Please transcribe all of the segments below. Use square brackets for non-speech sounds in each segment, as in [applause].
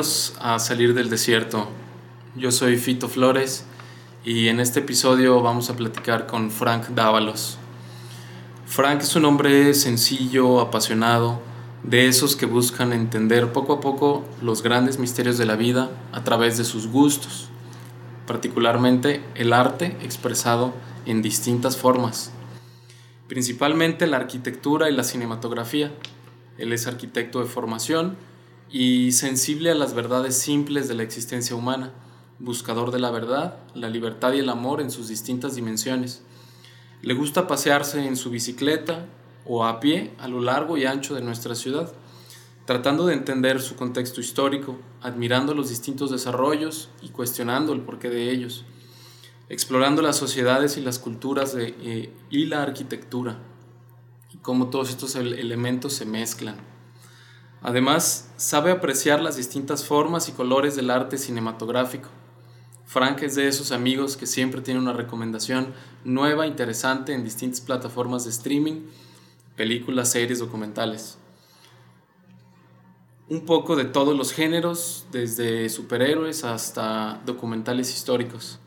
A Salir del Desierto. Yo soy Fito Flores y en este episodio vamos a platicar con Frank Dávalos. Frank es un hombre sencillo, apasionado, de esos que buscan entender poco a poco los grandes misterios de la vida a través de sus gustos, particularmente el arte expresado en distintas formas, principalmente la arquitectura y la cinematografía. Él es arquitecto de formación y sensible a las verdades simples de la existencia humana, buscador de la verdad, la libertad y el amor en sus distintas dimensiones. Le gusta pasearse en su bicicleta o a pie a lo largo y ancho de nuestra ciudad, tratando de entender su contexto histórico, admirando los distintos desarrollos y cuestionando el porqué de ellos, explorando las sociedades y las culturas de, eh, y la arquitectura, y cómo todos estos elementos se mezclan. Además, sabe apreciar las distintas formas y colores del arte cinematográfico. Frank es de esos amigos que siempre tiene una recomendación nueva, interesante en distintas plataformas de streaming, películas, series, documentales. Un poco de todos los géneros, desde superhéroes hasta documentales históricos.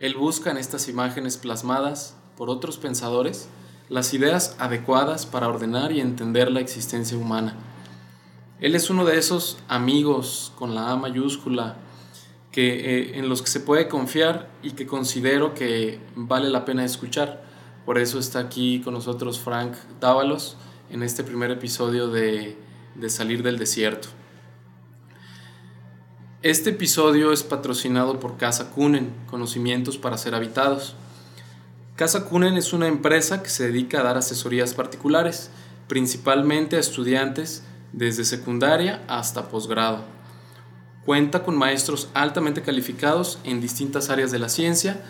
Él busca en estas imágenes plasmadas por otros pensadores las ideas adecuadas para ordenar y entender la existencia humana él es uno de esos amigos con la A mayúscula que, eh, en los que se puede confiar y que considero que vale la pena escuchar. Por eso está aquí con nosotros Frank Dávalos en este primer episodio de, de Salir del Desierto. Este episodio es patrocinado por Casa Kunen, Conocimientos para ser habitados. Casa Kunen es una empresa que se dedica a dar asesorías particulares, principalmente a estudiantes desde secundaria hasta posgrado. Cuenta con maestros altamente calificados en distintas áreas de la ciencia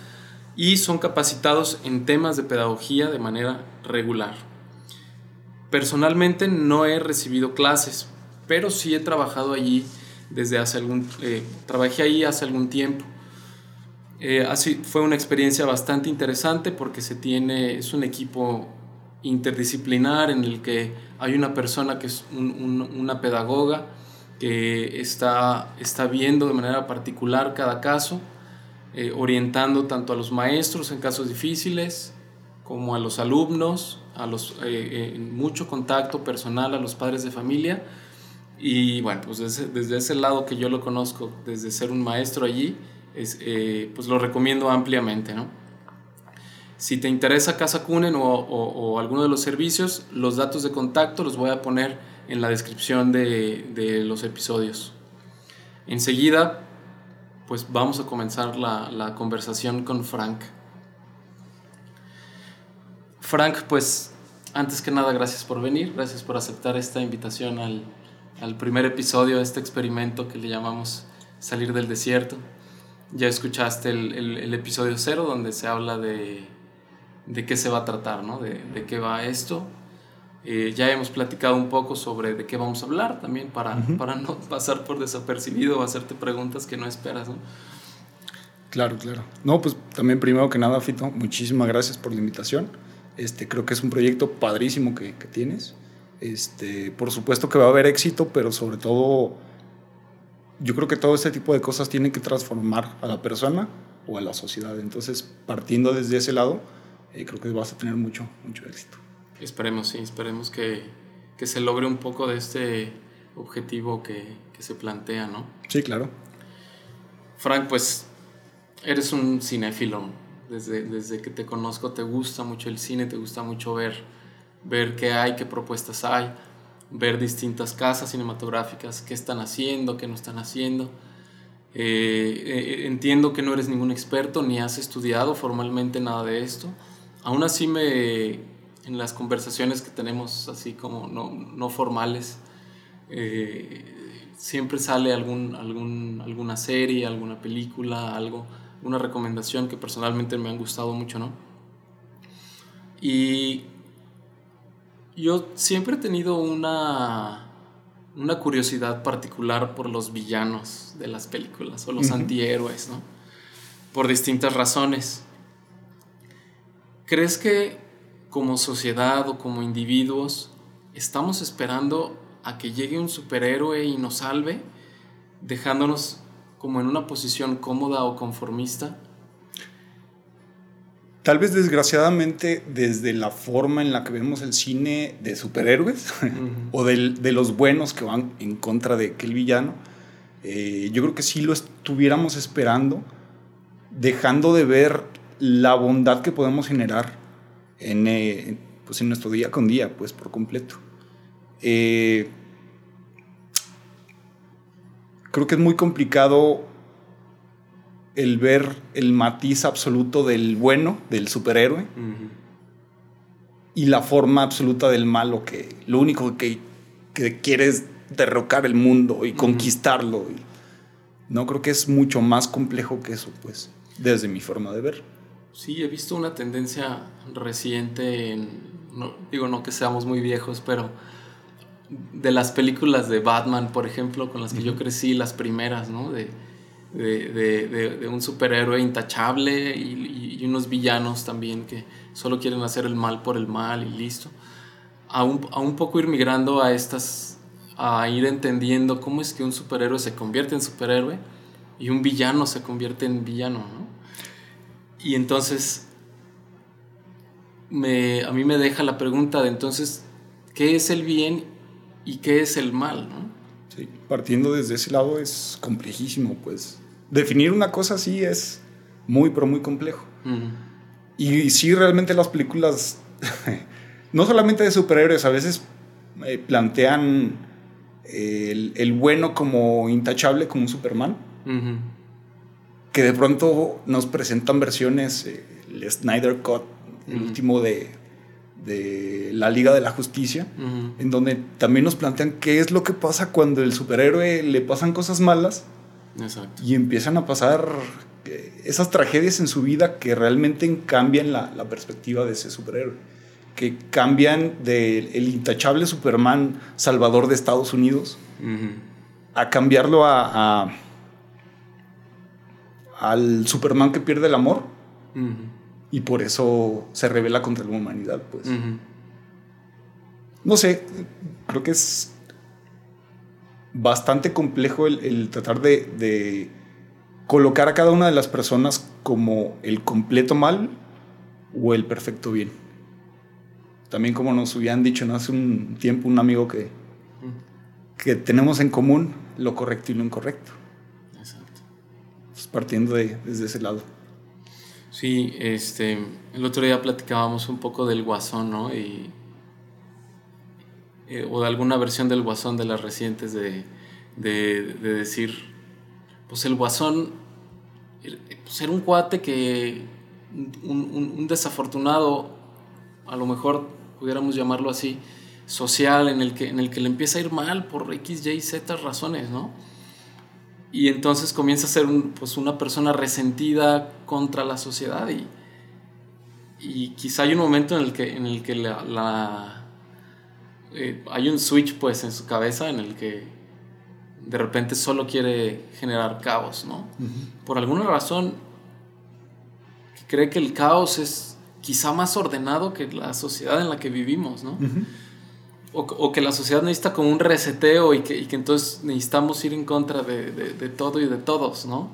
y son capacitados en temas de pedagogía de manera regular. Personalmente no he recibido clases, pero sí he trabajado allí desde hace algún eh, trabajé ahí hace algún tiempo. Eh, así fue una experiencia bastante interesante porque se tiene es un equipo interdisciplinar en el que hay una persona que es una pedagoga que está, está viendo de manera particular cada caso, eh, orientando tanto a los maestros en casos difíciles como a los alumnos, a los, eh, eh, mucho contacto personal a los padres de familia. Y bueno, pues desde, desde, ese lado que yo lo conozco, desde ser un maestro allí, es, pues lo recomiendo ampliamente, ¿no? Si te interesa Casa Cunen o, alguno de los servicios, los datos de contacto los voy a poner en la descripción de, los episodios. Enseguida, pues vamos a comenzar la, conversación con Frank. Frank, pues antes que nada, gracias por venir, gracias por aceptar esta invitación al, primer episodio de este experimento que le llamamos Salir del Desierto. Ya escuchaste el episodio cero donde se habla de de qué se va a tratar, ¿no? de, de qué va esto. Eh, ya hemos platicado un poco sobre de qué vamos a hablar también para, para no [laughs] pasar por desapercibido o hacerte preguntas que no esperas. ¿no? Claro, claro. No, pues también primero que nada, Fito, muchísimas gracias por la invitación. Este, creo que es un proyecto padrísimo que, que tienes. Este, por supuesto que va a haber éxito, pero sobre todo yo creo que todo este tipo de cosas tienen que transformar a la persona o a la sociedad. Entonces, partiendo desde ese lado, y creo que vas a tener mucho, mucho éxito. Esperemos, sí, esperemos que, que se logre un poco de este objetivo que, que, se plantea, ¿no? Sí, claro. Frank, pues eres un cinéfilo. Desde, desde que te conozco te gusta mucho el cine, te gusta mucho ver, ver qué hay, qué propuestas hay, ver distintas casas cinematográficas, qué están haciendo, qué no están haciendo. Eh, eh, entiendo que no eres ningún experto ni has estudiado formalmente nada de esto, aún así me, en las conversaciones que tenemos así como no, no formales, eh, siempre sale algún, algún, alguna serie, alguna película, algo, una recomendación que personalmente me han gustado mucho, ¿no? Y yo siempre he tenido una, una curiosidad particular por los villanos de las películas o los antihéroes, ¿no? Por distintas razones. ¿Crees que como sociedad o como individuos estamos esperando a que llegue un superhéroe y nos salve, dejándonos como en una posición cómoda o conformista? Tal vez desgraciadamente desde la forma en la que vemos el cine de superhéroes o de los buenos que van en contra de aquel villano, eh, yo creo que sí lo estuviéramos esperando, dejando de ver la bondad que podemos generar en, eh, pues en nuestro día con día, pues por completo. Eh, creo que es muy complicado el ver el matiz absoluto del bueno, del superhéroe, y la forma absoluta del malo, que lo único que, que quiere es derrocar el mundo y conquistarlo. no creo que es mucho más complejo que eso, pues, desde mi forma de ver. Sí, he visto una tendencia reciente en, digo no que seamos muy viejos, pero de las películas de Batman, por ejemplo, con las que yo crecí, las primeras, ¿no? De, de, un superhéroe intachable y, unos villanos también que solo quieren hacer el mal por el mal y listo. A un, a un poco ir migrando a estas, a ir entendiendo cómo es que un superhéroe se convierte en superhéroe y un villano se convierte en villano, ¿no? Y entonces me, a mí me deja la pregunta de entonces, ¿qué es el bien y qué es el mal, ¿no? Sí, partiendo desde ese lado es complejísimo, pues. Definir una cosa así es muy, pero muy complejo. Y sí, realmente las películas, [laughs] no solamente de superhéroes, a veces eh, plantean el, bueno como intachable, como un Superman. Que de pronto nos presentan versiones, eh, el Snyder Cut, el último de, de la Liga de la Justicia, en donde también nos plantean qué es lo que pasa cuando el superhéroe le pasan cosas malas y empiezan a pasar eh, esas tragedias en su vida que realmente cambian la, perspectiva de ese superhéroe, que cambian del intachable Superman salvador de Estados Unidos a cambiarlo a, al Superman que pierde el amor y por eso se revela contra la humanidad, pues. No sé, creo que es bastante complejo el, tratar de, colocar a cada una de las personas como el completo mal o el perfecto bien. También como nos habían dicho hace un tiempo un amigo que, que tenemos en común lo correcto y lo incorrecto. Partiendo de, desde ese lado. Sí, este, el otro día platicábamos un poco del guasón, ¿no? Y, eh, o de alguna versión del guasón de las recientes de, decir, pues el guasón, pues era un cuate que, un, desafortunado, a lo mejor pudiéramos llamarlo así, social, en el, que, en el que le empieza a ir mal por X, Y, Z razones, ¿no? Y entonces comienza a ser pues una persona resentida contra la sociedad y, y quizá hay un momento en el que, en el que la, eh, hay un switch pues en su cabeza en el que de repente solo quiere generar caos, ¿no? Por alguna razón cree que el caos es quizá más ordenado que la sociedad en la que vivimos, ¿no? O, que la sociedad necesita como un reseteo y que, entonces necesitamos ir en contra de, todo y de todos, ¿no?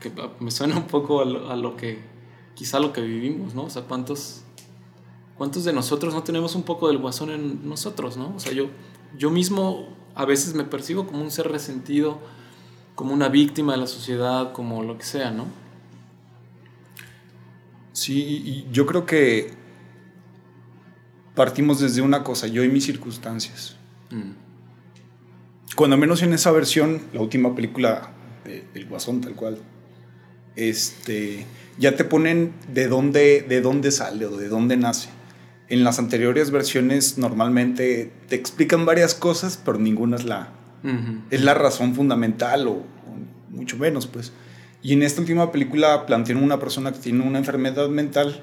Que me suena un poco a lo, que, quizá lo que vivimos, ¿no? O sea, ¿cuántos, ¿cuántos de nosotros no tenemos un poco del guasón en nosotros, ¿no? O sea, yo, yo mismo a veces me percibo como un ser resentido, como una víctima de la sociedad, como lo que sea, ¿no? Sí, yo creo que partimos desde una cosa, yo y mis circunstancias. Mm. Cuando menos en esa versión, la última película de, del Guasón, tal cual, este, ya te ponen de dónde, de dónde sale o de dónde nace. en las anteriores versiones normalmente te explican varias cosas, pero ninguna es la, es la razón fundamental o, o mucho menos, pues. Y en esta última película plantean una persona que tiene una enfermedad mental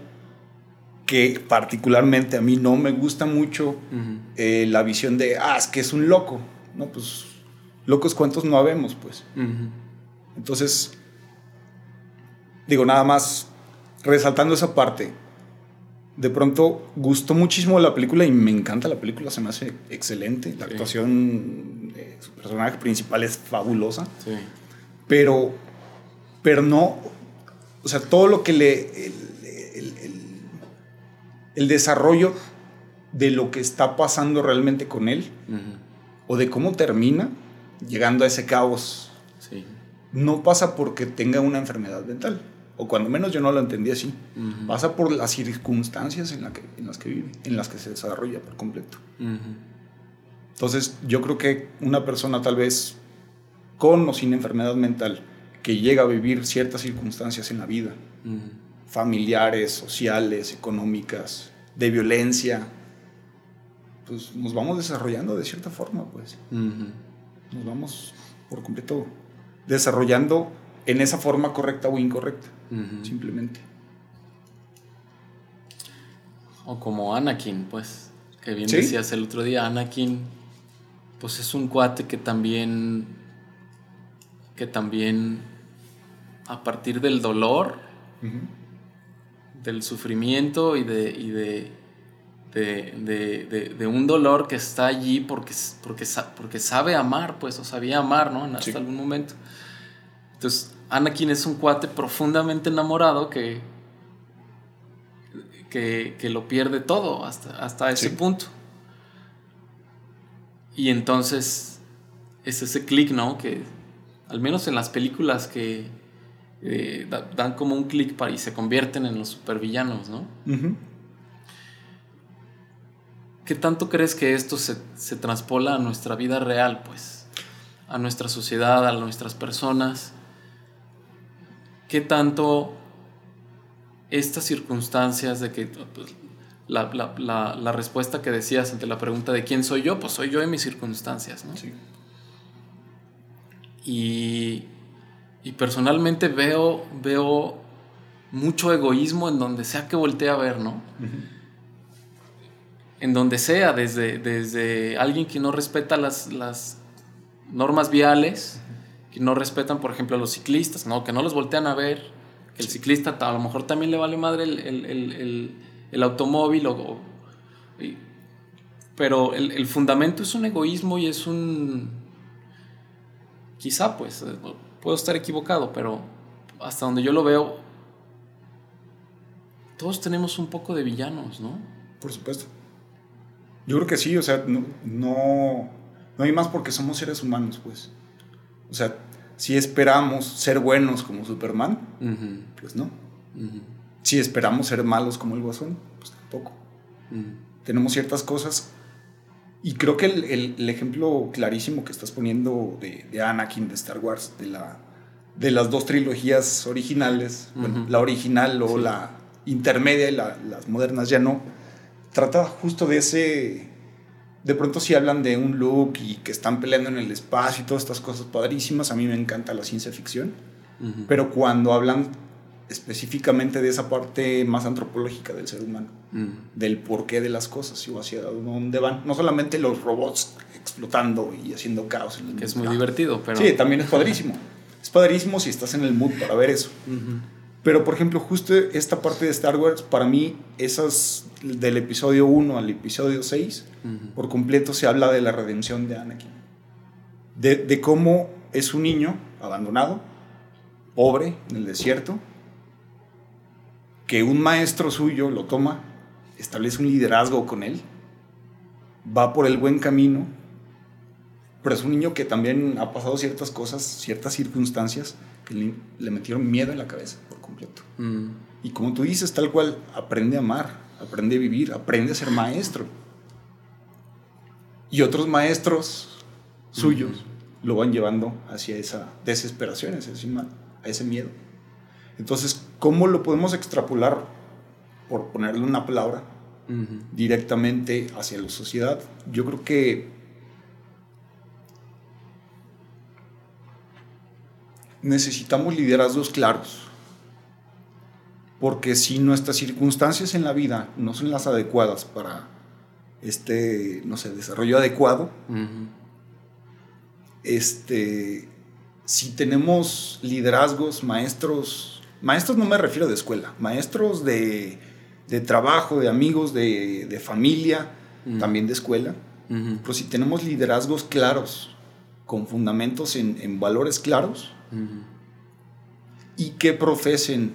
que particularmente a mí no me gusta mucho eh, la visión de, ah, es que es un loco. No, pues locos cuantos no habemos, pues. Entonces, digo, nada más resaltando esa parte. De pronto gustó muchísimo la película y me encanta la película, se me hace excelente. La Sí. actuación de su personaje principal es fabulosa, Sí. pero, pero no, o sea, todo lo que le, el desarrollo de lo que está pasando realmente con él o de cómo termina llegando a ese caos Sí. no pasa porque tenga una enfermedad mental. O cuando menos yo no lo entendí así. Pasa por las circunstancias en, la que, en las que vive, en las que se desarrolla por completo. Entonces yo creo que una persona tal vez con o sin enfermedad mental que llega a vivir ciertas circunstancias en la vida. Familiares, sociales, económicas, de violencia, pues nos vamos desarrollando de cierta forma, pues. Nos vamos por completo desarrollando en esa forma correcta o incorrecta, simplemente. O como Anakin, pues, que bien Sí. decías el otro día, Anakin, pues es un cuate que también, que también, a partir del dolor, del sufrimiento y de, y de, de, de- un dolor que está allí porque, porque, porque sabe amar, pues, o sabía amar, ¿no? En hasta Sí. algún momento. Entonces, Anakin es un cuate profundamente enamorado que, que, que lo pierde todo hasta, hasta ese Sí. punto. Y entonces es ese clic, ¿no? Que al menos en las películas que eh, da- dan como un clic para y se convierten en los supervillanos, ¿no? ¿Qué tanto crees que esto se, se transpola a nuestra vida real, pues? A nuestra sociedad, a nuestras personas. ¿Qué tanto estas circunstancias de que pues, la, la- la- la respuesta que decías ante la pregunta de quién soy yo, pues soy yo en mis circunstancias, ¿no? Sí. Y, y personalmente veo, veo mucho egoísmo en donde sea que voltee a ver, ¿no? En donde sea, desde, desde alguien que no respeta las, las normas viales, que no respetan, por ejemplo, a los ciclistas, ¿no? Que no los voltean a ver, que el ciclista a lo mejor también le vale madre el, el- el- el- automóvil, o- o- y- pero el, el fundamento es un egoísmo y es un... Quizá, pues, eh, puedo estar equivocado, pero hasta donde yo lo veo, todos tenemos un poco de villanos, ¿no? Por supuesto. Yo creo que sí, o sea, no, no, no hay más porque somos seres humanos, pues. O sea, si esperamos ser buenos como Superman, pues no. Si esperamos ser malos como el Guasón, pues tampoco. tenemos ciertas cosas. Y creo que el, el- el ejemplo clarísimo que estás poniendo de, de Anakin, de Star Wars, de, la, de las dos trilogías originales, bueno, Ujú. la original o Sí. la intermedia y la- las modernas ya no, trata justo de ese... De pronto si hablan de un look y que están peleando en el espacio y todas estas cosas padrísimas, a mí me encanta la ciencia ficción. Ujú. Pero cuando hablan específicamente de esa parte más antropológica del ser humano Ujú. del porqué de las cosas y hacia dónde van. No solamente los robots explotando y haciendo caos. En el que es muy divertido, pero... Sí, también es padrísimo. Es padrísimo si estás en el mood para ver eso. Pero, por ejemplo, justo esta parte de Star Wars, para mí, esas del episodio 1 al episodio 6, Ujú. por completo se habla de la redención de Anakin. De, de cómo es un niño abandonado, pobre, en el desierto, que un maestro suyo lo toma, establece un liderazgo con él, va por el buen camino, pero es un niño que también ha pasado ciertas cosas, ciertas circunstancias que le, le metieron miedo en la cabeza por completo. Mm. Y como tú dices, tal cual, aprende a amar, aprende a vivir, aprende a ser maestro. Y otros maestros suyos lo van llevando hacia esa desesperación, hacia ese a ese miedo. Entonces, ¿cómo lo podemos extrapolar, por ponerle una palabra, directamente hacia la sociedad. Yo creo que necesitamos liderazgos claros. Porque si nuestras circunstancias en la vida no son las adecuadas para este, no sé, desarrollo adecuado, este, si tenemos liderazgos, maestros, maestros no me refiero de escuela, maestros de, de trabajo, de amigos, de, de familia, Mm. también de escuela, Ujú. pero si tenemos liderazgos claros, con fundamentos en, en valores claros y que profesen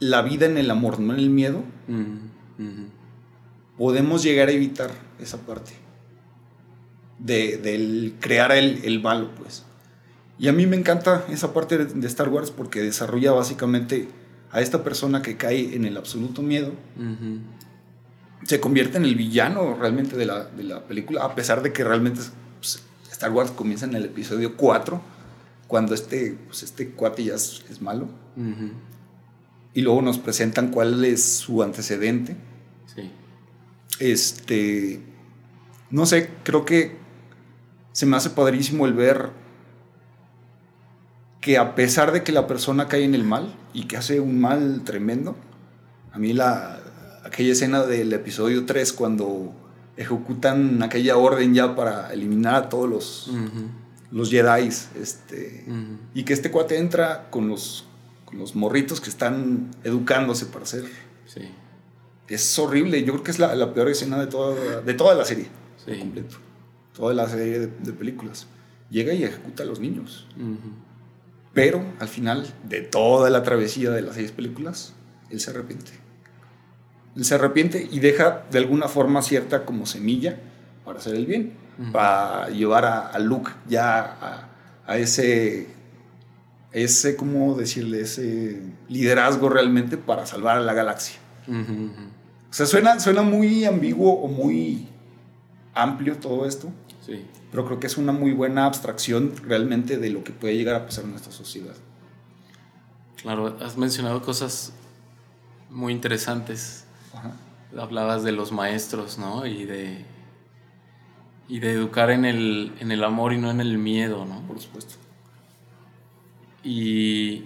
la vida en el amor, no en el miedo, podemos llegar a evitar esa parte de, del crear el, el malo, pues. Y a mí me encanta esa parte de, Star Wars porque desarrolla básicamente a esta persona que cae en el absoluto miedo, se convierte en el villano realmente de la, de la película, a pesar de que realmente pues, Star Wars comienza en el episodio 4, cuando este, pues, este cuate ya es, es malo, y luego nos presentan cuál es su antecedente. Sí. Este, no sé, creo que se me hace padrísimo el ver que a pesar de que la persona cae en el mal y que hace un mal tremendo, a mí la, aquella escena del episodio 3 cuando ejecutan aquella orden ya para eliminar a todos los, Ujú. los Jedi, este, y que este cuate entra con los, con los morritos que están educándose para ser... Sí. Es horrible, yo creo que es la, la peor escena de toda, de toda la serie. Sí. completo. Toda la serie de, de películas. Llega y ejecuta a los niños. Ujú. Pero al final de toda la travesía de las seis películas, él se arrepiente. Él se arrepiente y deja de alguna forma cierta como semilla para hacer el bien. Para llevar a, a Luke ya a, a ese, ese, ¿cómo decirle? Ese liderazgo realmente para salvar a la galaxia. O sea, suena, suena muy ambiguo o muy amplio todo esto, Sí. pero creo que es una muy buena abstracción realmente de lo que puede llegar a pasar en nuestra sociedad. Claro, has mencionado cosas muy interesantes. Ajá. Hablabas de los maestros, ¿no? Y de, y de educar en el, en el amor y no en el miedo, ¿no? Por supuesto. Y,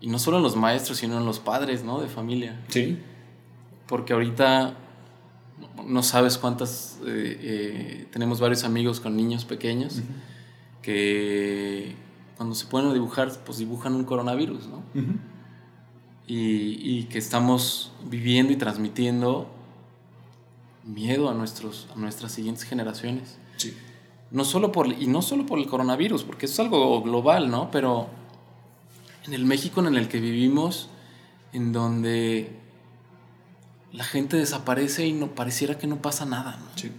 y no solo en los maestros, sino en los padres, ¿no? De familia. Sí. Porque ahorita no- sabes cuántas... eh, eh, tenemos varios amigos con niños pequeños que cuando se ponen a dibujar, pues dibujan un coronavirus, ¿no? y, y que estamos viviendo y transmitiendo miedo a, nuestros, a nuestras siguientes generaciones. Sí. No solo por, y no solo por el coronavirus, porque es algo global, ¿no? Pero en el México en el que vivimos, en donde la gente desaparece y no pareciera que no pasa nada, ¿no? Sí.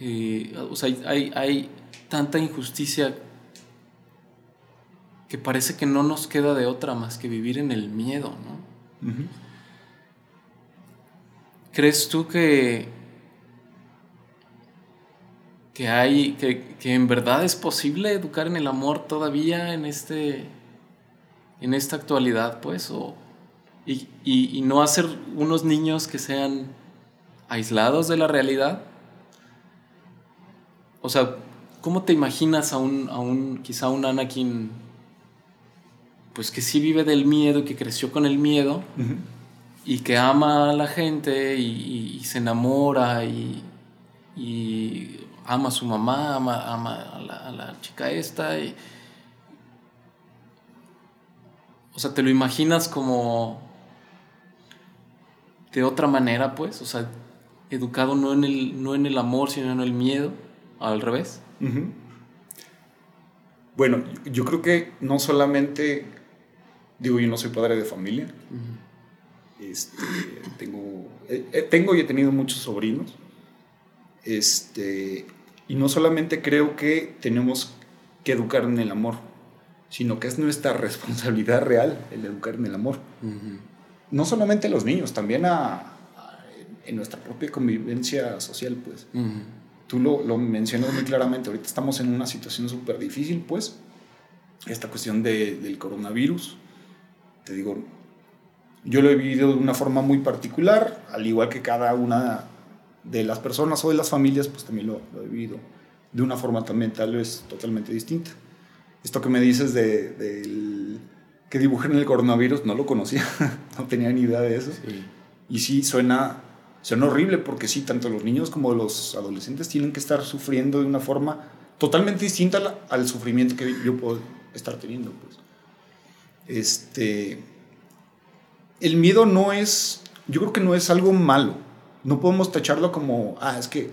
Eh, o sea, hay, hay, tanta injusticia que parece que no nos queda de otra más que vivir en el miedo, ¿no? ¿Crees tú que, que hay, que, que en verdad es posible educar en el amor todavía en este, en esta actualidad, pues? O, y, y- y no hacer unos niños que sean aislados de la realidad. O sea, ¿cómo te imaginas a un, a un quizá un Anakin, pues que sí vive del miedo que creció con el miedo? Y que ama a la gente y, y- y se enamora y, y ama a su mamá, ama, ama a, la, a la chica esta. y- o sea, te lo imaginas como de otra manera, pues, o sea, educado no en el, no en el amor, sino en el miedo, al revés. Bueno, yo- creo que no solamente, digo, yo no soy padre de familia, este, tengo, eh, eh, tengo y he tenido muchos sobrinos, este, y no solamente creo que tenemos que educar en el amor, sino que es nuestra [laughs] responsabilidad real el educar en el amor. No solamente a los niños, también a, a- en nuestra propia convivencia social, pues. Tú lo, lo mencionas muy claramente, ahorita estamos en una situación súper difícil, pues, esta cuestión de- del coronavirus, te digo, Yo lo he vivido de una forma muy particular, al igual que cada una de las personas o de las familias, pues también lo, lo he vivido de una forma también tal vez totalmente distinta. Esto que me dices de, del que dibujen el coronavirus, no lo conocía, [laughs] no tenía ni idea de eso. Sí. Y sí, suena, suena horrible porque sí, tanto los niños como los adolescentes tienen que estar sufriendo de una forma totalmente distinta al, al sufrimiento que yo puedo estar teniendo. Pues. Este, el miedo no es, yo creo que no es algo malo. No podemos tacharlo como, ah, es que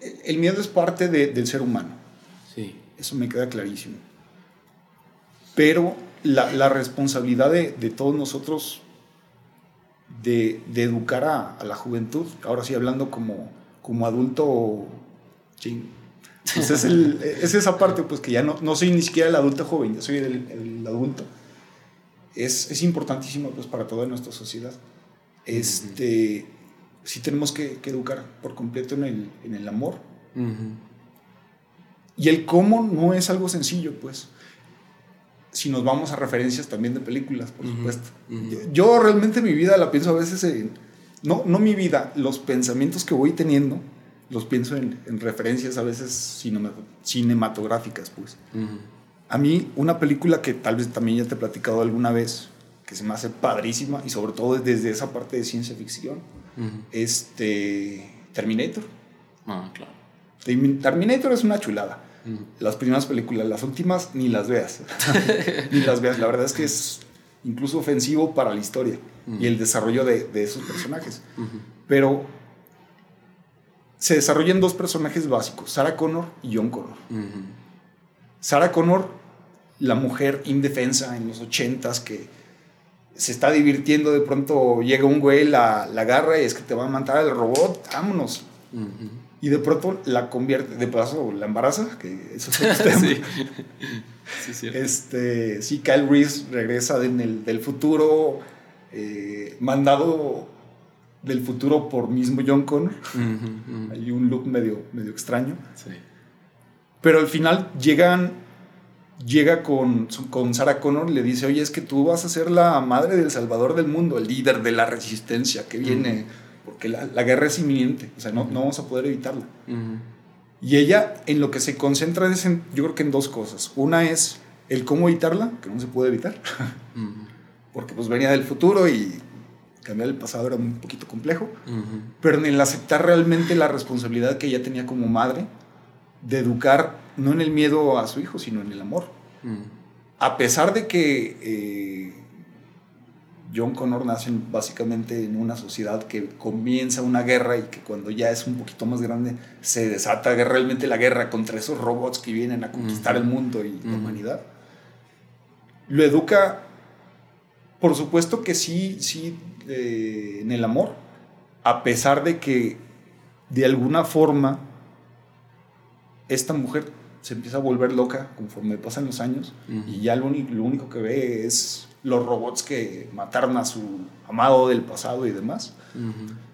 el- el miedo es parte de- del ser humano. Sí. Eso me queda clarísimo. Pero la, la responsabilidad de, de todos nosotros de, de educar a, a la juventud, ahora sí hablando como, como adulto, ching, pues es, el- [laughs] es esa parte, pues que ya no, no soy ni siquiera el adulto joven, ya soy el, el adulto. Es, es importantísimo pues para toda nuestra sociedad. Este, sí tenemos que, que educar por completo en el, en el amor, y el cómo no es algo sencillo, pues. Si nos vamos a referencias también de películas, por Ujú, supuesto. ujú. Yo realmente mi vida la pienso a veces en... No, no mi vida, los pensamientos que voy teniendo, los pienso en, en referencias a veces cinema- cinematográficas, pues. Ujú. A mí, una película que tal vez también ya te he platicado alguna vez, que se me hace padrísima, y sobre todo desde esa parte de ciencia ficción, este... Terminator. Ah, claro. Terminator es una chulada. Ujú. Las primeras películas, las últimas ni las veas. [laughs] ni las veas. La verdad es que es incluso ofensivo para la historia y el desarrollo de, de esos personajes. Pero se desarrollan dos personajes básicos, Sarah Connor y John Connor. Sarah Connor, la mujer indefensa en los ochentas que se está divirtiendo, de pronto llega un güey, la, la agarra y es que te va a matar el robot, vámonos. Y de pronto la convierte, de paso la embaraza, que eso es otro [laughs] tema. sí. sí, cierto. Este, sí, Kyle Reese regresa en el, del futuro, eh, mandado del futuro por mismo John Connor. Hay un look medio, medio extraño. Sí. Pero al final llegan, llega con, con Sarah Connor y le dice, oye, es que tú vas a ser la madre del salvador del mundo, el líder de la resistencia que viene, porque la, la guerra es inminente, o sea, no, no vamos a poder evitarla. Y ella en lo que se concentra es en, yo creo que en dos cosas. Una es el cómo evitarla, que no se puede evitar, [laughs] porque pues venía del futuro y cambiar el pasado era un poquito complejo, pero en el aceptar realmente la responsabilidad que ella tenía como madre de educar no en el miedo a su hijo, sino en el amor. A pesar de que eh, John Connor nace en- básicamente en una sociedad que comienza una guerra y que cuando ya es un poquito más grande se desata realmente la guerra contra esos robots que vienen a conquistar el mundo y la humanidad. Lo educa, por supuesto que sí, sí, eh, en el amor, a pesar de que de alguna forma esta mujer se empieza a volver loca conforme pasan los años y ya lo, único que ve es los robots que mataron a su amado del pasado y demás.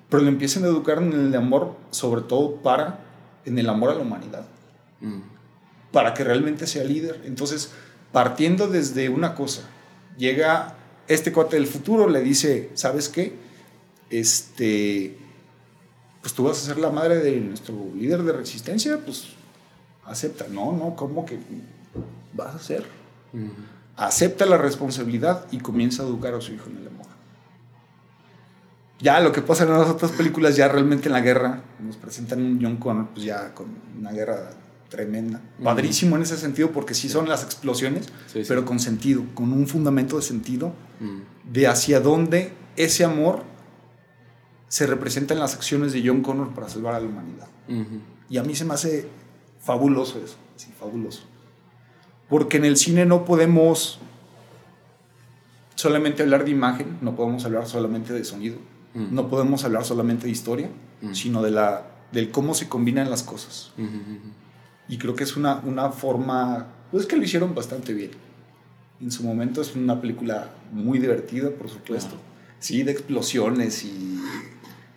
Pero le empiezan a educar en el amor, sobre todo para, en el amor a la humanidad, Ujú. para que realmente sea líder. Entonces, partiendo desde una cosa, llega este cuate del futuro, le dice, ¿sabes qué? Este, pues tú vas a ser la madre de nuestro líder de resistencia, pues acepta. No, no, ¿cómo que vas a ser? Ujú. acepta la responsabilidad y comienza a educar a su hijo en el amor. Ya lo que pasa en las otras películas, ya realmente en la guerra, nos presentan un John Connor, pues ya con una guerra tremenda. Ujú. Padrísimo en ese sentido, porque sí son las explosiones, Sí, sí. pero con sentido, con un fundamento de sentido Ujú. de hacia dónde ese amor se representa en las acciones de John Connor para salvar a la humanidad. Y a mí se me hace fabuloso eso, sí, fabuloso. Porque en el cine no podemos solamente hablar de imagen, no podemos hablar solamente de sonido, Mm. no podemos hablar solamente de historia, Mm. sino de la, del cómo se combinan las cosas. Y creo que es una, una forma, pues que lo hicieron bastante bien. En su momento es una película muy divertida, por supuesto. Claro. Sí, de explosiones y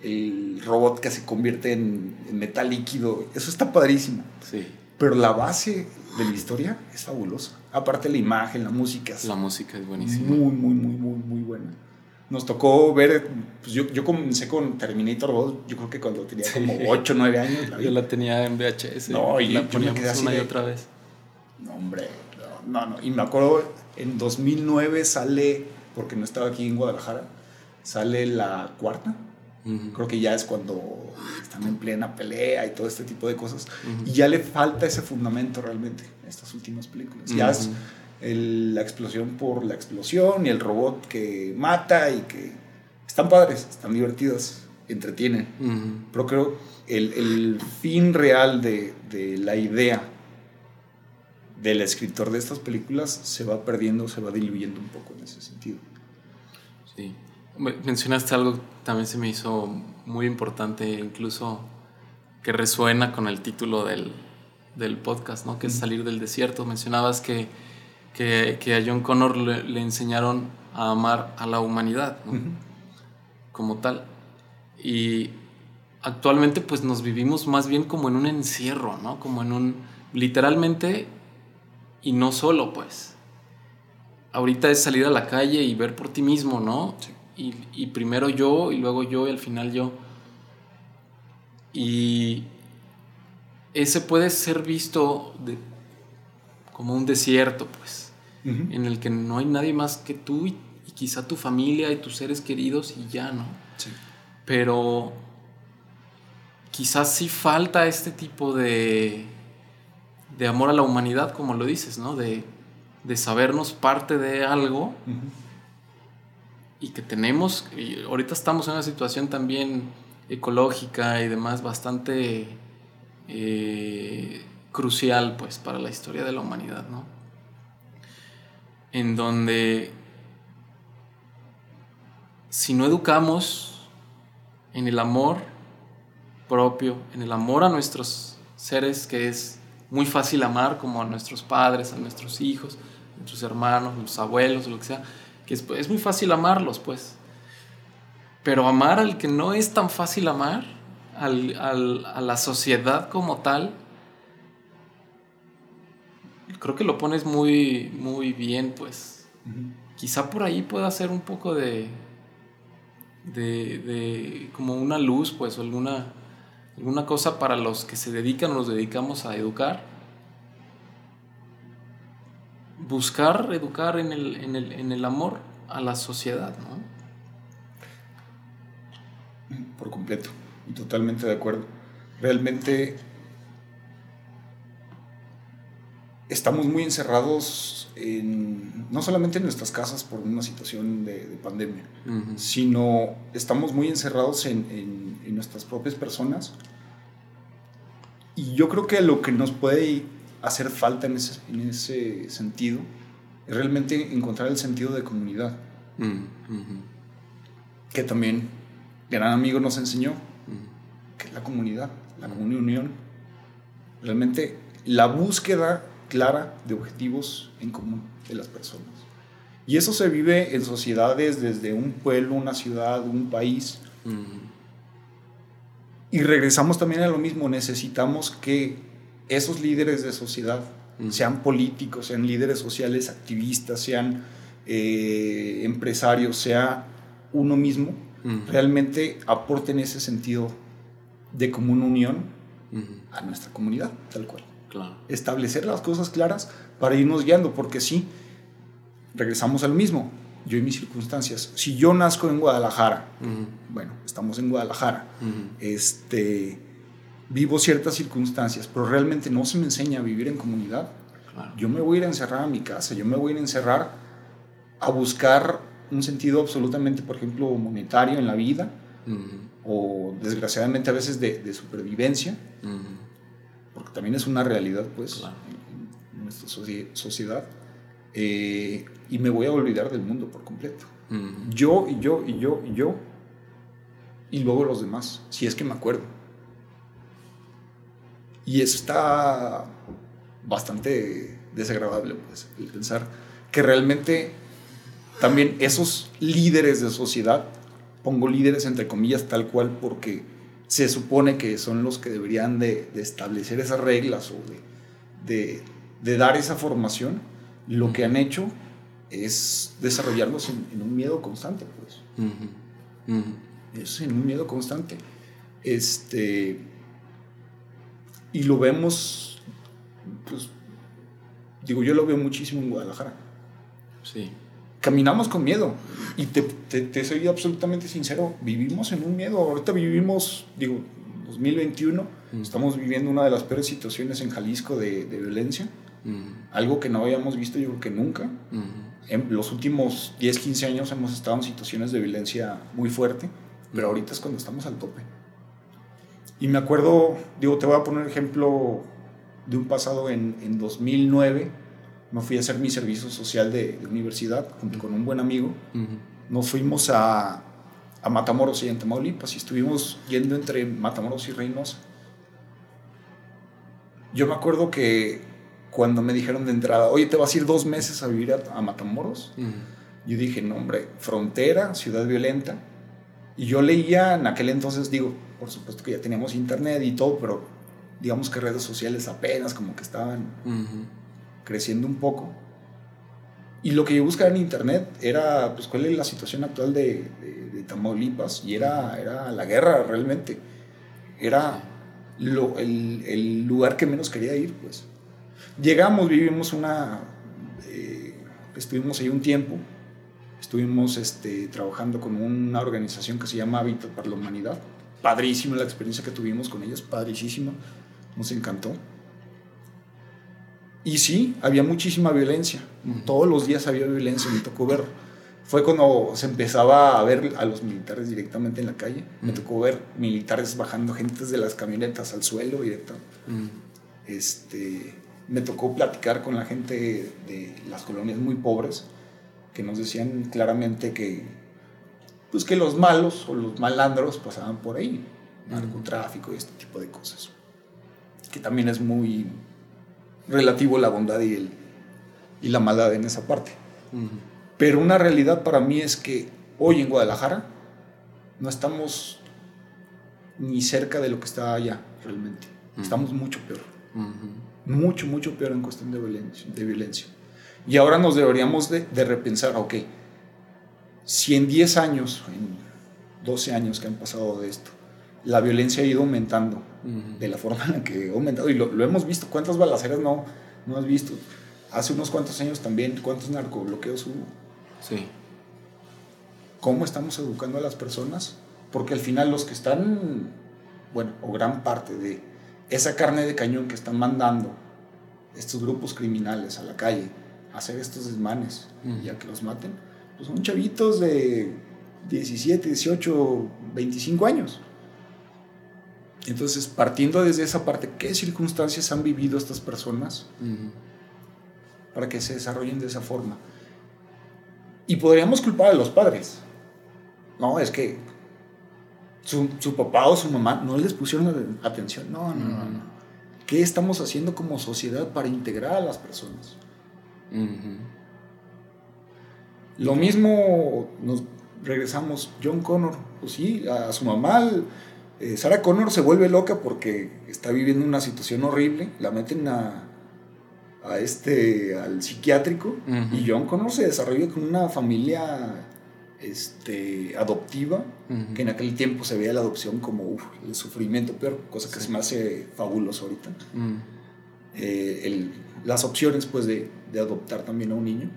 el robot que se convierte en, en metal líquido. Eso está padrísimo. Sí. Pero la base de la historia es fabulosa. Aparte la imagen, la música es La música es buenísima. muy, muy, muy, muy, muy buena. Nos tocó ver, pues yo, yo comencé con Terminator 2, yo creo que cuando tenía como 8 o 9 años. La yo la tenía en VHS. No, y la poníamos una y otra vez. No, hombre, no, no, Y me acuerdo, en 2009 sale, porque no estaba aquí en Guadalajara, sale la cuarta. Creo que ya es cuando están en plena pelea y todo este tipo de cosas. Y ya le falta ese fundamento realmente en estas últimas películas. Ya es la explosión por la explosión y el robot que mata y que están padres, están divertidos, entretienen. Pero creo el, el fin real de, de, la idea del escritor de estas películas se va perdiendo, se va diluyendo un poco en ese sentido. Sí. Mencionaste algo también se me hizo muy importante, incluso que resuena con el título del, del podcast, ¿no? que es Salir del Desierto. Mencionabas que que, a John Connor le, enseñaron a amar a la humanidad, como tal. Y actualmente pues nos vivimos más bien como en un encierro, ¿no? Como en un, literalmente, y no solo pues. Ahorita es salir a la calle y ver por ti mismo, ¿no? Y, y, primero yo y luego yo y al final yo. Y ese puede ser visto de, como un desierto, pues en el que no hay nadie más que tú y, quizá tu familia y tus seres queridos y ya, ¿no? Sí. Pero quizás sí falta este tipo de, de amor a la humanidad, como lo dices, ¿no? De, de sabernos parte de algo y que tenemos, y ahorita estamos en una situación también ecológica y demás bastante eh, crucial pues para la historia de la humanidad, ¿no? en donde si no educamos en el amor propio, en el amor a nuestros seres, que es muy fácil amar, como a nuestros padres, a nuestros hijos, a nuestros hermanos, a nuestros abuelos, lo que sea, que es, es muy fácil amarlos, pues. Pero amar al que no es tan fácil amar, al, a la sociedad como tal, creo que lo pones muy, muy bien, pues. Quizá por ahí pueda ser un poco de, de, como una luz, pues, o alguna, alguna cosa para los que se dedican o nos dedicamos a educar. Buscar educar en el, en el, en el amor a la sociedad, ¿no? Por completo, y totalmente de acuerdo. Realmente estamos muy encerrados en, no solamente en nuestras casas por una situación de, pandemia, sino estamos muy encerrados en, nuestras propias personas. Y yo creo que lo que nos puede hacer falta en ese, en ese sentido es realmente encontrar el sentido de comunidad. Que también gran amigo nos enseñó, que es la comunidad, la unión. Realmente la búsqueda clara de objetivos en común de las personas. Y eso se vive en sociedades desde un pueblo, una ciudad, un país. Y regresamos también a lo mismo, necesitamos que esos líderes de sociedad, sean políticos, sean líderes sociales, activistas, sean eh, empresarios, sea uno mismo, realmente aporten ese sentido de común unión a nuestra comunidad, tal cual. Establecer las cosas claras para irnos guiando, porque si regresamos al mismo, yo y mis circunstancias. Si yo nazco en Guadalajara, bueno, estamos en Guadalajara, este, vivo ciertas circunstancias, pero realmente no se me enseña a vivir en comunidad. Yo me voy a ir a encerrar a mi casa, yo me voy a ir a encerrar a buscar un sentido absolutamente, por ejemplo, monetario en la vida, o desgraciadamente a veces de, supervivencia porque también es una realidad, pues, en, nuestra sociedad. Eh, y me voy a olvidar del mundo por completo. Yo y yo y yo y yo. Y luego los demás, si es que me acuerdo. Y eso está bastante desagradable, pues, pensar que realmente también esos líderes de sociedad, pongo líderes entre comillas tal cual porque se supone que son los que deberían de, establecer esas reglas o de, dar esa formación, lo que han hecho es desarrollarlos en, un miedo constante, pues. Es en un miedo constante. Este, y lo vemos, pues, digo, yo lo veo muchísimo en Guadalajara. Sí. Caminamos con miedo. Y te, te, soy absolutamente sincero, vivimos en un miedo. Ahorita vivimos, digo, 2021, estamos viviendo una de las peores situaciones en Jalisco de, de violencia. Algo que no habíamos visto yo creo que nunca. En los últimos 10, 15 años hemos estado en situaciones de violencia muy fuerte, pero ahorita es cuando estamos al tope. Y me acuerdo, digo, te voy a poner ejemplo de un pasado en, en 2009. Me fui a hacer mi servicio social de, universidad junto con un buen amigo. Nos fuimos a, a Matamoros y en Tamaulipas y estuvimos yendo entre Matamoros y Reynosa. Yo me acuerdo que cuando me dijeron de entrada, oye, te vas a ir dos meses a vivir a, Matamoros, yo dije, no, hombre, frontera, ciudad violenta. Y yo leía en aquel entonces, digo, por supuesto que ya teníamos internet y todo, pero digamos que redes sociales apenas como que estaban creciendo un poco. Y lo que yo buscaba en internet era, pues, cuál es la situación actual de, de, Tamaulipas. Y era, era la guerra realmente. Era lo, el, el, lugar que menos quería ir, pues. Llegamos, vivimos una... Eh, estuvimos ahí un tiempo. Estuvimos este, trabajando con una organización que se llama Hábitat para la Humanidad. Padrísima la experiencia que tuvimos con ellos, padrísima. Nos encantó. Y sí, había muchísima violencia. Todos los días había violencia. Me tocó ver. Fue cuando se empezaba a ver a los militares directamente en la calle. Me tocó ver militares bajando gentes de las camionetas al suelo directo. Este, me tocó platicar con la gente de las colonias muy pobres que nos decían claramente que, pues que los malos o los malandros pasaban por ahí. Narcotráfico y este tipo de cosas. Que también es muy relativo la bondad y, el, y la maldad en esa parte. Pero una realidad para mí es que hoy en Guadalajara no estamos ni cerca de lo que está allá realmente. Estamos mucho peor. Mucho, mucho peor en cuestión de violencia. De violencia. Y ahora nos deberíamos de, de, repensar, ok, si en 10 años, en 12 años que han pasado de esto, la violencia ha ido aumentando de la forma en la que ha aumentado. Y lo, hemos visto. ¿Cuántas balaceras no, no has visto? Hace unos cuantos años también, ¿cuántos narcobloqueos hubo? Sí. ¿Cómo estamos educando a las personas? Porque al final los que están, bueno, o gran parte de esa carne de cañón que están mandando estos grupos criminales a la calle hacer estos desmanes y a que los maten, pues son chavitos de 17, 18, 25 años. Entonces, partiendo desde esa parte, ¿qué circunstancias han vivido estas personas para que se desarrollen de esa forma? Y podríamos culpar a los padres. No, es que su, papá o su mamá no les pusieron atención. No, no, no, no. ¿Qué estamos haciendo como sociedad para integrar a las personas? Lo mismo nos regresamos, John Connor, pues sí, a su mamá eh, Sarah Connor se vuelve loca porque está viviendo una situación horrible, la meten a, a este, al psiquiátrico y John Connor se desarrolla con una familia este, adoptiva, que en aquel tiempo se veía la adopción como el sufrimiento peor, cosa que se me hace fabuloso ahorita. Eh, las opciones pues de, de, adoptar también a un niño.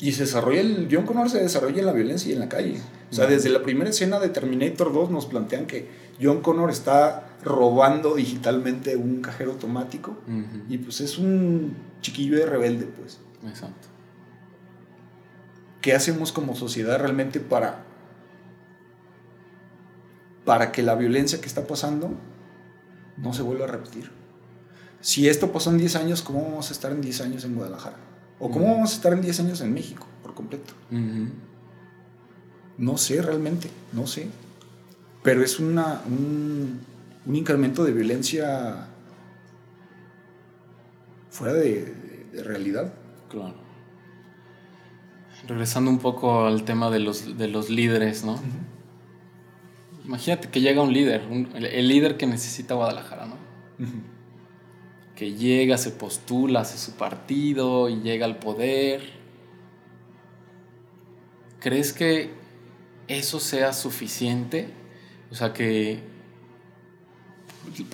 Y se desarrolla, el John Connor se desarrolla en la violencia y en la calle. O sea, desde la primera escena de Terminator 2 nos plantean que John Connor está robando digitalmente un cajero automático y pues es un chiquillo de rebelde, pues. Exacto. ¿Qué hacemos como sociedad realmente para para que la violencia que está pasando no se vuelva a repetir? Si esto pasó en 10 años, ¿cómo vamos a estar en 10 años en Guadalajara? ¿O cómo vamos a estar en 10 años en México por completo? No sé realmente, no sé. Pero es una, un, incremento de violencia fuera de, realidad. Claro. Regresando un poco al tema de los, de los líderes, ¿no? Imagínate que llega un líder, el líder que necesita Guadalajara, ¿no? Que llega, se postula, hace su partido y llega al poder. ¿Crees que eso sea suficiente? O sea que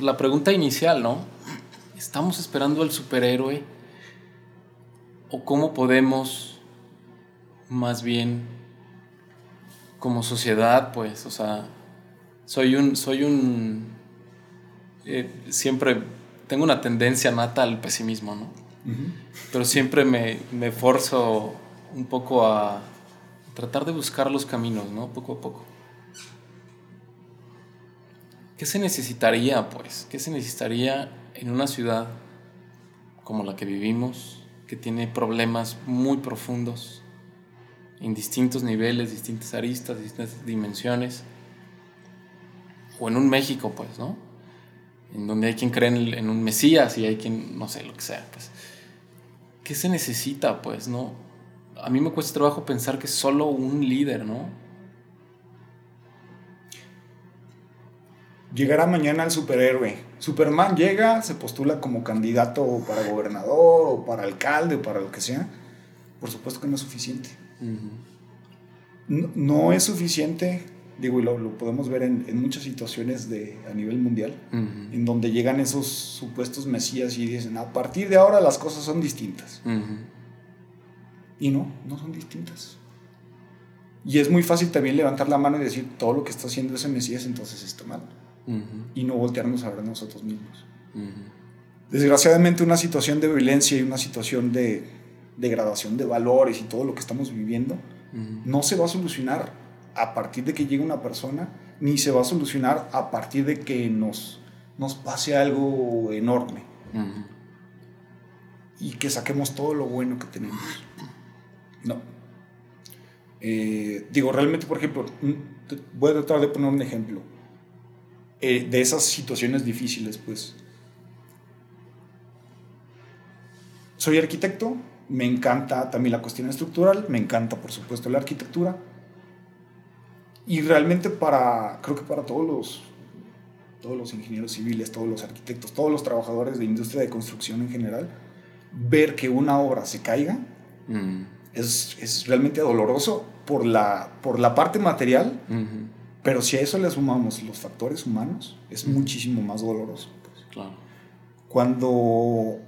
la pregunta inicial, ¿no? ¿Estamos esperando al superhéroe? ¿O cómo podemos más bien como sociedad, pues, o sea, soy un, soy un, eh, siempre tengo una tendencia nata al pesimismo, ¿no? Pero siempre me, me forzo un poco a tratar de buscar los caminos, ¿no? Poco a poco. ¿Qué se necesitaría, pues? ¿Qué se necesitaría en una ciudad como la que vivimos, que tiene problemas muy profundos, en distintos niveles, distintas aristas, distintas dimensiones? O en un México, pues, ¿no? En donde hay quien cree en, en un Mesías y hay quien, no sé, lo que sea, pues. ¿Qué se necesita, pues, no? A mí me cuesta trabajo pensar que solo un líder, ¿no? llegará mañana el superhéroe. Superman llega, se postula como candidato para gobernador o para alcalde o para lo que sea. Por supuesto que no es suficiente. no, es suficiente, digo, y lo, podemos ver en, muchas situaciones de, a nivel mundial, en donde llegan esos supuestos mesías y dicen, a partir de ahora las cosas son distintas. Y no, no son distintas. Y es muy fácil también levantar la mano y decir, todo lo que está haciendo ese mesías entonces está mal y no voltearnos a ver nosotros mismos. Desgraciadamente una situación de violencia y una situación de degradación de valores y todo lo que estamos viviendo no se va a solucionar a partir de que llegue una persona, ni se va a solucionar a partir de que nos, nos pase algo enorme. Y que saquemos todo lo bueno que tenemos. No. Eh, digo, realmente, por ejemplo, voy a tratar de poner un ejemplo eh, de esas situaciones difíciles, pues. Soy arquitecto, me encanta también la cuestión estructural, me encanta por supuesto la arquitectura. Y realmente para, creo que para todos los, todos los ingenieros civiles, todos los arquitectos, todos los trabajadores de industria de construcción en general, ver que una obra se caiga mm. es, es, realmente doloroso por la, por la parte material, pero si a eso le sumamos los factores humanos, es muchísimo más doloroso. Pues. Claro. Cuando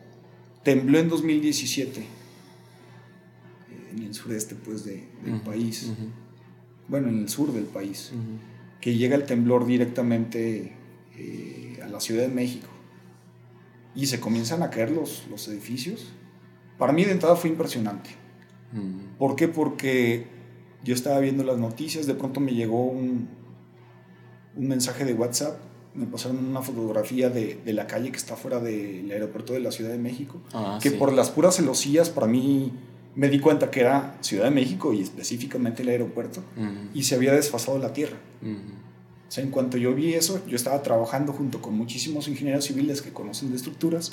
tembló en 2017, en el sureste pues, de, del país, bueno, en el sur del país, que llega el temblor directamente eh, a la Ciudad de México. Y se comienzan a caer los, los edificios, para mí de entrada fue impresionante. ¿Por qué? Porque yo estaba viendo las noticias, de pronto me llegó un, un mensaje de WhatsApp, me pasaron una fotografía de, de la calle que está fuera del aeropuerto de la Ciudad de México, ah, que por las puras celosías para mí me di cuenta que era Ciudad de México y específicamente el aeropuerto, y se había desfasado la tierra. O sea, en cuanto yo vi eso, yo estaba trabajando junto con muchísimos ingenieros civiles que conocen de estructuras,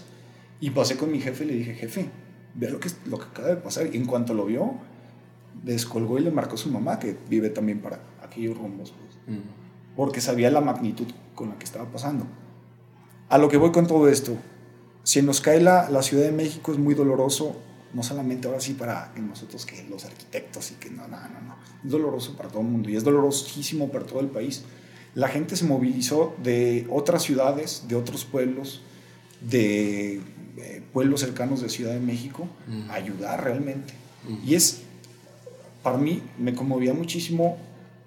y pasé con mi jefe y le dije, jefe, ve lo que, lo que acaba de pasar. Y en cuanto lo vio, descolgó y le marcó a su mamá, que vive también para aquellos rumbos. Pues porque sabía la magnitud con la que estaba pasando. A lo que voy con todo esto, si nos cae la, la Ciudad de México es muy doloroso, no solamente ahora sí para nosotros que los arquitectos y que no, no, no, no, es doloroso para todo el mundo y es dolorosísimo para todo el país. La gente se movilizó de otras ciudades, de otros pueblos, de eh, pueblos cercanos de Ciudad de México a ayudar realmente. Y es, para mí, me conmovía muchísimo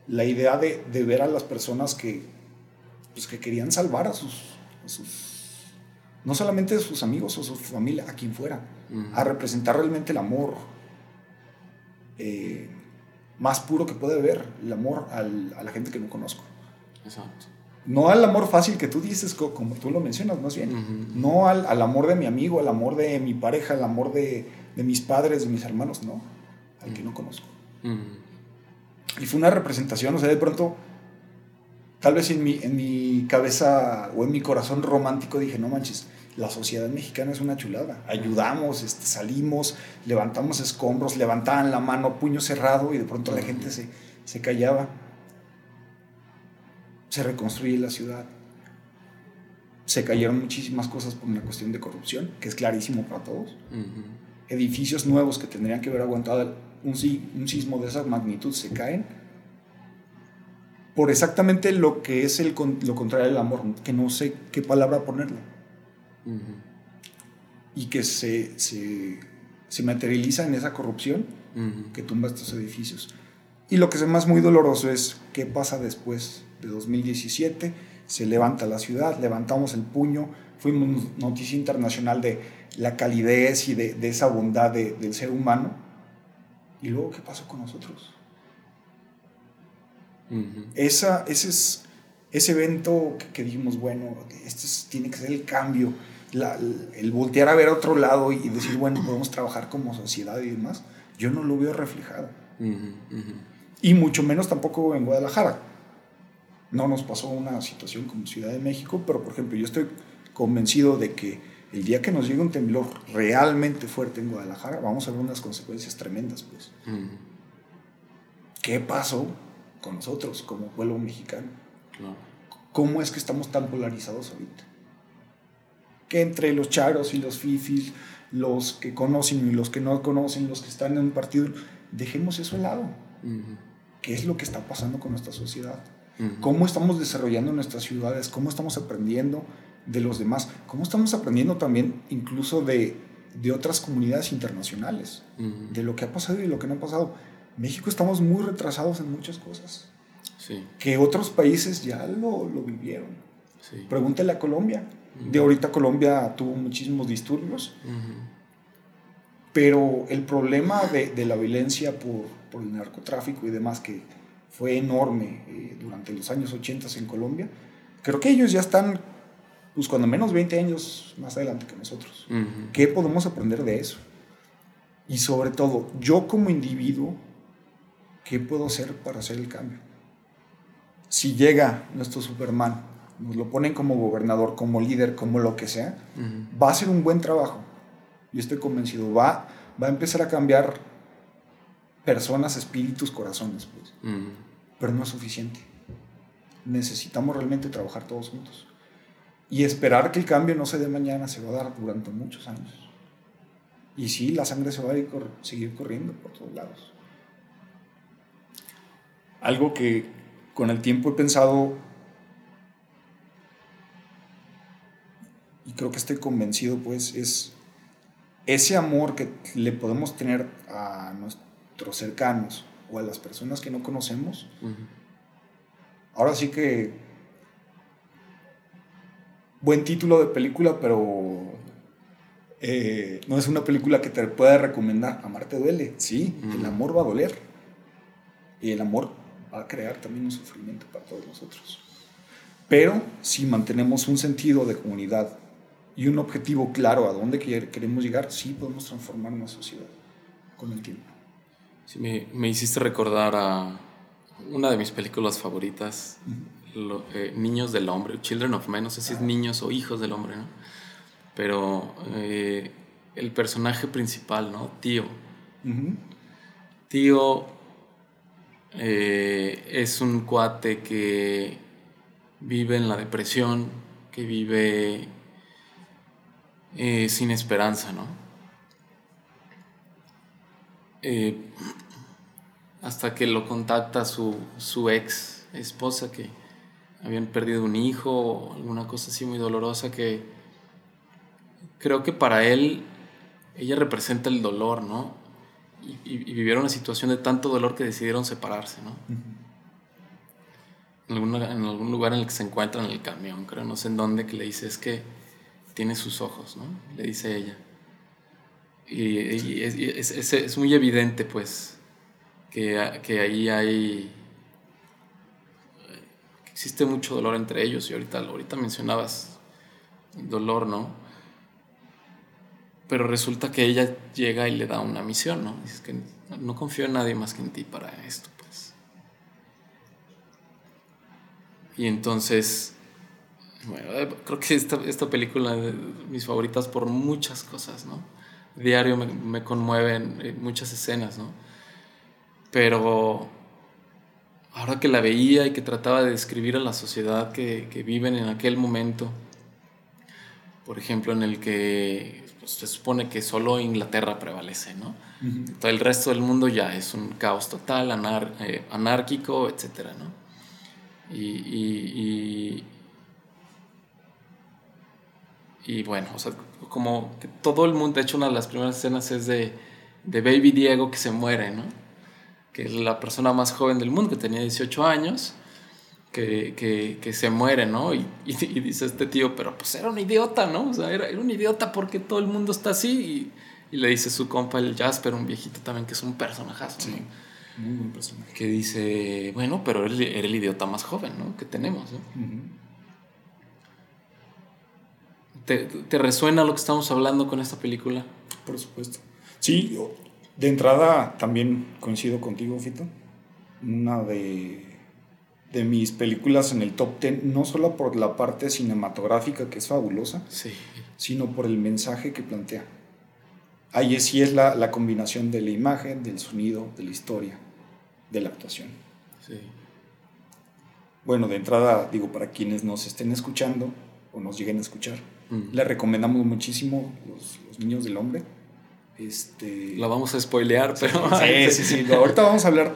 la idea de, de, ver a las personas que, pues, que querían salvar a sus, sus, no solamente a sus amigos o su familia, a quien fuera, a representar realmente el amor eh, más puro que puede haber, el amor al, a la gente que no conozco. Exacto. No al amor fácil que tú dices, como tú lo mencionas, más bien. No al, al, amor de mi amigo, al amor de mi pareja, al amor de, de mis padres, de mis hermanos, no. Al que no conozco. Y fue una representación, o sea, de pronto, tal vez en mi, en mi cabeza o en mi corazón romántico dije, no manches, la sociedad mexicana es una chulada. Ayudamos, este, salimos, levantamos escombros, levantaban la mano, puño cerrado y de pronto la gente se, se callaba. Se reconstruye la ciudad. se cayeron muchísimas cosas por una cuestión de corrupción, que es clarísimo para todos. Edificios nuevos que tendrían que haber aguantado un, un sismo de esa magnitud se caen por exactamente lo que es el, lo contrario del amor, que no sé qué palabra ponerle, Ujú. y que se, se, se materializa en esa corrupción Ujú. que tumba estos edificios. Y lo que es más muy doloroso es qué pasa después de 2017. Se levanta la ciudad, levantamos el puño, fuimos noticia internacional de la calidez y de, de esa bondad de- del ser humano. ¿Y luego qué pasó con nosotros? Ujú. Esa, ese es ese evento que, que dijimos, bueno, este es- tiene que ser el cambio, la- el voltear a ver a otro lado y decir, bueno, podemos trabajar como sociedad y demás. Yo no lo veo reflejado. Y mucho menos tampoco en Guadalajara. No nos pasó una situación como Ciudad de México, pero por ejemplo, yo estoy convencido de que el día que nos llegue un temblor realmente fuerte en Guadalajara, vamos a ver unas consecuencias tremendas, pues. ¿Qué pasó con nosotros como pueblo mexicano? ¿Cómo es que estamos tan polarizados ahorita? Que entre los charos y los fifis, los que conocen y los que no conocen, los que están en un partido, dejemos eso al lado. Ujú. ¿Qué es lo que está pasando con nuestra sociedad? Cómo estamos desarrollando nuestras ciudades, cómo estamos aprendiendo de los demás, cómo estamos aprendiendo también incluso de, de otras comunidades internacionales, de lo que ha pasado y lo que no ha pasado. México estamos muy retrasados en muchas cosas, Sí, que otros países ya lo, lo vivieron. sí. Pregúntale a Colombia. De ahorita Colombia tuvo muchísimos disturbios, pero el problema de, de la violencia por, por el narcotráfico y demás, que fue enorme eh, durante los años 80 en Colombia, creo que ellos ya están, pues cuando menos 20 años más adelante que nosotros. ¿Qué podemos aprender de eso? Y sobre todo, yo como individuo, ¿qué puedo hacer para hacer el cambio? Si llega nuestro Superman, nos lo ponen como gobernador, como líder, como lo que sea, va a ser un buen trabajo. Yo estoy convencido. Va, va a empezar a cambiar personas, espíritus, corazones, pues. Pero no es suficiente. Necesitamos realmente trabajar todos juntos. Y esperar que el cambio no se dé mañana, se va a dar durante muchos años. Y sí, la sangre se va a ir cor- seguir corriendo por todos lados. Algo que con el tiempo he pensado y creo que estoy convencido, pues, es ese amor que le podemos tener a nuestros cercanos o a las personas que no conocemos. Ujú. Ahora sí que buen título de película, pero eh, no es una película que te pueda recomendar. Amarte duele, sí, el Ujú. amor va a doler. Y el amor va a crear también un sufrimiento para todos nosotros. Pero si mantenemos un sentido de comunidad y un objetivo claro a dónde quer- queremos llegar, sí podemos transformar una sociedad con el tiempo. Sí, me, me hiciste recordar a una de mis películas favoritas, lo- eh, Niños del Hombre, Children of Men, no sé si es Niños o Hijos del Hombre, ¿no? Pero eh, el personaje principal, ¿no? Tío. Ujú. Tío eh, es un cuate que vive en la depresión, que vive eh, sin esperanza, ¿no? Eh, hasta que lo contacta su, su ex esposa que habían perdido un hijo o alguna cosa así muy dolorosa que creo que para él ella representa el dolor, ¿no? Y, y- y vivieron una situación de tanto dolor que decidieron separarse, ¿no? En, alguna- en algún lugar en el que se encuentran en el camión, creo, no sé en dónde, que le dice, es que tiene sus ojos, ¿no? Le dice ella. Y, es, es- es- es muy evidente, pues, que, que ahí hay... que existe mucho dolor entre ellos y ahorita, ahorita mencionabas el dolor, ¿no? Pero resulta que ella llega y le da una misión, ¿no? Dices que no confío en nadie más que en ti para esto, pues. Y entonces, bueno, eh, creo que esta, esta película es de mis favoritas por muchas cosas, ¿no? Diario me, me conmueven eh, muchas escenas, ¿no? Pero ahora que la veía y que trataba de describir a la sociedad que, que viven en aquel momento, por ejemplo, en el que pues, se supone que solo Inglaterra prevalece, ¿no? Todo el resto del mundo ya es un caos total, eh, anárquico, etcétera, ¿no? Y, y, bueno, o sea, como que todo el mundo, de hecho una de las primeras escenas es de, de Baby Diego que se muere, ¿no? Que es la persona más joven del mundo, que tenía 18 años que, se muere, ¿no? Y, dice este tío, pero pues era un idiota, ¿no? O sea, era, un idiota porque todo el mundo está así. Y, le dice su compa, el Jasper, un viejito también, que es un personajazo, sí, Muy buen personaje. Que dice, bueno, pero él era el idiota más joven, ¿no? Que tenemos, ¿Te, resuena lo que estamos hablando con esta película? Por supuesto. Sí, de entrada también coincido contigo, Fito. Una de de mis películas en el top 10, no solo por la parte cinematográfica, que es fabulosa, sino por el mensaje que plantea. Ahí sí es la, la, combinación de la imagen, del sonido, de la historia, de la actuación. Bueno, de entrada, digo, para quienes nos estén escuchando o nos lleguen a escuchar, le recomendamos muchísimo los, los, Niños del Hombre. Este... La vamos a spoilear, pero... Sí, sí, sí. Ahorita vamos a hablar.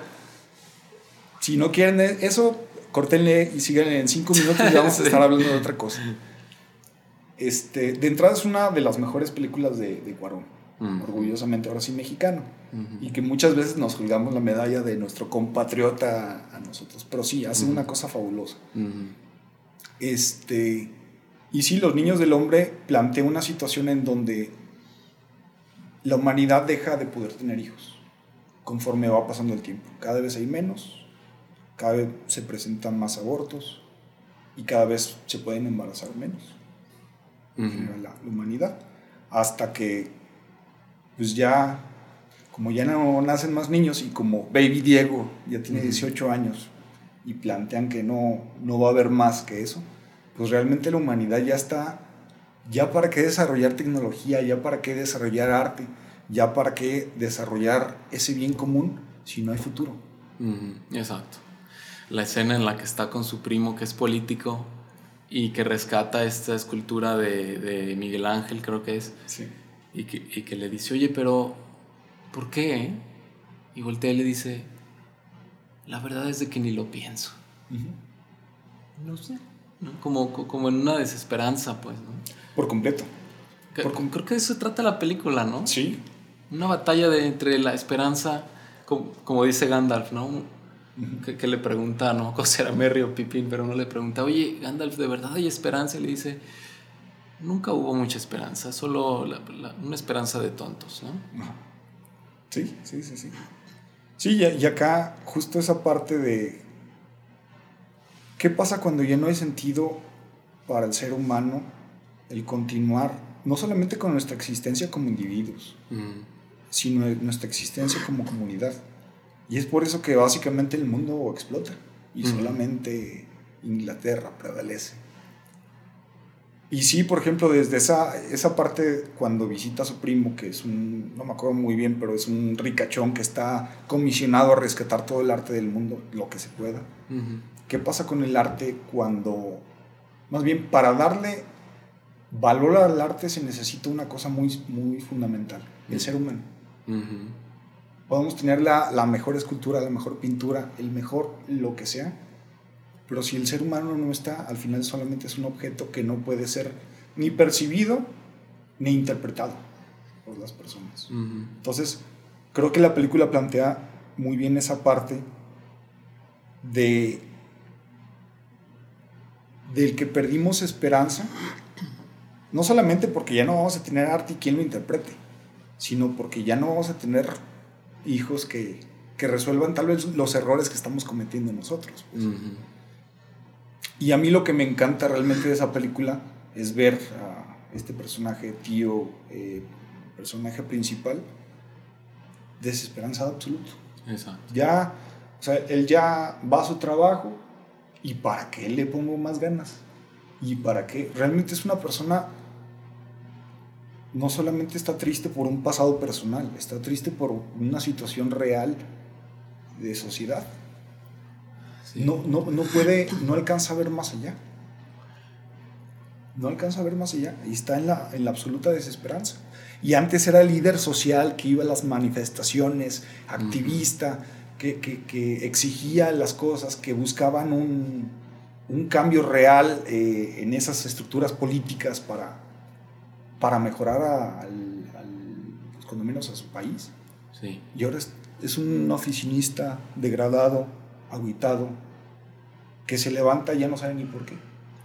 Si no quieren eso, córtenle y sigan en cinco minutos y vamos a [laughs] estar hablando de otra cosa. Este, de entrada es una de las mejores películas de, de Cuarón, orgullosamente ahora sí mexicano, y que muchas veces nos colgamos la medalla de nuestro compatriota a nosotros, pero sí, hace una cosa fabulosa. Este, y sí, Los Niños del Hombre plantea una situación en donde la humanidad deja de poder tener hijos conforme va pasando el tiempo. Cada vez hay menos, cada vez se presentan más abortos y cada vez se pueden embarazar menos la, humanidad. Hasta que, pues ya, como ya no nacen más niños y como Baby Diego ya tiene 18 años y plantean que no, no va a haber más que eso, pues realmente la humanidad ya está, ya para qué desarrollar tecnología, ya para qué desarrollar arte, ya para qué desarrollar ese bien común si no hay futuro. Exacto la escena en la que está con su primo que es político y que rescata esta escultura de, Miguel Ángel, creo que es. Y, que, le dice, oye, pero ¿por qué? Y voltea y le dice, la verdad es de que ni lo pienso. No sé. Como, como en una desesperanza, pues. ¿no? Por completo. Creo que de eso trata la película, ¿no? Sí. Una batalla de, entre la esperanza, como, como dice Gandalf, ¿no? que, le pregunta, no [laughs] cosa era Merry o Pippin, pero uno le pregunta, oye, Gandalf, ¿de verdad hay esperanza? Y le dice, nunca hubo mucha esperanza, solo una esperanza de tontos, ¿no? Sí, sí, sí, sí. Sí, y, acá justo esa parte de qué pasa cuando ya no hay sentido para el ser humano el continuar, no solamente con nuestra existencia como individuos, sino nuestra existencia como comunidad. Y es por eso que básicamente el mundo explota y solamente Inglaterra prevalece. Y sí, por ejemplo, desde esa, esa parte, cuando visita a su primo, que es un, no me acuerdo muy bien, pero es un ricachón que está comisionado a rescatar todo el arte del mundo, lo que se pueda. ¿Qué pasa con el arte cuando, más bien, para darle valor al arte se necesita una cosa muy, muy fundamental, el ser humano? Podemos tener la, la, mejor escultura, la mejor pintura, el mejor lo que sea, pero si el ser humano no está, al final solamente es un objeto que no puede ser ni percibido ni interpretado por las personas. Entonces, creo que la película plantea muy bien esa parte de del que perdimos esperanza, no solamente porque ya no vamos a tener arte y quien lo interprete, sino porque ya no vamos a tener hijos que, resuelvan tal vez los errores que estamos cometiendo nosotros. Pues. Y a mí lo que me encanta realmente de esa película es ver a este personaje, tío, eh, personaje principal, desesperanzado absoluto. Exacto. Ya, o sea, él ya va a su trabajo y para qué le pongo más ganas. Y para qué. Realmente es una persona no solamente está triste por un pasado personal, está triste por una situación real de sociedad. No, no, puede, no alcanza a ver más allá. no alcanza a ver más allá y está en la, en la absoluta desesperanza. Y antes era el líder social que iba a las manifestaciones, activista, que, que, que, exigía las cosas, que buscaban un, un cambio real eh, en esas estructuras políticas para, para mejorar a, al, al, pues, cuando menos a su país. Sí. Y ahora es, es un oficinista degradado, aguitado, que se levanta y ya no sabe ni por qué.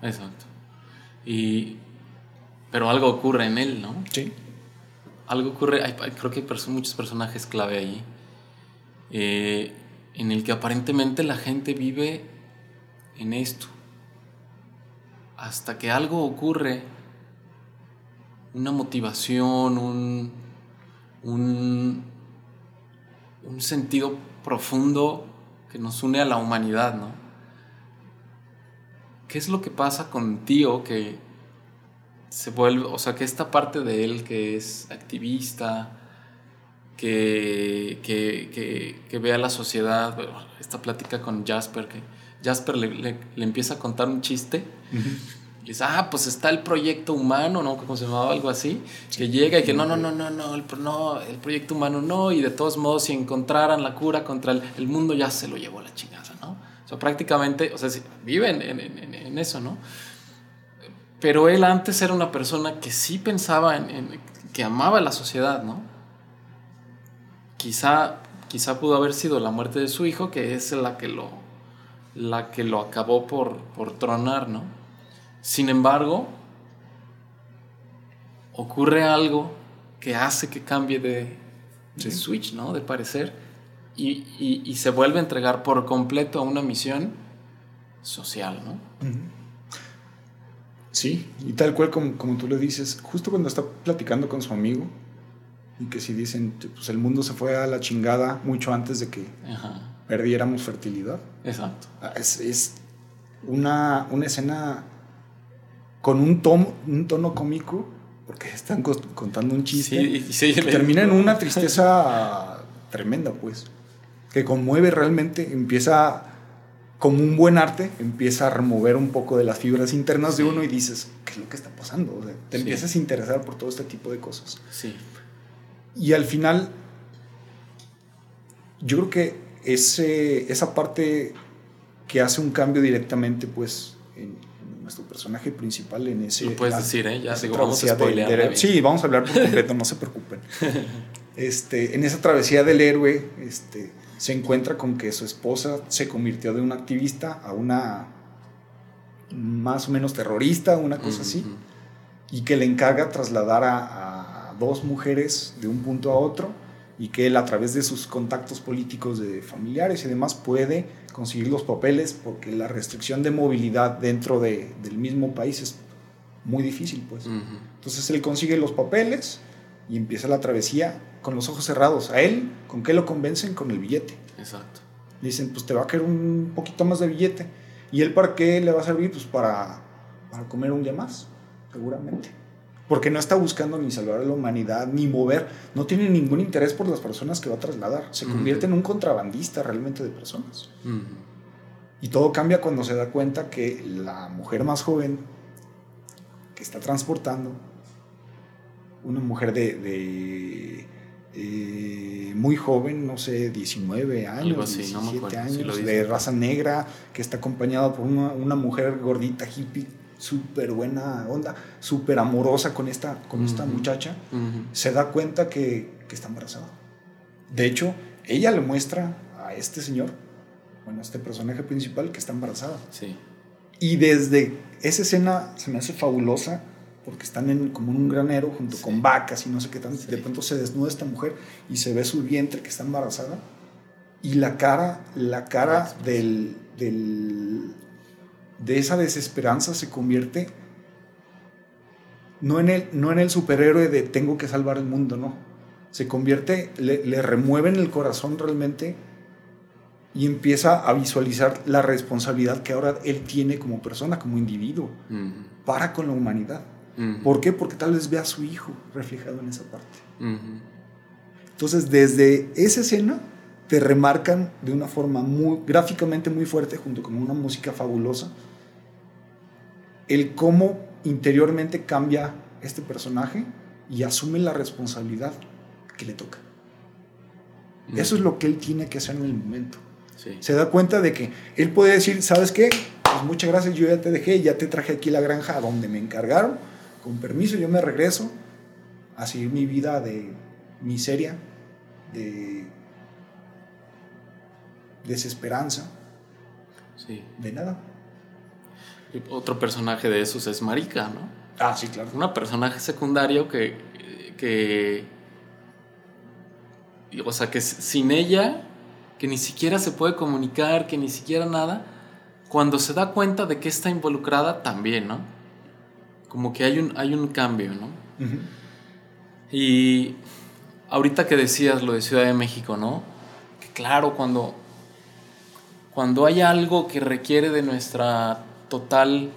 Exacto. Y, pero algo ocurre en él, ¿no? Sí. Algo ocurre, hay, creo que hay muchos personajes clave ahí, eh, en el que aparentemente la gente vive en esto. Hasta que algo ocurre, una motivación, un, un, un sentido profundo que nos une a la humanidad, ¿no? ¿Qué es lo que pasa con Tío que se vuelve, o sea, que esta parte de él que es activista, que, que, que, que ve a la sociedad, bueno, esta plática con Jasper, que Jasper le, le, le empieza a contar un chiste. Uh -huh. Y dice, ah, pues está el proyecto humano, ¿no? Como se llamaba algo así, sí. que llega y que no, no, no, no, no el, no, el proyecto humano no, y de todos modos, si encontraran la cura contra el, el mundo, ya se lo llevó a la chingada, ¿no? O sea, prácticamente, o sea, viven en, en, en, eso, ¿no? Pero él antes era una persona que sí pensaba en, en, que amaba la sociedad, ¿no? Quizá, quizá pudo haber sido la muerte de su hijo, que es la que lo, la que lo acabó por, por tronar, ¿no? Sin embargo, ocurre algo que hace que cambie de, de switch, ¿no? De parecer. Y, y, y, se vuelve a entregar por completo a una misión social, ¿no? Sí, y tal cual como, como, tú le dices, justo cuando está platicando con su amigo, y que si dicen, pues el mundo se fue a la chingada mucho antes de que Ajá. perdiéramos fertilidad. Exacto. Es, es una, una, escena con un, tomo, un tono cómico, porque están contando un chiste, sí, sí, que termina en una [laughs] tristeza tremenda, pues, que conmueve realmente, empieza como un buen arte, empieza a remover un poco de las fibras internas sí. de uno y dices, ¿qué es lo que está pasando? O sea, te empiezas a interesar por todo este tipo de cosas. Sí. Y al final, yo creo que ese, esa parte que hace un cambio directamente, pues, en, en nuestro personaje principal, en ese... Lo puedes la, decir, ¿eh? Ya digo, vamos a de, de, Sí, vamos a hablar por completo, no se preocupen. [laughs] Este, en esa travesía del héroe, este, se encuentra con que su esposa se convirtió de una activista a una más o menos terrorista, una cosa uh -huh. así, y que le encarga trasladar a, a, dos mujeres de un punto a otro y que él a través de sus contactos políticos de familiares y demás puede conseguir los papeles porque la restricción de movilidad dentro de, del mismo país es muy difícil pues. Uh -huh. Entonces él consigue los papeles y empieza la travesía con los ojos cerrados. A él, ¿con qué lo convencen? Con el billete. Exacto. Dicen, pues te va a caer un poquito más de billete. ¿Y él para qué le va a servir? Pues para, para comer un día más, seguramente. Porque no está buscando ni salvar a la humanidad, ni mover. No tiene ningún interés por las personas que va a trasladar. Se convierte uh -huh. en un contrabandista realmente de personas. Uh -huh. Y todo cambia cuando se da cuenta que la mujer más joven que está transportando, una mujer de, de eh, muy joven, no sé, 19 años, así, 17 no años, sí de raza negra, que está acompañada por una, una mujer gordita hippie, súper buena onda, súper amorosa con esta, con uh -huh. esta muchacha, uh -huh. se da cuenta que, que, está embarazada. De hecho, ella le muestra a este señor, bueno, a este personaje principal, que está embarazada. Sí. Y desde esa escena se me hace fabulosa porque están en, como en un granero junto sí. con vacas y no sé qué tanto. Sí. De pronto se desnuda esta mujer y se ve su vientre que está embarazada. Y la cara, la cara del, del, de esa desesperanza se convierte no en, el, no en el superhéroe de tengo que salvar el mundo, no. Se convierte, le, le remueven el corazón realmente y empieza a visualizar la responsabilidad que ahora él tiene como persona, como individuo, uh -huh. para con la humanidad. Uh -huh. ¿Por qué? Porque tal vez ve a su hijo reflejado en esa parte. Uh -huh. Entonces, desde esa escena te remarcan de una forma muy gráficamente muy fuerte, junto con una música fabulosa, el cómo interiormente cambia este personaje y asume la responsabilidad que le toca. Eso es lo que él tiene que hacer en el momento. Sí. Se da cuenta de que él puede decir, ¿sabes qué? Pues muchas gracias, yo ya te dejé, ya te traje aquí la granja donde me encargaron. Con permiso, yo me regreso a seguir mi vida de miseria, de desesperanza, Sí. de nada. Otro personaje de esos es Marika, ¿no? Ah, sí, claro. Un personaje secundario que, que. O sea, que sin ella, que ni siquiera se puede comunicar, que ni siquiera nada, cuando se da cuenta de que está involucrada también, ¿no? Como que hay un, hay un cambio, ¿no? Y ahorita que decías lo de Ciudad de México, ¿no? Que claro, cuando, cuando hay algo que requiere de nuestra total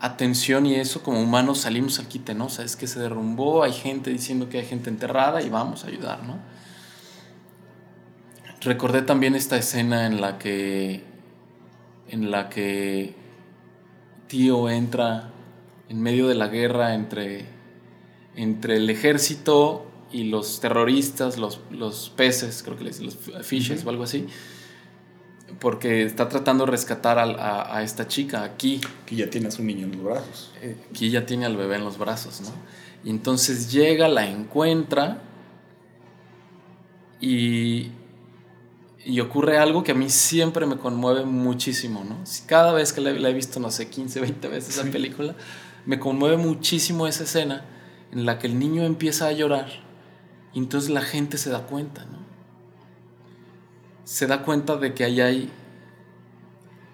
atención y eso, como humanos salimos al quite, ¿no? O sea, es que se derrumbó, hay gente diciendo que hay gente enterrada y vamos a ayudar, ¿no? Recordé también esta escena en la que en la que Tío entra en medio de la guerra entre, entre el ejército y los terroristas, los, los peces, creo que les los fishes o algo así, porque está tratando de rescatar a, a esta chica aquí, Que ya tienes un niño en los brazos. eh, que ya tiene al bebé en los brazos, ¿no? Y entonces llega, la encuentra y, y ocurre algo que a mí siempre me conmueve muchísimo, ¿no? Cada vez que la, la he visto, no sé, 15, 20 veces esa Sí. película, me conmueve muchísimo esa escena en la que el niño empieza a llorar y entonces la gente se da cuenta, ¿no? Se da cuenta de que ahí hay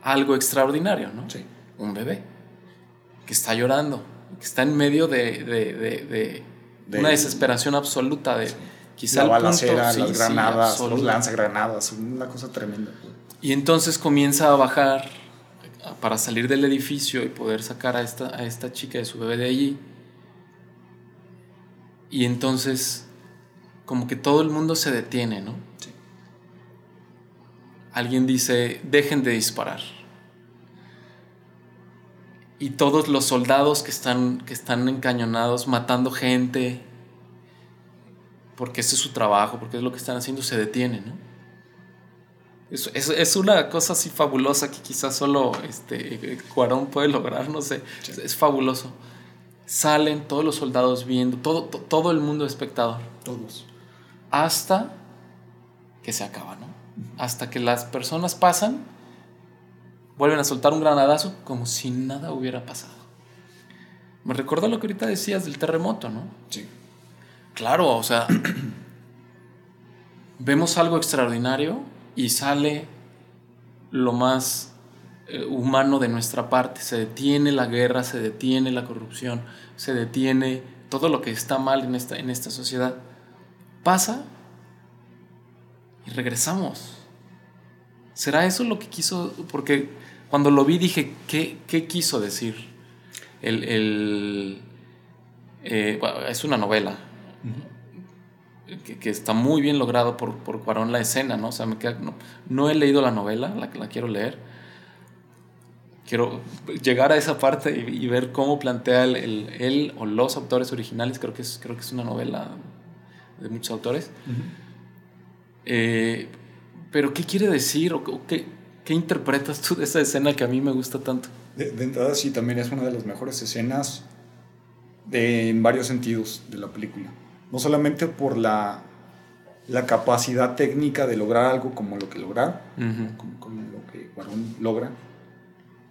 algo extraordinario, ¿no? Sí. un bebé que está llorando, que está en medio de, de- de- de De- una desesperación absoluta de quizá la el punto- sí, las sí, granadas, absoluta. los lanzagranadas, una cosa tremenda. Y entonces comienza a bajar para salir del edificio y poder sacar a esta, a esta chica de su bebé de allí. Y entonces como que todo el mundo se detiene, ¿no? Alguien dice, dejen de disparar. Y todos los soldados que están, que están encañonados, matando gente, porque ese es su trabajo, porque es lo que están haciendo, se detienen, ¿no? Es, es- es una cosa así fabulosa que quizás solo este, Cuarón puede lograr, no sé. Sí. Es, es fabuloso. Salen todos los soldados viendo, todo, to- todo el mundo espectador Todos. hasta que se acaba, ¿no? Hasta que las personas pasan, vuelven a soltar un granadazo como si nada hubiera pasado. Me recordó lo que ahorita decías del terremoto, ¿no? Sí. Claro, o sea, [clears throat] vemos algo extraordinario y sale lo más eh, humano de nuestra parte. Se detiene la guerra, se detiene la corrupción, se detiene todo lo que está mal en esta, en esta sociedad. Pasa y regresamos. ¿Será eso lo que quiso? Porque cuando lo vi dije, ¿qué, qué quiso decir? El, el- eh, bueno, es una novela que, que está muy bien logrado por, por Cuarón la escena, ¿no? O sea, me queda- no, no he leído la novela, la, la quiero leer. Quiero llegar a esa parte y, y ver cómo plantea el, el- él o los autores originales. Creo que es, creo que es una novela de muchos autores. Eh, pero, ¿qué quiere decir? ¿O, o qué, qué interpretas tú de esa escena que a mí me gusta tanto? De, de entrada, sí, también es una de las mejores escenas de, en varios sentidos de la película. No solamente por la, la capacidad técnica de lograr algo como lo que lograr, como, como lo que Cuarón logra,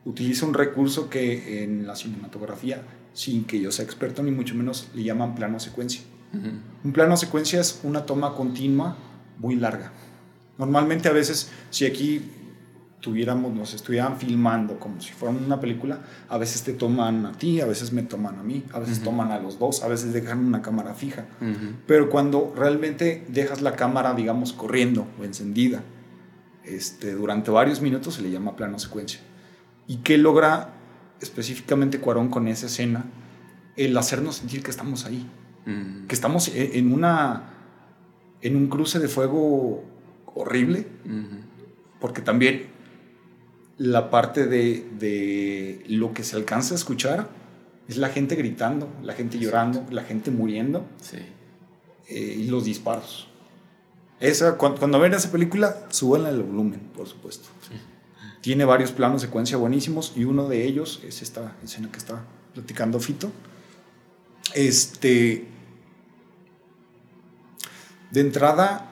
utiliza un recurso que en la cinematografía, sin que yo sea experto ni mucho menos, le llaman plano secuencia. Ujú. Un plano secuencia es una toma continua muy larga. Normalmente a veces, si aquí tuviéramos, nos estuvieran filmando como si fuera una película, a veces te toman a ti, a veces me toman a mí, a veces Ujú. toman a los dos, a veces dejan una cámara fija. Ujú. Pero cuando realmente dejas la cámara, digamos, corriendo o encendida, este, durante varios minutos se le llama plano secuencia. ¿Y qué logra específicamente Cuarón con esa escena? El hacernos sentir que estamos ahí, Ujú. que estamos e- en una en un cruce de fuego horrible, Ujú. porque también la parte de, de lo que se alcanza a escuchar es la gente gritando, la gente llorando, la gente muriendo Sí. eh, y los disparos. Esa, cuando, cuando ven esa película, súbanle el volumen, por supuesto. Tiene varios planos secuencia buenísimos y uno de ellos es esta escena que está platicando Fito. Este. De entrada,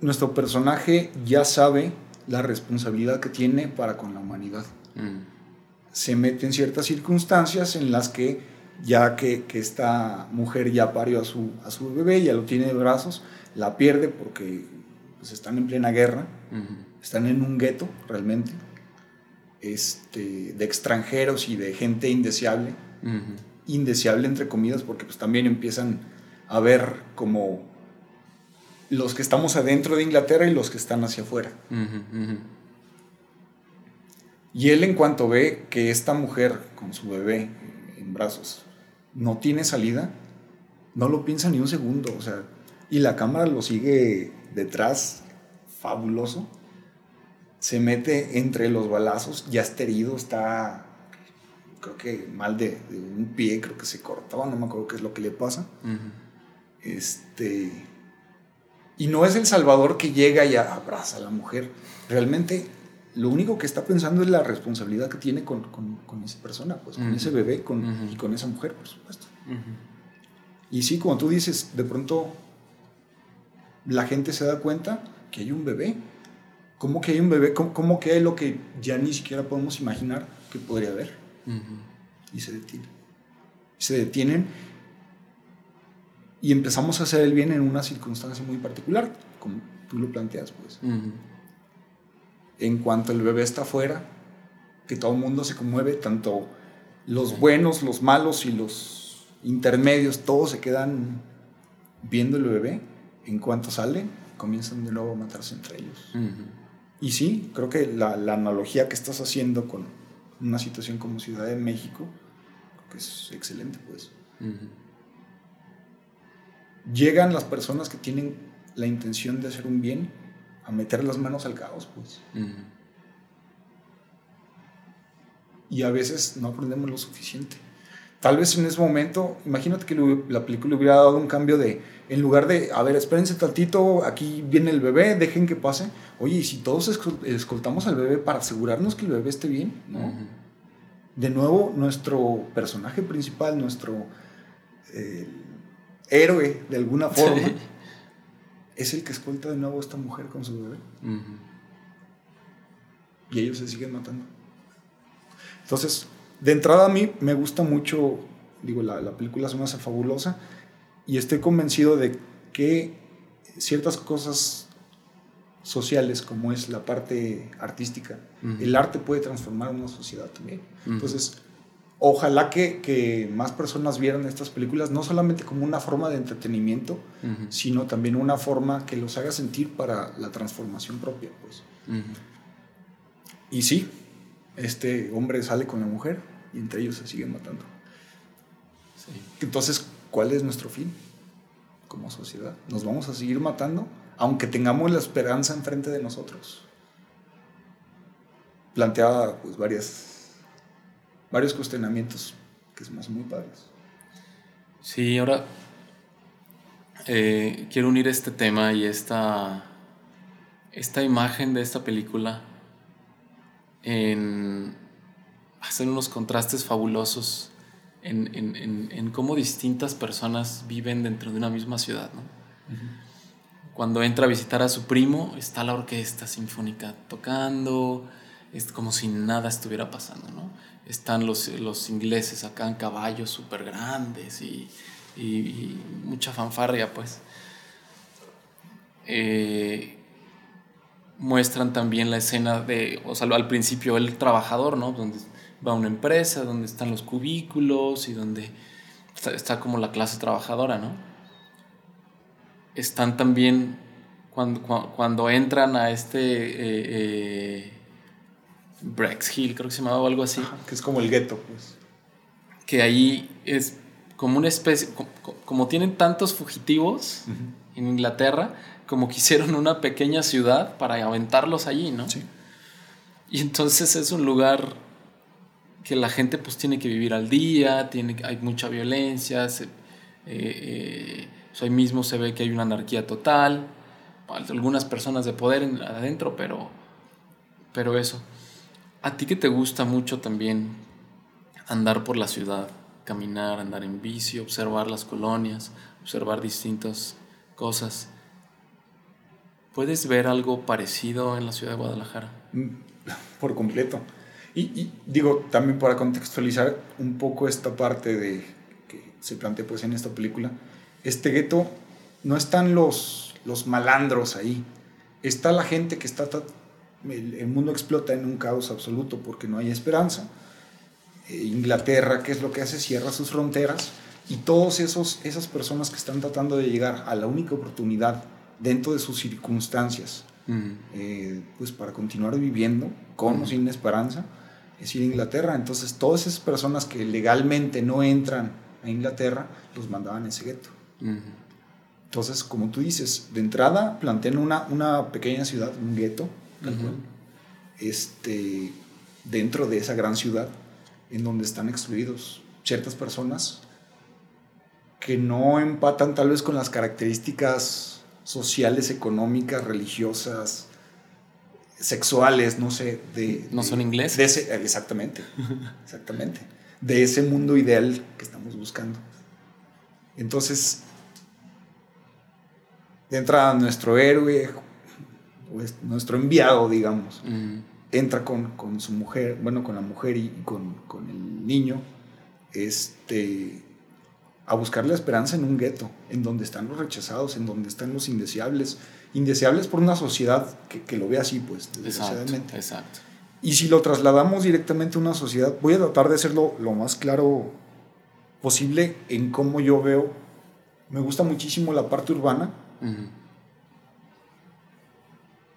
nuestro personaje ya sabe la responsabilidad que tiene para con la humanidad Mm. se mete en ciertas circunstancias en las que ya que, que esta mujer ya parió a su, a su bebé, ya lo tiene de brazos, la pierde porque pues, están en plena guerra, Ujú. están en un gueto realmente, este, de extranjeros y de gente indeseable, Ujú. indeseable entre comillas, porque pues también empiezan a ver como los que estamos adentro de Inglaterra y los que están hacia afuera. Ujú, ujú. Y él en cuanto ve que esta mujer con su bebé en brazos no tiene salida, no lo piensa ni un segundo, o sea, y la cámara lo sigue detrás, fabuloso. Se mete entre los balazos, ya está herido, está, creo que mal de, de un pie, creo que se cortaba, no me acuerdo qué es lo que le pasa. Ujú. Este. Y no es el Salvador que llega y abraza a la mujer. Realmente lo único que está pensando es la responsabilidad que tiene con, con- con esa persona, pues, con Ujú. ese bebé con, Ujú. y con esa mujer, por supuesto. Ujú. Y sí, como tú dices, de pronto la gente se da cuenta que hay un bebé. ¿Cómo que hay un bebé? ¿Cómo, cómo que hay lo que ya ni siquiera podemos imaginar que podría haber? Y se detienen. Se detienen y empezamos a hacer el bien en una circunstancia muy particular, como tú lo planteas, pues. Ujú. En cuanto el bebé está afuera, que todo el mundo se conmueve, tanto los buenos, los malos y los intermedios, todos se quedan viendo el bebé. En cuanto sale, comienzan de nuevo a matarse entre ellos. Ujú. Y sí, creo que la, la analogía que estás haciendo con una situación como Ciudad de México, creo que es excelente, pues. Ujú. Llegan las personas que tienen la intención de hacer un bien a meter las manos al caos, pues. Y a veces no aprendemos lo suficiente. Tal vez en ese momento, imagínate que la película hubiera dado un cambio de, en lugar de, a ver, espérense tantito, aquí viene el bebé, dejen que pase. Oye, ¿y si todos escol- escoltamos al bebé para asegurarnos que el bebé esté bien? ¿no? De nuevo, nuestro personaje principal, nuestro eh, héroe de alguna forma, Sí. es el que escolta de nuevo a esta mujer con su bebé. Y ellos se siguen matando. Entonces, de entrada a mí me gusta mucho, digo, la, la película se me hace fabulosa y estoy convencido de que ciertas cosas sociales como es la parte artística, el arte puede transformar una sociedad también. Entonces, ojalá que, que más personas vieran estas películas no solamente como una forma de entretenimiento, sino también una forma que los haga sentir para la transformación propia. Pues. Ujú. Y sí, este hombre sale con la mujer y entre ellos se siguen matando. Sí. Entonces, ¿cuál es nuestro fin como sociedad? ¿Nos vamos a seguir matando aunque tengamos la esperanza enfrente de nosotros? Planteaba pues varias, varios cuestionamientos que hacen muy padres. Sí, ahora eh, quiero unir este tema y esta, esta imagen de esta película en hacer unos contrastes fabulosos en, en- en- en cómo distintas personas viven dentro de una misma ciudad. ¿no? Cuando entra a visitar a su primo, está la orquesta sinfónica tocando, es como si nada estuviera pasando, ¿no? Están los, los ingleses acá en caballos súper grandes y, y- mucha fanfarria, pues. Eh, muestran también la escena de, o sea, al principio el trabajador, ¿no? Donde va una empresa, donde están los cubículos y donde está, como la clase trabajadora, ¿no? Están también cuando, cua- cuando entran a este eh, eh, Brex Hill, creo que se llamaba o algo así, Que es como el gueto, pues. que ahí es como una especie, co- co- como, tienen tantos fugitivos en Inglaterra, como que hicieron una pequeña ciudad para aventarlos allí, ¿no? Sí. Y entonces es un lugar que la gente pues tiene que vivir al día, tiene, hay mucha violencia, se, eh, eh, ahí mismo se ve que hay una anarquía total, algunas personas de poder adentro, pero, pero eso. A ti que te gusta mucho también andar por la ciudad, caminar, andar en bici, observar las colonias, observar distintas cosas. ¿Puedes ver algo parecido en la ciudad de Guadalajara? Mm, por completo. Y, digo, también para contextualizar un poco esta parte de que se plantea pues en esta película, este gueto no están los, los malandros ahí, está la gente que está, el, el mundo explota en un caos absoluto porque no hay esperanza. Eh, Inglaterra, ¿qué es lo que hace? Cierra sus fronteras y todas esas personas que están tratando de llegar a la única oportunidad dentro de sus circunstancias, eh, pues para continuar viviendo con o sin esperanza, es ir a Inglaterra. Entonces, todas esas personas que legalmente no entran a Inglaterra, los mandaban a ese gueto. Entonces, como tú dices, de entrada plantean una, una pequeña ciudad, un gueto, este, dentro de esa gran ciudad, en donde están excluidos ciertas personas que no empatan tal vez con las características sociales, económicas, religiosas, sexuales, no sé, de... ¿No son ingleses? exactamente, exactamente. De ese mundo ideal que estamos buscando. Entonces, entra nuestro héroe, pues, nuestro enviado, digamos, entra con, con, su mujer, bueno, con la mujer y con, con el niño, este, a buscar la esperanza en un gueto, en donde están los rechazados, en donde están los indeseables, indeseables por una sociedad que, que lo ve así, pues, desgraciadamente. Exacto, Y si lo trasladamos directamente a una sociedad, voy a tratar de hacerlo lo más claro posible en cómo yo veo. Me gusta muchísimo la parte urbana.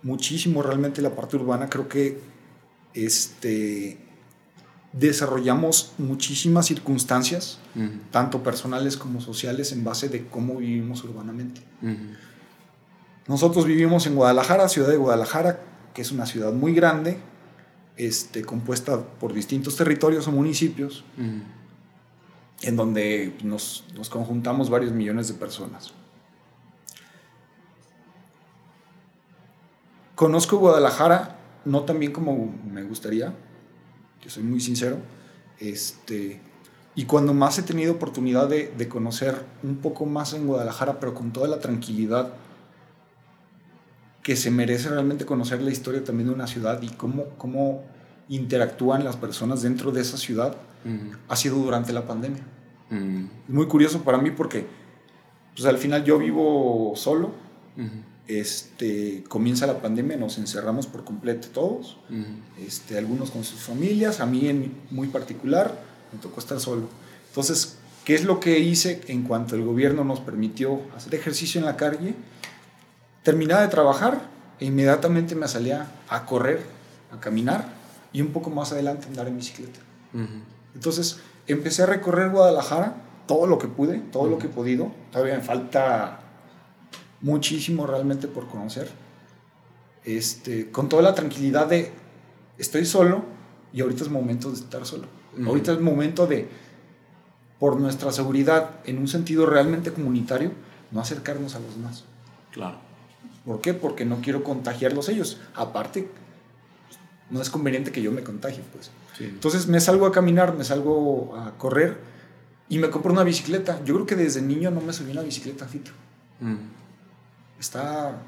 Muchísimo realmente la parte urbana. Creo que este desarrollamos muchísimas circunstancias, tanto personales como sociales, en base de cómo vivimos urbanamente. Nosotros vivimos en Guadalajara, ciudad de Guadalajara, que es una ciudad muy grande, este, compuesta por distintos territorios o municipios, en donde nos, nos conjuntamos varios millones de personas. Conozco Guadalajara no tan bien como me gustaría, que soy muy sincero. Este, y cuando más he tenido oportunidad de, de, conocer un poco más en Guadalajara, pero con toda la tranquilidad que se merece realmente conocer la historia también de una ciudad y cómo, cómo interactúan las personas dentro de esa ciudad, ha sido durante la pandemia. Muy curioso para mí porque pues, al final yo vivo solo este, comienza la pandemia, nos encerramos por completo todos, este, algunos con sus familias, a mí en muy particular me tocó estar solo. Entonces, ¿qué es lo que hice en cuanto el gobierno nos permitió hacer ejercicio en la calle? Terminaba de trabajar e inmediatamente me salía a correr, a caminar y un poco más adelante andar en bicicleta. Entonces, empecé a recorrer Guadalajara todo lo que pude, todo lo que he podido. Todavía me falta muchísimo realmente por conocer. Este, con toda la tranquilidad de estoy solo y ahorita es momento de estar solo. Ahorita es momento de, por nuestra seguridad, en un sentido realmente comunitario, no acercarnos a los demás. Claro. ¿Por qué? Porque no quiero contagiarlos ellos. Aparte, no es conveniente que yo me contagie, pues. Entonces me salgo a caminar, me salgo a correr y me compro una bicicleta. Yo creo que desde niño no me subí una bicicleta, Fito. Está,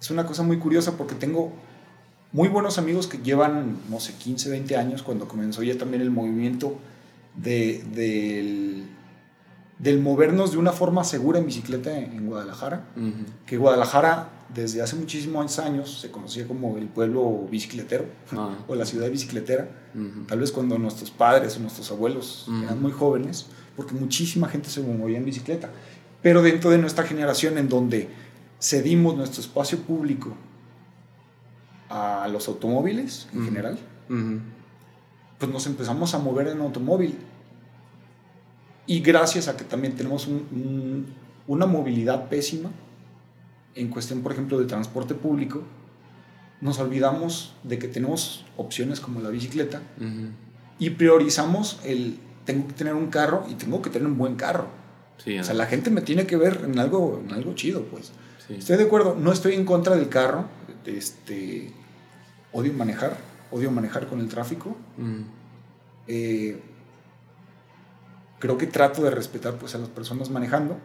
es una cosa muy curiosa porque tengo muy buenos amigos que llevan, no sé, 15, 20 años cuando comenzó ya también el movimiento de, del, del, movernos de una forma segura en bicicleta en, Guadalajara. Que Guadalajara desde hace muchísimos años se conocía como el pueblo bicicletero ah. [laughs] o la ciudad bicicletera. Tal vez cuando nuestros padres o nuestros abuelos eran muy jóvenes, porque muchísima gente se movía en bicicleta. Pero dentro de nuestra generación en donde cedimos nuestro espacio público a los automóviles en general, pues nos empezamos a mover en automóvil. Y gracias a que también tenemos una movilidad pésima en cuestión, por ejemplo, de transporte público, nos olvidamos de que tenemos opciones como la bicicleta y priorizamos el tengo que tener un carro y tengo que tener un buen carro. Sí, O sea, la gente me tiene que ver en algo, en algo chido, pues. Sí. Estoy de acuerdo, no estoy en contra del carro. Este, odio manejar, odio manejar con el tráfico. Mm, Eh, creo que trato de respetar pues, a las personas manejando,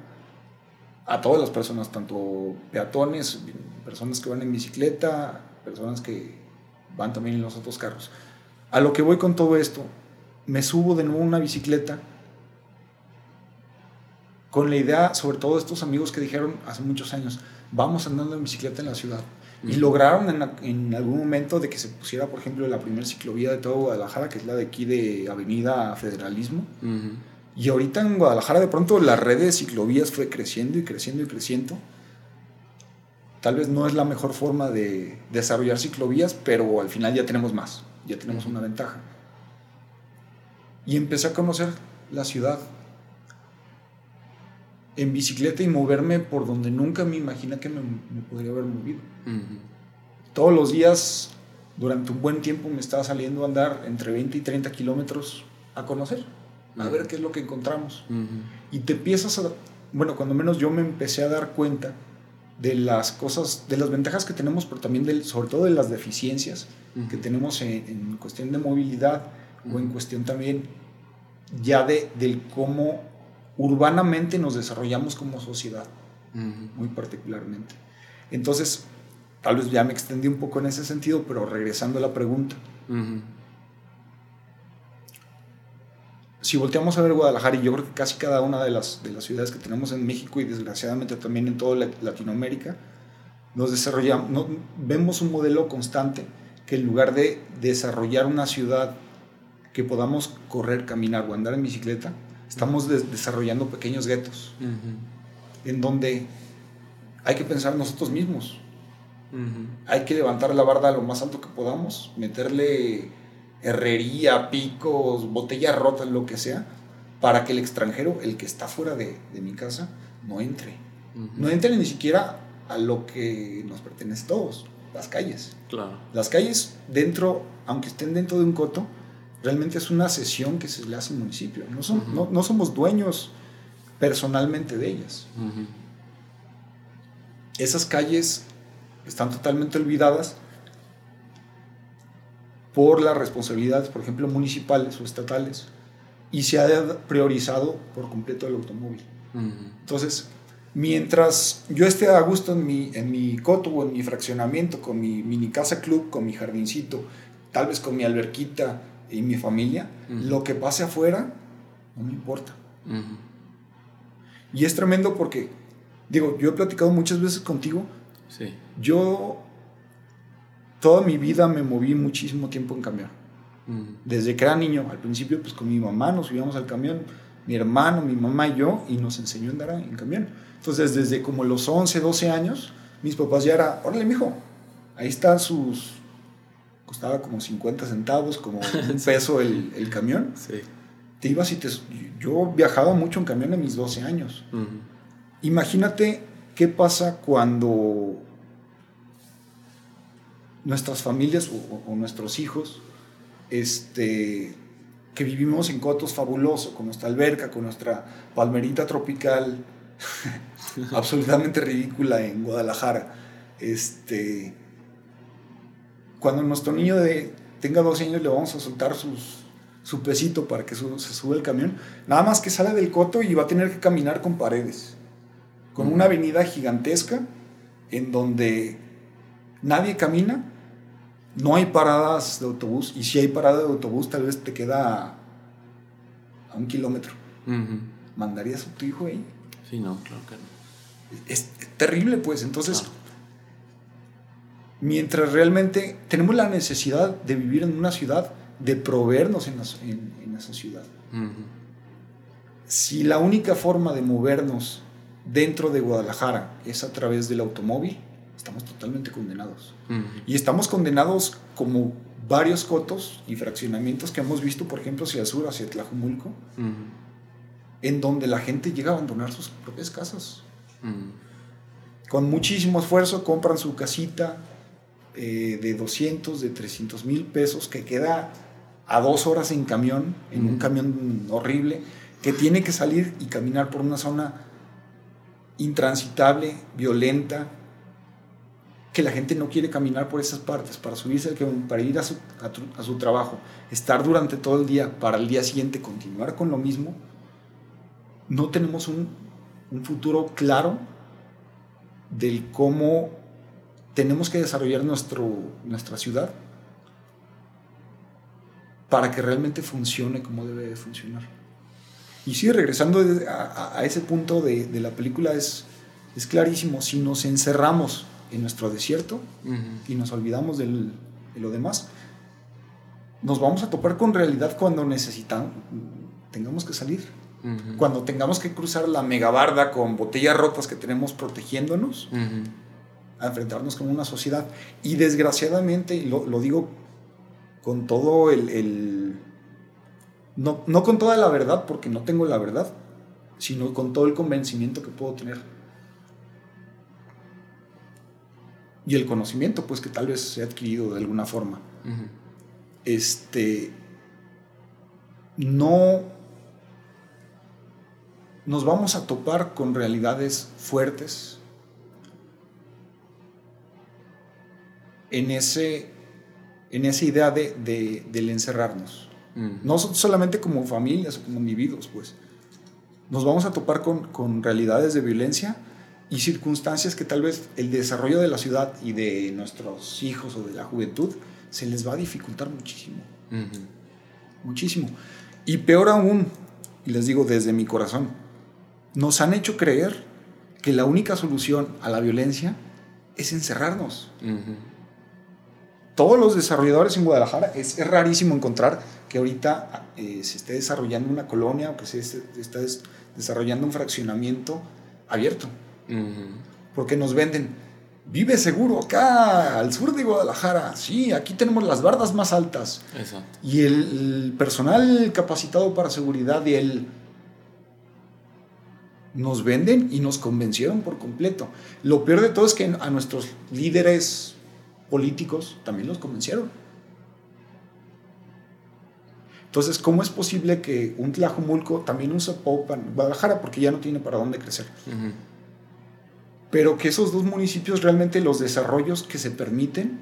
a todas las personas, tanto peatones, personas que van en bicicleta, personas que van también en los otros carros. A lo que voy con todo esto, me subo de nuevo a una bicicleta con la idea, sobre todo estos amigos que dijeron hace muchos años, vamos andando en bicicleta en la ciudad. Y lograron en, en algún momento de que se pusiera, por ejemplo, la primera ciclovía de todo Guadalajara, que es la de aquí de Avenida Federalismo. Y ahorita en Guadalajara de pronto la red de ciclovías fue creciendo y creciendo y creciendo. Tal vez no es la mejor forma de desarrollar ciclovías, pero al final ya tenemos más, ya tenemos una ventaja. Y empecé a conocer la ciudad en bicicleta y moverme por donde nunca me imaginé que me, me podría haber movido. Todos los días, durante un buen tiempo, me estaba saliendo a andar entre 20 y 30 kilómetros a conocer, a ver qué es lo que encontramos. Y te empiezas a, bueno, cuando menos yo me empecé a dar cuenta de las cosas, de las ventajas que tenemos, pero también del, sobre todo de las deficiencias que tenemos en, en cuestión de movilidad o en cuestión también ya de, del cómo urbanamente nos desarrollamos como sociedad, muy particularmente. Entonces, tal vez ya me extendí un poco en ese sentido, pero regresando a la pregunta, si volteamos a ver Guadalajara, y yo creo que casi cada una de las, de las ciudades que tenemos en México y desgraciadamente también en toda la- Latinoamérica, nos desarrollamos, no- vemos un modelo constante que en lugar de desarrollar una ciudad que podamos correr, caminar o andar en bicicleta, estamos des- desarrollando pequeños guetos ujú, en donde hay que pensar nosotros mismos. ujú. Hay que levantar la barda lo más alto que podamos, meterle herrería, picos, botellas rotas, lo que sea, para que el extranjero, el que está fuera de, de mi casa, no entre. Ujú. No entre ni siquiera a lo que nos pertenece a todos, las calles. Claro. Las calles dentro, aunque estén dentro de un coto, realmente es una cesión que se le hace al municipio. No, son- no, no somos dueños personalmente de ellas. Esas calles están totalmente olvidadas por las responsabilidades, por ejemplo, municipales o estatales, y se ha priorizado por completo el automóvil. Entonces, mientras yo esté a gusto en mi, en mi coto o en mi fraccionamiento, con mi mini casa club, con mi jardincito, tal vez con mi alberquita y mi familia, Ujú. lo que pase afuera no me importa. ujú. Y es tremendo porque, digo, yo he platicado muchas veces contigo, Sí. yo toda mi vida me moví muchísimo tiempo en camión. Ujú, Desde que era niño, al principio pues con mi mamá nos subíamos al camión, mi hermano, mi mamá y yo, y nos enseñó a andar en camión. Entonces desde como los 11, 12 años, mis papás ya era, órale mijo, ahí están sus, costaba como 50 centavos, como [laughs] un peso el, el camión. Sí. Te ibas y te... Yo viajaba mucho en camión a mis 12 años. Imagínate qué pasa cuando nuestras familias o, o nuestros hijos, este, que vivimos en cotos fabulosos, con nuestra alberca, con nuestra palmerita tropical, [laughs] absolutamente ridícula en Guadalajara, este, cuando nuestro niño de, tenga 12 años le vamos a soltar sus, su pesito para que su- se suba el camión, nada más que sale del coto y va a tener que caminar con paredes con una avenida gigantesca en donde nadie camina, no hay paradas de autobús, y si hay parada de autobús tal vez te queda a, un kilómetro. ujú. ¿Mandarías a tu hijo ahí? Sí, no, claro que no. Es terrible pues, entonces Claro. Mientras realmente tenemos la necesidad de vivir en una ciudad, de proveernos en, en- en esa ciudad. Ujú, Si la única forma de movernos dentro de Guadalajara es a través del automóvil, estamos totalmente condenados. ujú. Y estamos condenados como varios cotos y fraccionamientos que hemos visto, por ejemplo, hacia el sur, hacia Tlajumulco, Ujú, en donde la gente llega a abandonar sus propias casas. Con muchísimo esfuerzo compran su casita eh, de 200, de 300 mil pesos, que queda a dos horas en camión, en un camión horrible, que tiene que salir y caminar por una zona intransitable, violenta, que la gente no quiere caminar por esas partes, para subirse al camión, para ir a su, a su trabajo, estar durante todo el día, para el día siguiente continuar con lo mismo, no tenemos un, un futuro claro del cómo tenemos que desarrollar nuestro, nuestra ciudad para que realmente funcione como debe de funcionar. Y sí, regresando a, a ese punto de, de, la película, es, es clarísimo, si nos encerramos en nuestro desierto uh -huh. y nos olvidamos del, de lo demás, nos vamos a topar con realidad cuando necesitamos, tengamos que salir. Uh -huh. Cuando tengamos que cruzar la megabarda con botellas rotas que tenemos protegiéndonos, uh -huh. A enfrentarnos con una sociedad. Y desgraciadamente, lo, lo digo con todo el, el no, no, con toda la verdad, porque no tengo la verdad, sino con todo el convencimiento que puedo tener. Y el conocimiento, pues que tal vez se ha adquirido de alguna forma. Uh -huh. Este. No. Nos vamos a topar con realidades fuertes en, ese, en esa idea de, de, del encerrarnos. No solamente como familias o como individuos, pues. Nos vamos a topar con, con, realidades de violencia y circunstancias que tal vez el desarrollo de la ciudad y de nuestros hijos o de la juventud se les va a dificultar muchísimo. Uh -huh. Muchísimo. Y peor aún, y les digo desde mi corazón, nos han hecho creer que la única solución a la violencia es encerrarnos. Uh -huh. Todos los desarrolladores en Guadalajara, es, es rarísimo encontrar que ahorita eh, se esté desarrollando una colonia o que se está desarrollando un fraccionamiento abierto. Uh -huh. Porque nos venden, vive seguro acá al sur de Guadalajara, sí, aquí tenemos las bardas más altas. Exacto. Y el, el, personal capacitado para seguridad y el... Nos venden y nos convencieron por completo. Lo peor de todo es que a nuestros líderes políticos también los convencieron. Entonces, ¿cómo es posible que un Tlajumulco, también un Zapopan, Guadalajara, porque ya no tiene para dónde crecer, uh -huh. pero que esos dos municipios realmente los desarrollos que se permiten,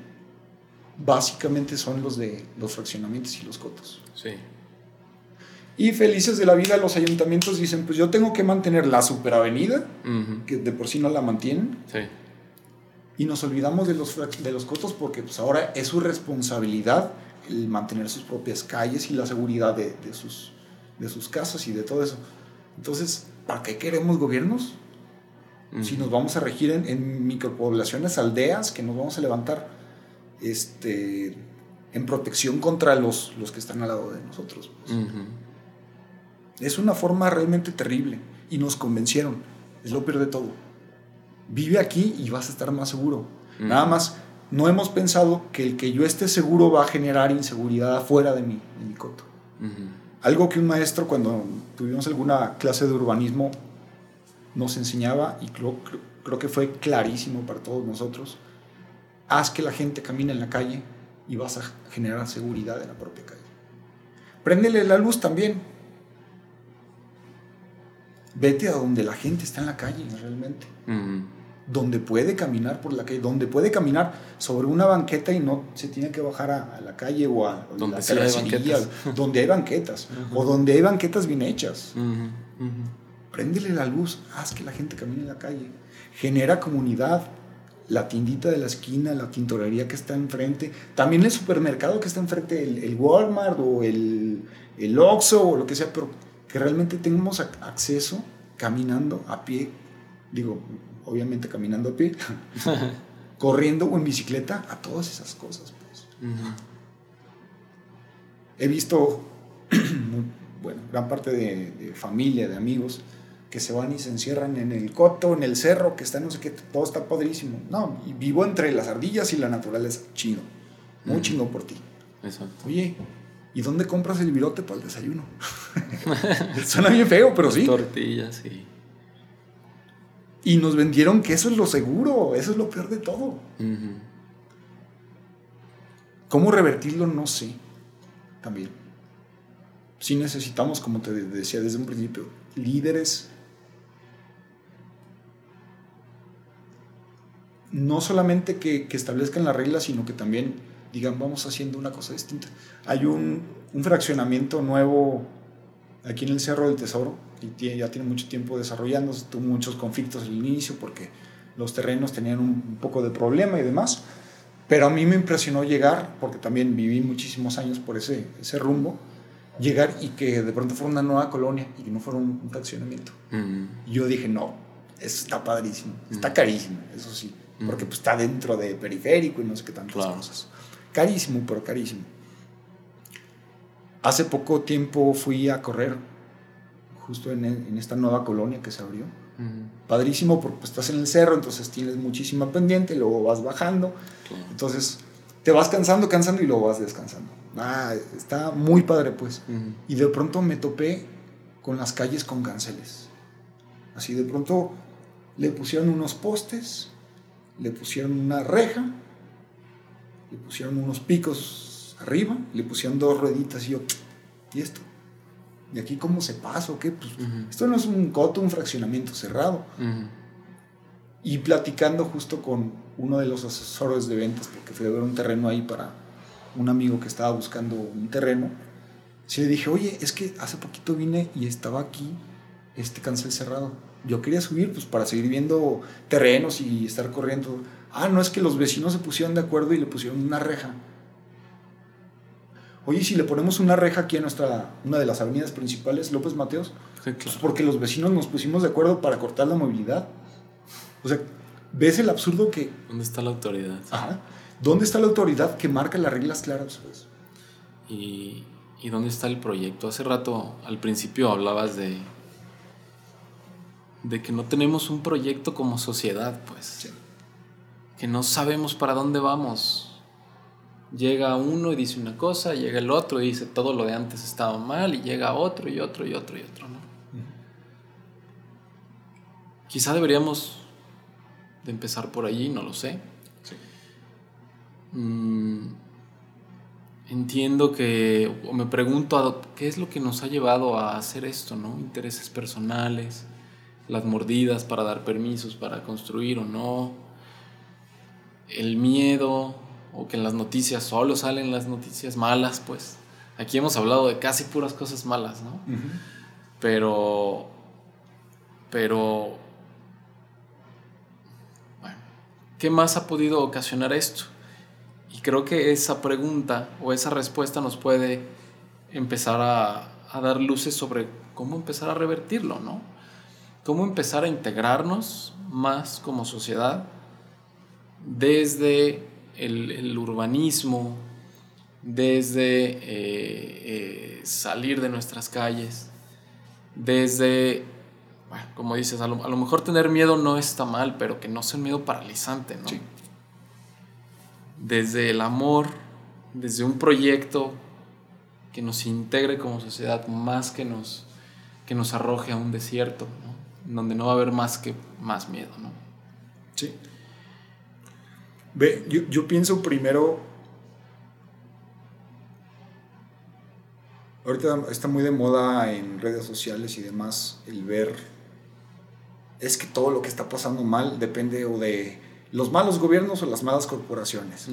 básicamente son los de los fraccionamientos y los cotos. Sí. Y felices de la vida, los ayuntamientos dicen, pues yo tengo que mantener la superavenida, uh -huh. que de por sí no la mantienen. Sí. Y nos olvidamos de los, de los cotos porque pues ahora es su responsabilidad el mantener sus propias calles y la seguridad de, de, sus, de sus casas y de todo eso. Entonces, ¿para qué queremos gobiernos? Uh -huh. Si nos vamos a regir en, en, micropoblaciones, aldeas, que nos vamos a levantar este, en protección contra los, los que están al lado de nosotros. Pues. Uh -huh. Es una forma realmente terrible y nos convencieron. Es lo peor de todo. Vive aquí y vas a estar más seguro. -huh. Nada más no hemos pensado que el que yo esté seguro va a generar inseguridad afuera de mi, de mi coto. Algo que un maestro cuando tuvimos alguna clase de urbanismo nos enseñaba y creo, creo, creo, que fue clarísimo para todos nosotros, haz que la gente camine en la calle y vas a generar seguridad en la propia calle. Préndele la luz también. Vete a donde la gente está en la calle realmente. Uh -huh donde puede caminar por la calle, donde puede caminar sobre una banqueta y no se tiene que bajar a, a la calle o a, donde la sí hay banquetas. [laughs] donde hay banquetas uh -huh. o donde hay banquetas bien hechas. Uh. Uh -huh. Préndele la luz, haz que la gente camine en la calle, genera comunidad, la tiendita de la esquina, la tintorería que está enfrente, también el supermercado que está enfrente, el, el Walmart o el, el Oxxo o lo que sea, pero que realmente tengamos acceso caminando a pie, digo, obviamente caminando a pie, [laughs] [laughs] corriendo o en bicicleta, a todas esas cosas. Pues. Uh -huh. He visto, [clears throat] bueno, gran parte de, de, familia, de amigos, que se van y se encierran en el coto, en el cerro, que está no sé qué, todo está padrísimo. No, y vivo entre las ardillas y la naturaleza, chino. Muy uh -huh. chingo por ti. Exacto. Oye, ¿y dónde compras el virote para el desayuno? [laughs] Suena bien feo, pero sí. Tortillas, sí. Y nos vendieron que eso es lo seguro, eso es lo peor de todo. Uh -huh. ¿Cómo revertirlo? No sé. también. Sí necesitamos, como te decía desde un principio, líderes no solamente que, que, establezcan las reglas, sino que también digan, vamos haciendo una cosa distinta. Hay un, un fraccionamiento nuevo aquí en el Cerro del Tesoro, y ya tiene mucho tiempo desarrollándose, tuvo muchos conflictos al inicio porque los terrenos tenían un, un poco de problema y demás, pero a mí me impresionó llegar, porque también viví muchísimos años por ese, ese rumbo, llegar y que de pronto fuera una nueva colonia y que no fuera un, fraccionamiento. Y yo dije, no, eso está padrísimo, está carísimo, eso sí, porque pues, está dentro de periférico y no sé qué tantas cosas. Carísimo, pero carísimo. Hace poco tiempo fui a correr justo en, en esta nueva colonia que se abrió. Padrísimo porque pues, estás en el cerro, entonces tienes muchísima pendiente, luego vas bajando. Entonces te vas cansando, cansando y luego vas descansando. Ah, está muy padre pues. Y de pronto me topé con las calles con canceles. Así de pronto le pusieron unos postes, le pusieron una reja, le pusieron unos picos arriba, le pusieron dos rueditas y yo, ¿y esto? ¿Y aquí cómo se pasa o qué? Pues, Esto no es un coto, un fraccionamiento cerrado. Y platicando justo con uno de los asesores de ventas, porque fui a ver un terreno ahí para un amigo que estaba buscando un terreno, sí le dije, oye, es que hace poquito vine y estaba aquí este cancel cerrado. Yo quería subir pues para seguir viendo terrenos y estar corriendo. Ah, no es que los vecinos se pusieron de acuerdo y le pusieron una reja. Oye, si le ponemos una reja aquí a nuestra, una de las avenidas principales, López Mateos, pues porque los vecinos nos pusimos de acuerdo para cortar la movilidad. O sea, ¿ves el absurdo que... ¿Dónde está la autoridad? Ajá. ¿Dónde está la autoridad que marca las reglas claras? Pues? ¿Y, ¿Y dónde está el proyecto? Hace rato, al principio, hablabas de, de que no tenemos un proyecto como sociedad, pues. Sí. Que no sabemos para dónde vamos. Llega uno y dice una cosa, llega el otro y dice todo lo de antes estaba mal, y llega otro y otro y otro y otro, ¿no? Quizá deberíamos de empezar por allí, no lo sé. Sí. Mm, entiendo que, o me pregunto, ¿qué es lo que nos ha llevado a hacer esto, no? Intereses personales, las mordidas para dar permisos para construir o no, el miedo, o que en las noticias solo salen las noticias malas, pues. Aquí hemos hablado de casi puras cosas malas, ¿no? Pero. Pero. Bueno, ¿qué más ha podido ocasionar esto? Y creo que esa pregunta o esa respuesta nos puede empezar a, a dar luces sobre cómo empezar a revertirlo, ¿no? Cómo empezar a integrarnos más como sociedad desde el, urbanismo, desde eh, eh, salir de nuestras calles, desde, bueno, como dices, a lo, mejor tener miedo no está mal, pero que no sea un miedo paralizante, ¿no? Desde el amor, desde un proyecto que nos integre como sociedad, más que nos, que nos arroje a un desierto, ¿no? Donde no va a haber más que más miedo, ¿no? Sí. Ve, yo, pienso primero. Ahorita está muy de moda en redes sociales y demás el ver. Es que todo lo que está pasando mal depende o de los malos gobiernos o las malas corporaciones.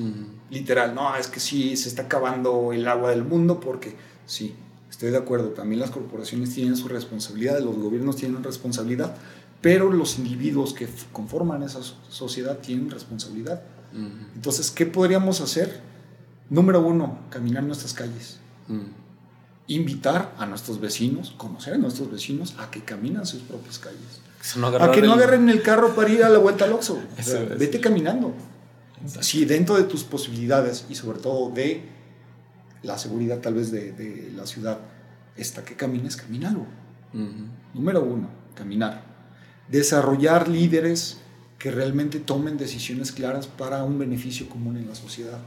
Literal, no, es que sí, se está acabando el agua del mundo porque sí, estoy de acuerdo. También las corporaciones tienen su responsabilidad, los gobiernos tienen responsabilidad, pero los individuos que conforman esa sociedad tienen responsabilidad. Entonces, ¿qué podríamos hacer? Número uno, caminar nuestras calles. Invitar a nuestros vecinos, conocer a nuestros vecinos, a que caminen sus propias calles. a que no agarren el carro para ir a la vuelta al Oxxo. [laughs] vete caminando. Si dentro de tus posibilidades y sobre todo de la seguridad tal vez de, la ciudad está que camines, camínalo. Número uno, caminar. Desarrollar líderes que realmente tomen decisiones claras para un beneficio común en la sociedad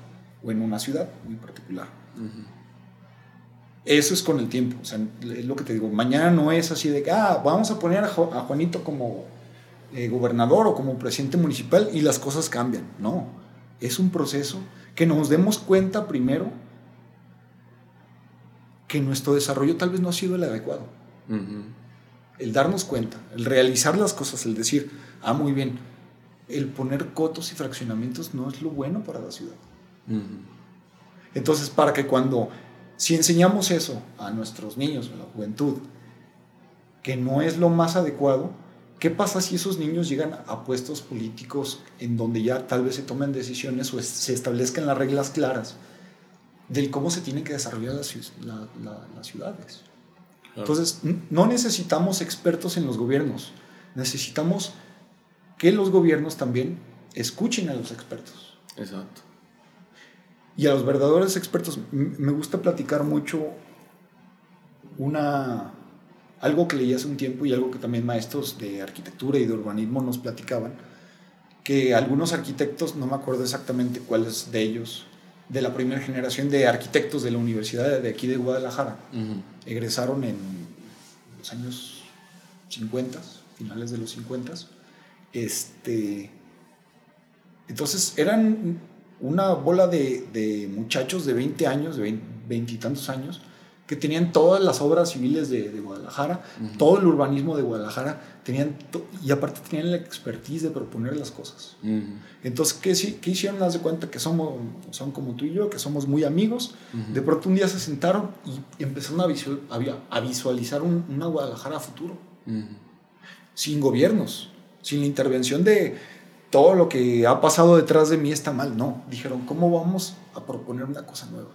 o en una ciudad muy particular. Eso es con el tiempo, o sea, es lo que te digo, mañana no es así de que, ah, vamos a poner a, Juanito como eh, gobernador o como presidente municipal y las cosas cambian, no, es un proceso que nos demos cuenta primero que nuestro desarrollo tal vez no ha sido el adecuado. El darnos cuenta, el realizar las cosas, el decir, ah, muy bien, el poner cotos y fraccionamientos no es lo bueno para la ciudad. Entonces, para que cuando, si enseñamos eso a nuestros niños, a la juventud, que no es lo más adecuado, ¿qué pasa si esos niños llegan a puestos políticos en donde ya tal vez se tomen decisiones o se establezcan las reglas claras del cómo se tienen que desarrollar las, ciudades? Entonces, no necesitamos expertos en los gobiernos, necesitamos que los gobiernos también escuchen a los expertos. Exacto. Y a los verdaderos expertos, me gusta platicar mucho una, algo que leí hace un tiempo y algo que también maestros de arquitectura y de urbanismo nos platicaban, que algunos arquitectos, no me acuerdo exactamente cuáles de ellos, de la primera generación de arquitectos de la Universidad de aquí de Guadalajara, egresaron en los años 50, finales de los 50. Este, entonces eran una bola de, muchachos de 20 años, de 20 y tantos años, que tenían todas las obras civiles de, Guadalajara, todo el urbanismo de Guadalajara, tenían y aparte tenían la expertise de proponer las cosas. Entonces, ¿qué, ¿qué hicieron? Haz de cuenta que somos, son como tú y yo, que somos muy amigos. De pronto un día se sentaron y empezaron a, visualizar una Guadalajara futuro, sin gobiernos, sin la intervención de todo lo que ha pasado detrás de mí está mal. No, dijeron, ¿cómo vamos a proponer una cosa nueva?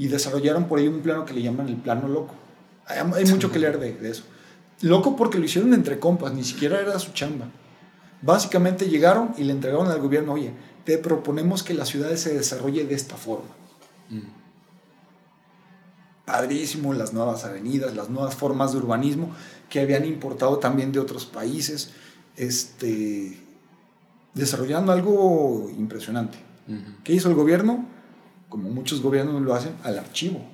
y desarrollaron por ahí un plano que le llaman el plano loco. Hay, mucho que leer de, eso. Loco porque lo hicieron entre compas, ni siquiera era su chamba. Básicamente llegaron y le entregaron al gobierno, oye, te proponemos que la ciudad se desarrolle de esta forma. Mm. Padrísimo, las nuevas avenidas, las nuevas formas de urbanismo que habían importado también de otros países, este, desarrollando algo impresionante. ¿Qué hizo el gobierno? como muchos gobiernos lo hacen, al archivo.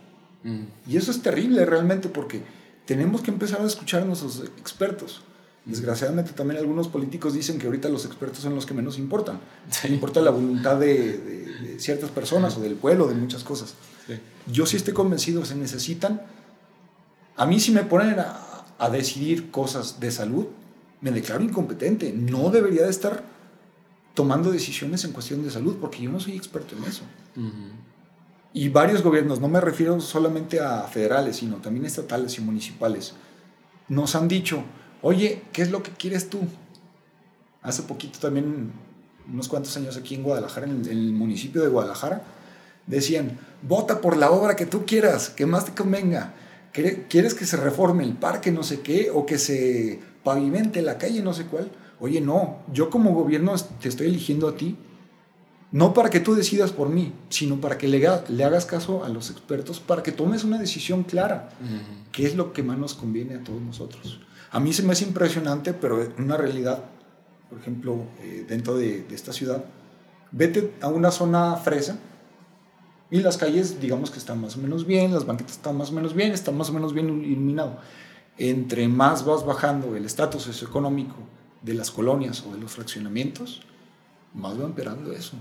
Y eso es terrible realmente porque tenemos que empezar a escuchar a nuestros expertos. Desgraciadamente también algunos políticos dicen que ahorita los expertos son los que menos importan. Importa la voluntad de, ciertas personas o del pueblo, de muchas cosas. Yo sí estoy convencido, se necesitan. A mí si me ponen a, decidir cosas de salud, me declaro incompetente. No debería de estar tomando decisiones en cuestión de salud porque yo no soy experto en eso. Y varios gobiernos, no me refiero solamente a federales, sino también estatales y municipales, nos han dicho, oye, ¿qué es lo que quieres tú? Hace poquito también, unos cuantos años aquí en Guadalajara, en el, municipio de Guadalajara, decían, vota por la obra que tú quieras, que más te convenga. ¿Quieres que se reforme el parque, no sé qué, o que se pavimente la calle, no sé cuál? Oye, no, yo como gobierno te estoy eligiendo a ti no para que tú decidas por mí, sino para que le, le hagas caso a los expertos, para que tomes una decisión clara, qué es lo que más nos conviene a todos nosotros. A mí se me hace impresionante, pero una realidad, por ejemplo, eh, dentro de, esta ciudad, vete a una zona fresa y las calles, digamos que están más o menos bien, las banquetas están más o menos bien, están más o menos bien iluminado. Entre más vas bajando el estatus socioeconómico de las colonias o de los fraccionamientos, más va empeorando eso.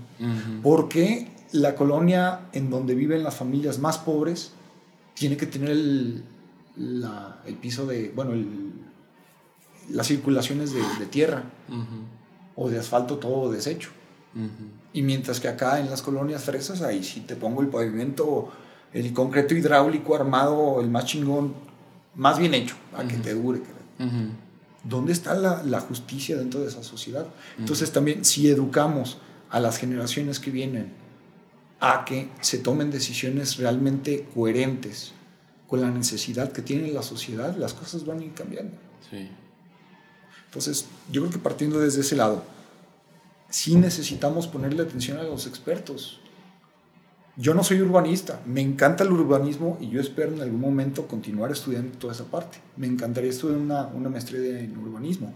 Porque la colonia en donde viven las familias más pobres tiene que tener el, piso de, bueno, las circulaciones de, tierra o de asfalto todo deshecho. Y mientras que acá en las colonias fresas, ahí sí te pongo el pavimento, el concreto hidráulico armado, el más chingón, más bien hecho, para que te dure. ¿Dónde está la, justicia dentro de esa sociedad? Entonces también si educamos a las generaciones que vienen a que se tomen decisiones realmente coherentes con la necesidad que tiene la sociedad, las cosas van a ir cambiando. Entonces, yo creo que partiendo desde ese lado, sí necesitamos ponerle atención a los expertos. Yo no soy urbanista, me encanta el urbanismo y yo espero en algún momento continuar estudiando toda esa parte. Me encantaría estudiar una, una maestría en urbanismo.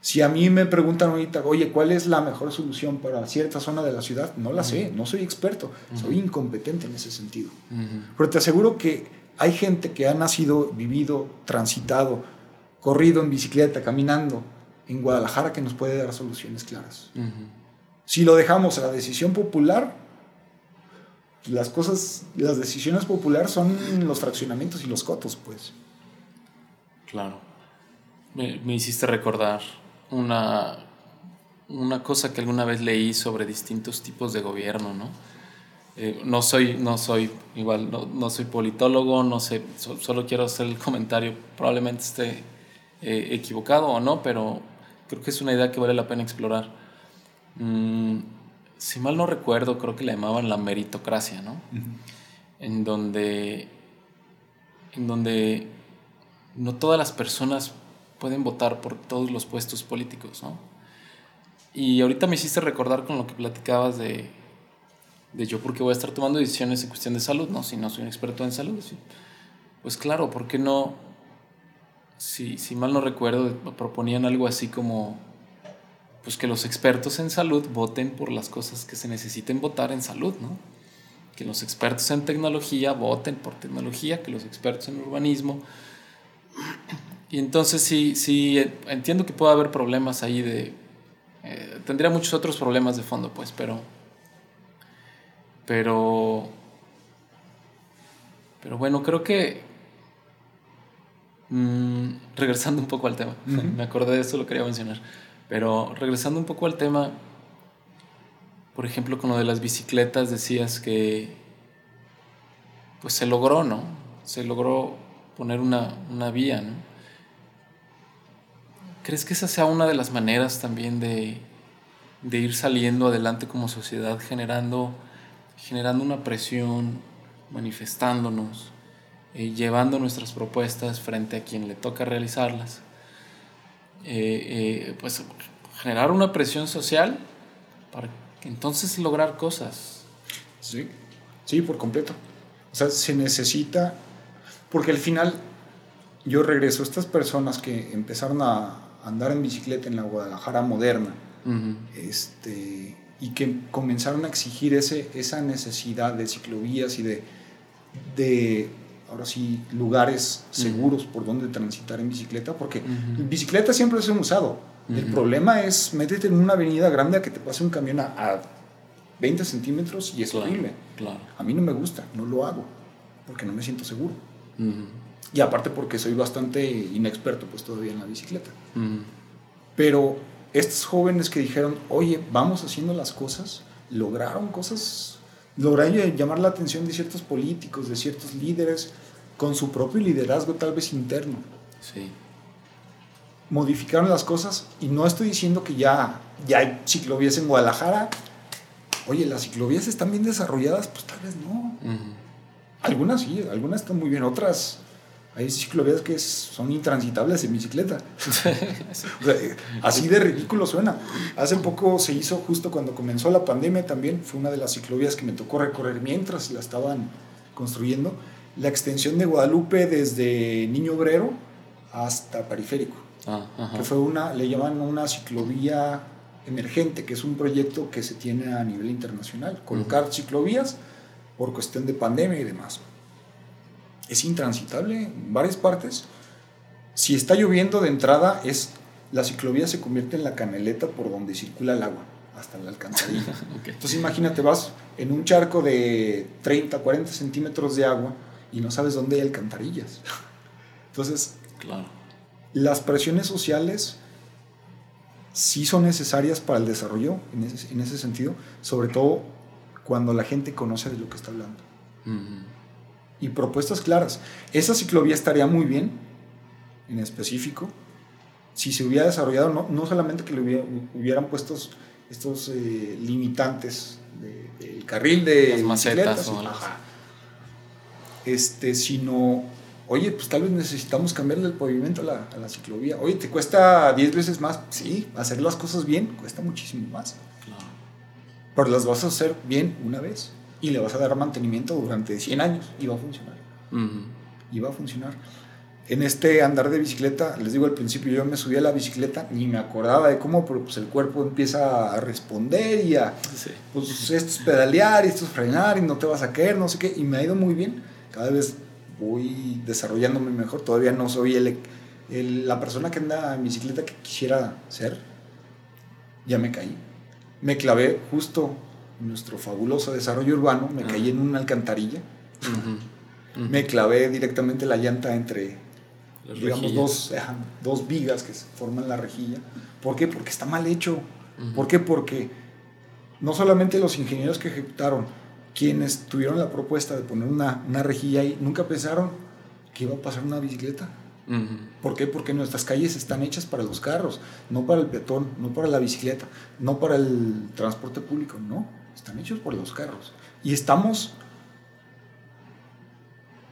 Si a mí me preguntan ahorita, oye, ¿cuál es la mejor solución para cierta zona de la ciudad? No la sé, no soy experto, soy incompetente en ese sentido. Pero te aseguro que hay gente que ha nacido, vivido, transitado, corrido en bicicleta, caminando en Guadalajara que nos puede dar soluciones claras. Si lo dejamos a la decisión popular, las cosas, las decisiones populares son los fraccionamientos y los cotos, pues. Claro. Me, me hiciste recordar una, una cosa que alguna vez leí sobre distintos tipos de gobierno, ¿no? Eh, no soy, no soy igual, no, no soy politólogo, no sé, so- solo quiero hacer el comentario, probablemente esté eh, equivocado o no, pero creo que es una idea que vale la pena explorar. Mm, si mal no recuerdo, creo que le llamaban la meritocracia, ¿no? En donde, en donde no todas las personas pueden votar por todos los puestos políticos, ¿no? Y ahorita me hiciste recordar con lo que platicabas de, de yo porque voy a estar tomando decisiones en cuestión de salud, ¿no? Si no soy un experto en salud. sí. Pues claro, ¿por qué no? Si, si mal no recuerdo, proponían algo así como pues que los expertos en salud voten por las cosas que se necesiten votar en salud, ¿no? Que los expertos en tecnología voten por tecnología, que los expertos en urbanismo. Y entonces sí, sí, entiendo que puede haber problemas ahí de... eh, tendría muchos otros problemas de fondo, pues, pero... Pero... Pero bueno, creo que... mm, regresando un poco al tema, me acordé de eso, lo quería mencionar. Pero regresando un poco al tema, por ejemplo, con lo de las bicicletas decías que pues se logró, ¿no? Se logró poner una, una vía, ¿no? ¿Crees que esa sea una de las maneras también de, de ir saliendo adelante como sociedad, generando, generando una presión, manifestándonos, eh, llevando nuestras propuestas frente a quien le toca realizarlas? Eh, eh, pues generar una presión social para entonces lograr cosas. Sí, sí, por completo. O sea, se necesita, porque al final yo regreso a estas personas que empezaron a andar en bicicleta en la Guadalajara moderna, este, y que comenzaron a exigir ese, esa necesidad de ciclovías y de, de, ahora sí, lugares seguros por donde transitar en bicicleta, porque Ujú. bicicleta siempre se han usado. El Ujú. problema es métete en una avenida grande a que te pase un camión a, a 20 centímetros y es Claro, horrible. Claro. A mí no me gusta, no lo hago, porque no me siento seguro. Y aparte porque soy bastante inexperto pues todavía en la bicicleta. Pero estos jóvenes que dijeron, oye, vamos haciendo las cosas, lograron cosas, lograron llamar la atención de ciertos políticos, de ciertos líderes, con su propio liderazgo tal vez interno. Sí. Modificaron las cosas y no estoy diciendo que ya, ya hay ciclovías en Guadalajara. Oye, las ciclovías están bien desarrolladas, pues tal vez no. Algunas sí, algunas están muy bien, otras hay ciclovías que son intransitables en bicicleta. [laughs] O sea, eh, así de ridículo suena. Hace poco se hizo, justo cuando comenzó la pandemia también, fue una de las ciclovías que me tocó recorrer mientras la estaban construyendo, la extensión de Guadalupe desde Niño Obrero hasta Periférico, Ah, que fue una, le llaman una ciclovía emergente, que es un proyecto que se tiene a nivel internacional, colocar ciclovías por cuestión de pandemia y demás. Es intransitable en varias partes. Si está lloviendo de entrada, es la ciclovía se convierte en la canaleta por donde circula el agua, hasta la alcantarilla. [laughs] Ok. Entonces imagínate, vas en un charco de 30, 40 centímetros de agua y no sabes dónde hay alcantarillas. [laughs] Entonces, Claro. las presiones sociales sí son necesarias para el desarrollo en ese, en ese sentido, sobre todo cuando la gente conoce de lo que está hablando. Ujú. Y propuestas claras. Esa ciclovía estaría muy bien, en específico, si se hubiera desarrollado, no, no solamente que le hubiera- hubieran puesto estos eh, limitantes de- del carril de Las macetas o ajá, este, sino, oye, pues tal vez necesitamos cambiarle el pavimento a la, a la ciclovía. Oye, ¿te cuesta 10 veces más? Sí, hacer las cosas bien cuesta muchísimo más. Claro. Pero las vas a hacer bien una vez y le vas a dar mantenimiento durante 100 años y va a funcionar. Ujú. Y va a funcionar. En este andar de bicicleta, les digo al principio, yo me subí a la bicicleta ni me acordaba de cómo, pero pues el cuerpo empieza a responder y a, Sí. pues esto es pedalear y esto es frenar y no te vas a caer, no sé qué, y me ha ido muy bien. Cada vez voy desarrollándome mejor, todavía no soy el, el- la persona que anda en bicicleta que quisiera ser. Ya me caí. Me clavé justo nuestro fabuloso desarrollo urbano, me caí Ah. en una alcantarilla, me clavé directamente la llanta entre, Las digamos, dos, dos vigas que forman la rejilla. ¿Por qué? Porque está mal hecho. ¿Por qué? Porque no solamente los ingenieros que ejecutaron, quienes tuvieron la propuesta de poner una, una rejilla ahí, nunca pensaron que iba a pasar una bicicleta. Ujú. ¿Por qué? Porque nuestras calles están hechas para los carros, no para el peatón, no para la bicicleta, no para el transporte público, no, están hechos por los carros. Y estamos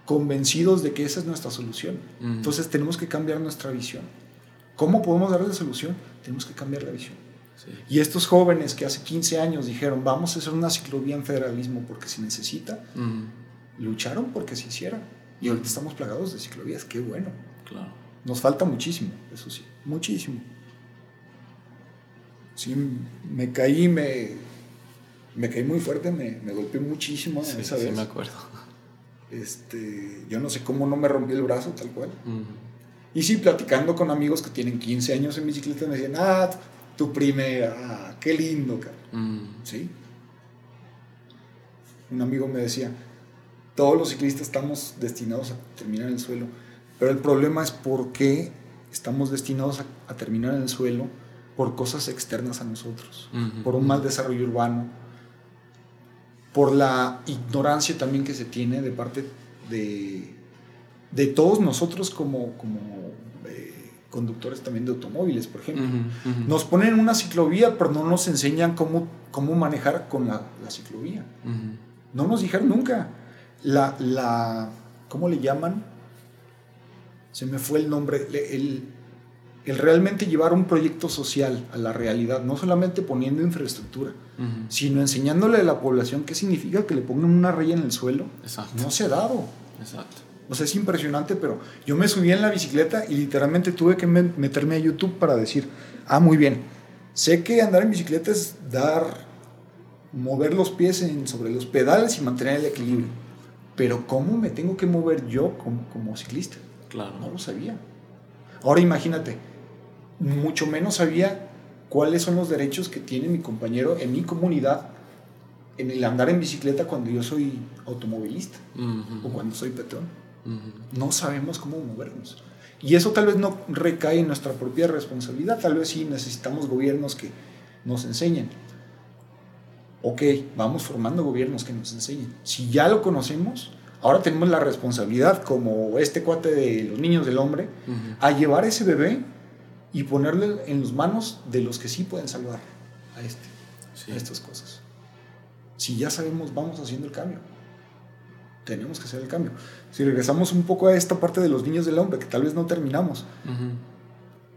convencidos de que esa es nuestra solución. Ujú. Entonces tenemos que cambiar nuestra visión. ¿Cómo podemos darle solución? Tenemos que cambiar la visión. Sí. Y estos jóvenes que hace 15 años dijeron, vamos a hacer una ciclovía en federalismo porque se necesita, Ujú. lucharon porque se hiciera. Y ahorita estamos plagados de ciclovías, qué bueno. Claro. Nos falta muchísimo, eso sí, muchísimo. Sí, me caí, me, me caí muy fuerte, me, me golpeé muchísimo Sí, esa sí vez. me acuerdo. Este, yo no sé cómo no me rompí el brazo tal cual. Y sí, platicando con amigos que tienen 15 años en bicicleta, me decían, ah, tu primera, ah, qué lindo, cara. Ujú. Sí. Un amigo me decía, todos los ciclistas estamos destinados a terminar en el suelo, pero el problema es por qué estamos destinados a, a terminar en el suelo por cosas externas a nosotros, Ujú. por un mal desarrollo urbano, por la ignorancia también que se tiene de parte de, de todos nosotros como, como eh, conductores también de automóviles, por ejemplo. Ujú, ujú. Nos ponen una ciclovía, pero no nos enseñan cómo, cómo manejar con la, la ciclovía. No nos dijeron nunca. La, la, ¿cómo le llaman? Se me fue el nombre. El, el realmente llevar un proyecto social a la realidad, no solamente poniendo infraestructura, sino enseñándole a la población qué significa que le pongan una raya en el suelo. Exacto. No se ha dado. Exacto. O sea, es impresionante, pero yo me subí en la bicicleta y literalmente tuve que me- meterme a YouTube para decir, ah, muy bien, sé que andar en bicicleta es dar, mover los pies en- sobre los pedales y mantener el equilibrio. Pero ¿cómo me tengo que mover yo como, como ciclista? Claro. No lo sabía. Ahora imagínate, mucho menos sabía cuáles son los derechos que tiene mi compañero en mi comunidad en el andar en bicicleta cuando yo soy automovilista o cuando soy peatón Ujú. no sabemos cómo movernos. Y eso tal vez no recae en nuestra propia responsabilidad, tal vez sí necesitamos gobiernos que nos enseñen. Ok, vamos formando gobiernos que nos enseñen. Si ya lo conocemos, ahora tenemos la responsabilidad, como este cuate de los niños del hombre, Ujú. a llevar ese bebé y ponerle en las manos de los que sí pueden salvar a, este, Sí. a estas cosas. Si ya sabemos, vamos haciendo el cambio. Tenemos que hacer el cambio. Si regresamos un poco a esta parte de los niños del hombre, que tal vez no terminamos, Ujú.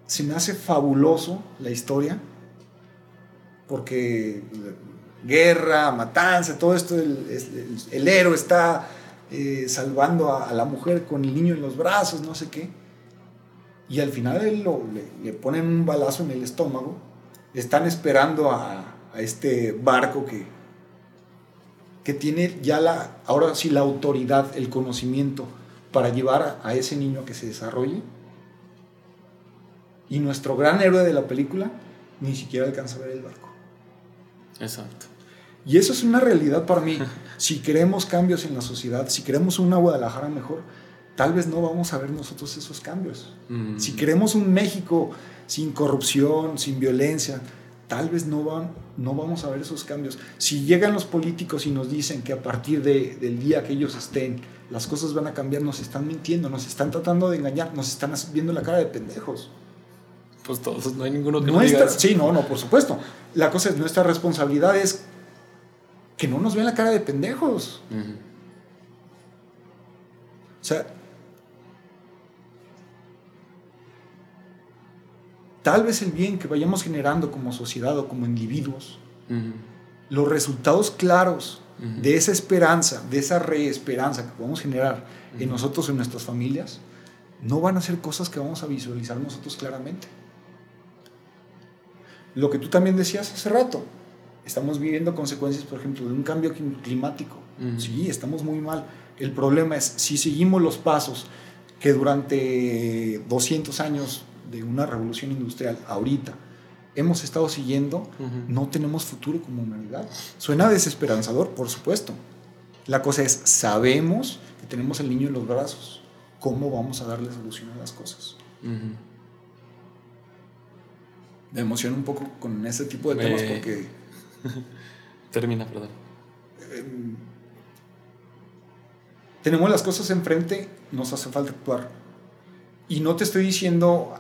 se me hace fabuloso la historia, porque guerra, matanza, todo esto, el, el- el héroe está eh, salvando a, la mujer con el niño en los brazos, no sé qué, y al final él lo- le, ponen un balazo en el estómago, están esperando a, a este barco que, que tiene ya la, ahora sí la autoridad, el conocimiento para llevar a, a ese niño a que se desarrolle. Y nuestro gran héroe de la película ni siquiera alcanza a ver el barco. Exacto. Y eso es una realidad para mí. [laughs] Si queremos cambios en la sociedad, si queremos una Guadalajara mejor, tal vez no vamos a ver nosotros esos cambios. Ujú. Si queremos un México sin corrupción, sin violencia, tal vez no, van, no vamos a ver esos cambios. Si llegan los políticos y nos dicen que a partir de- del día que ellos estén, las cosas van a cambiar, nos están mintiendo, nos están tratando de engañar, nos están viendo la cara de pendejos. Pues todos, no hay ninguno que no diga sí, no, no, por supuesto. La cosa es, nuestra responsabilidad es que no nos vean la cara de pendejos. O sea, tal vez el bien que vayamos generando como sociedad o como individuos, los resultados claros de esa esperanza, de esa reesperanza que podemos generar en nosotros, en nuestras familias, no van a ser cosas que vamos a visualizar nosotros claramente. Lo que tú también decías hace rato, estamos viviendo consecuencias, por ejemplo, de un cambio clim- climático. Ujú. Sí, estamos muy mal. El problema es, si seguimos los pasos que durante 200 años de una revolución industrial, ahorita, hemos estado siguiendo, no tenemos futuro como humanidad. Suena desesperanzador, por supuesto. La cosa es, sabemos que tenemos el niño en los brazos. ¿Cómo vamos a darle solución a las cosas? Me emociona un poco con ese tipo de temas porque... [laughs] Termina, perdón. Em, tenemos las cosas enfrente, nos hace falta actuar. Y no te estoy diciendo,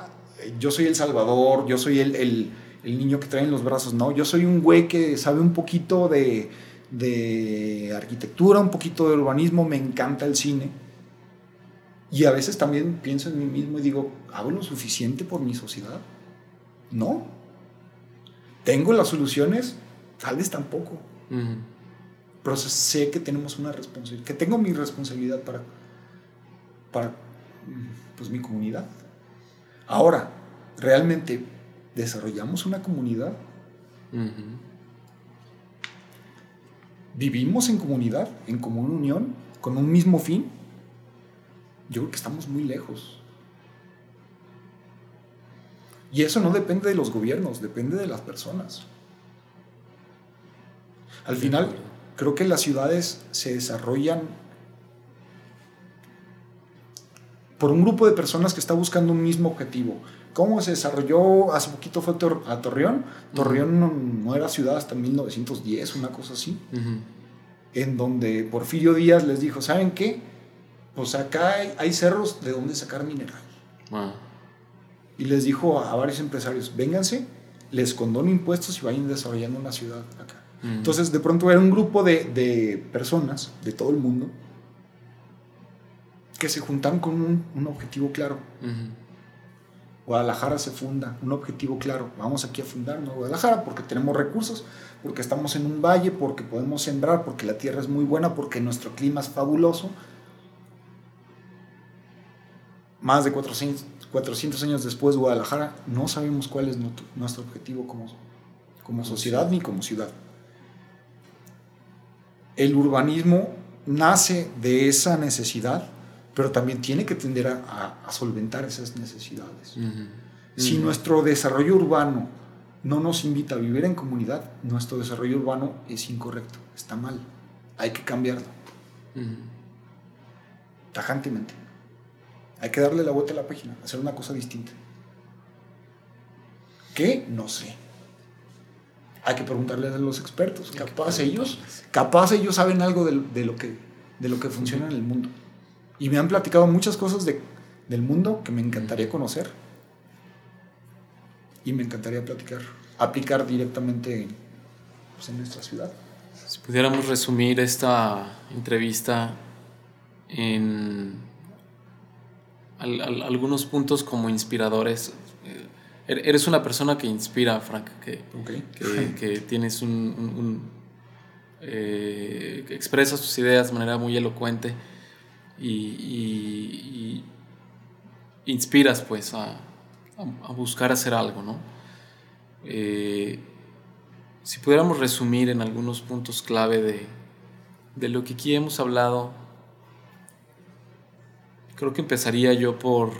yo soy el salvador, yo soy el, el, el niño que trae en los brazos, no, yo soy un güey que sabe un poquito de, de arquitectura, un poquito de urbanismo, me encanta el cine. Y a veces también pienso en mí mismo y digo, ¿hago lo suficiente por mi sociedad? No. ¿Tengo las soluciones? Tal vez tampoco. Pero sé que tenemos una responsabilidad, que tengo mi responsabilidad para, para pues, mi comunidad. Ahora, ¿realmente desarrollamos una comunidad? ¿Vivimos en comunidad, en común unión, con un mismo fin? Yo creo que estamos muy lejos. Y eso no depende de los gobiernos, depende de las personas. Al final, creo que las ciudades se desarrollan por un grupo de personas que está buscando un mismo objetivo. ¿Cómo se desarrolló? Hace poquito fue a Torreón. Torreón no, era ciudad hasta 1910, una cosa así. En donde Porfirio Díaz les dijo, ¿saben qué? Pues acá hay, cerros de donde sacar mineral. Y les dijo a, varios empresarios, vénganse, les condono impuestos y vayan desarrollando una ciudad acá. Entonces, de pronto era un grupo de, personas de todo el mundo que se juntaron con un, objetivo claro. Guadalajara se funda, un objetivo claro. Vamos aquí a fundar Guadalajara porque tenemos recursos, porque estamos en un valle, porque podemos sembrar, porque la tierra es muy buena, porque nuestro clima es fabuloso. Más de 400, 400 años después, Guadalajara, no sabemos cuál es nuestro objetivo como, como sociedad ni como ciudad. El urbanismo nace de esa necesidad pero también tiene que tender a, solventar esas necesidades. Si nuestro desarrollo urbano no nos invita a vivir en comunidad, nuestro desarrollo urbano es incorrecto, está mal, hay que cambiarlo. Tajantemente. Hay que darle la vuelta a la página, hacer una cosa distinta. ¿Qué? No sé. Hay que preguntarle a los expertos. Capaz ellos, capaz ellos saben algo de, lo, que, de lo que funciona en el mundo. Y me han platicado muchas cosas de, del mundo que me encantaría conocer. Y me encantaría platicar, aplicar directamente pues, en nuestra ciudad. Si pudiéramos resumir esta entrevista en algunos puntos como inspiradores. Eres una persona que inspira, Frank, que, que, tienes un... Eh, que expresas tus ideas de manera muy elocuente y, inspiras pues a, buscar hacer algo, ¿no? Eh, si pudiéramos resumir en algunos puntos clave de, de lo que aquí hemos hablado, creo que empezaría yo por,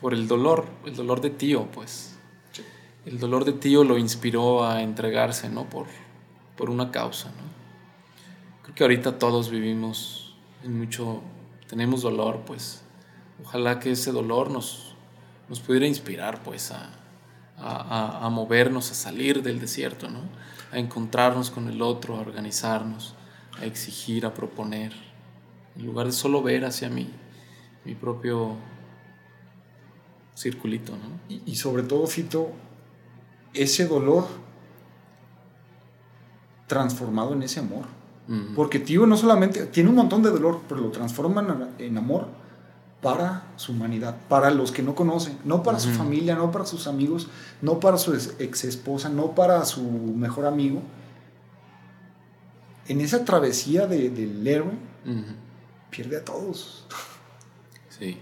por el dolor, el dolor de tío, pues. El dolor de tío lo inspiró a entregarse, ¿no? Por, por una causa, ¿no? Creo que ahorita todos vivimos mucho, tenemos dolor, pues ojalá que ese dolor nos, nos pudiera inspirar, pues a, a, a, movernos, a salir del desierto, ¿no? A encontrarnos con el otro, a organizarnos, a exigir, a proponer, en lugar de solo ver hacia mí, mi propio circulito, ¿no? Y, y sobre todo, Fito, ese dolor transformado en ese amor porque Tío no solamente tiene un montón de dolor, pero lo transforman en amor para su humanidad, para los que no conocen, no para su familia, no para sus amigos, no para su ex esposa, no para su mejor amigo. En esa travesía del héroe, pierde a todos. Sí.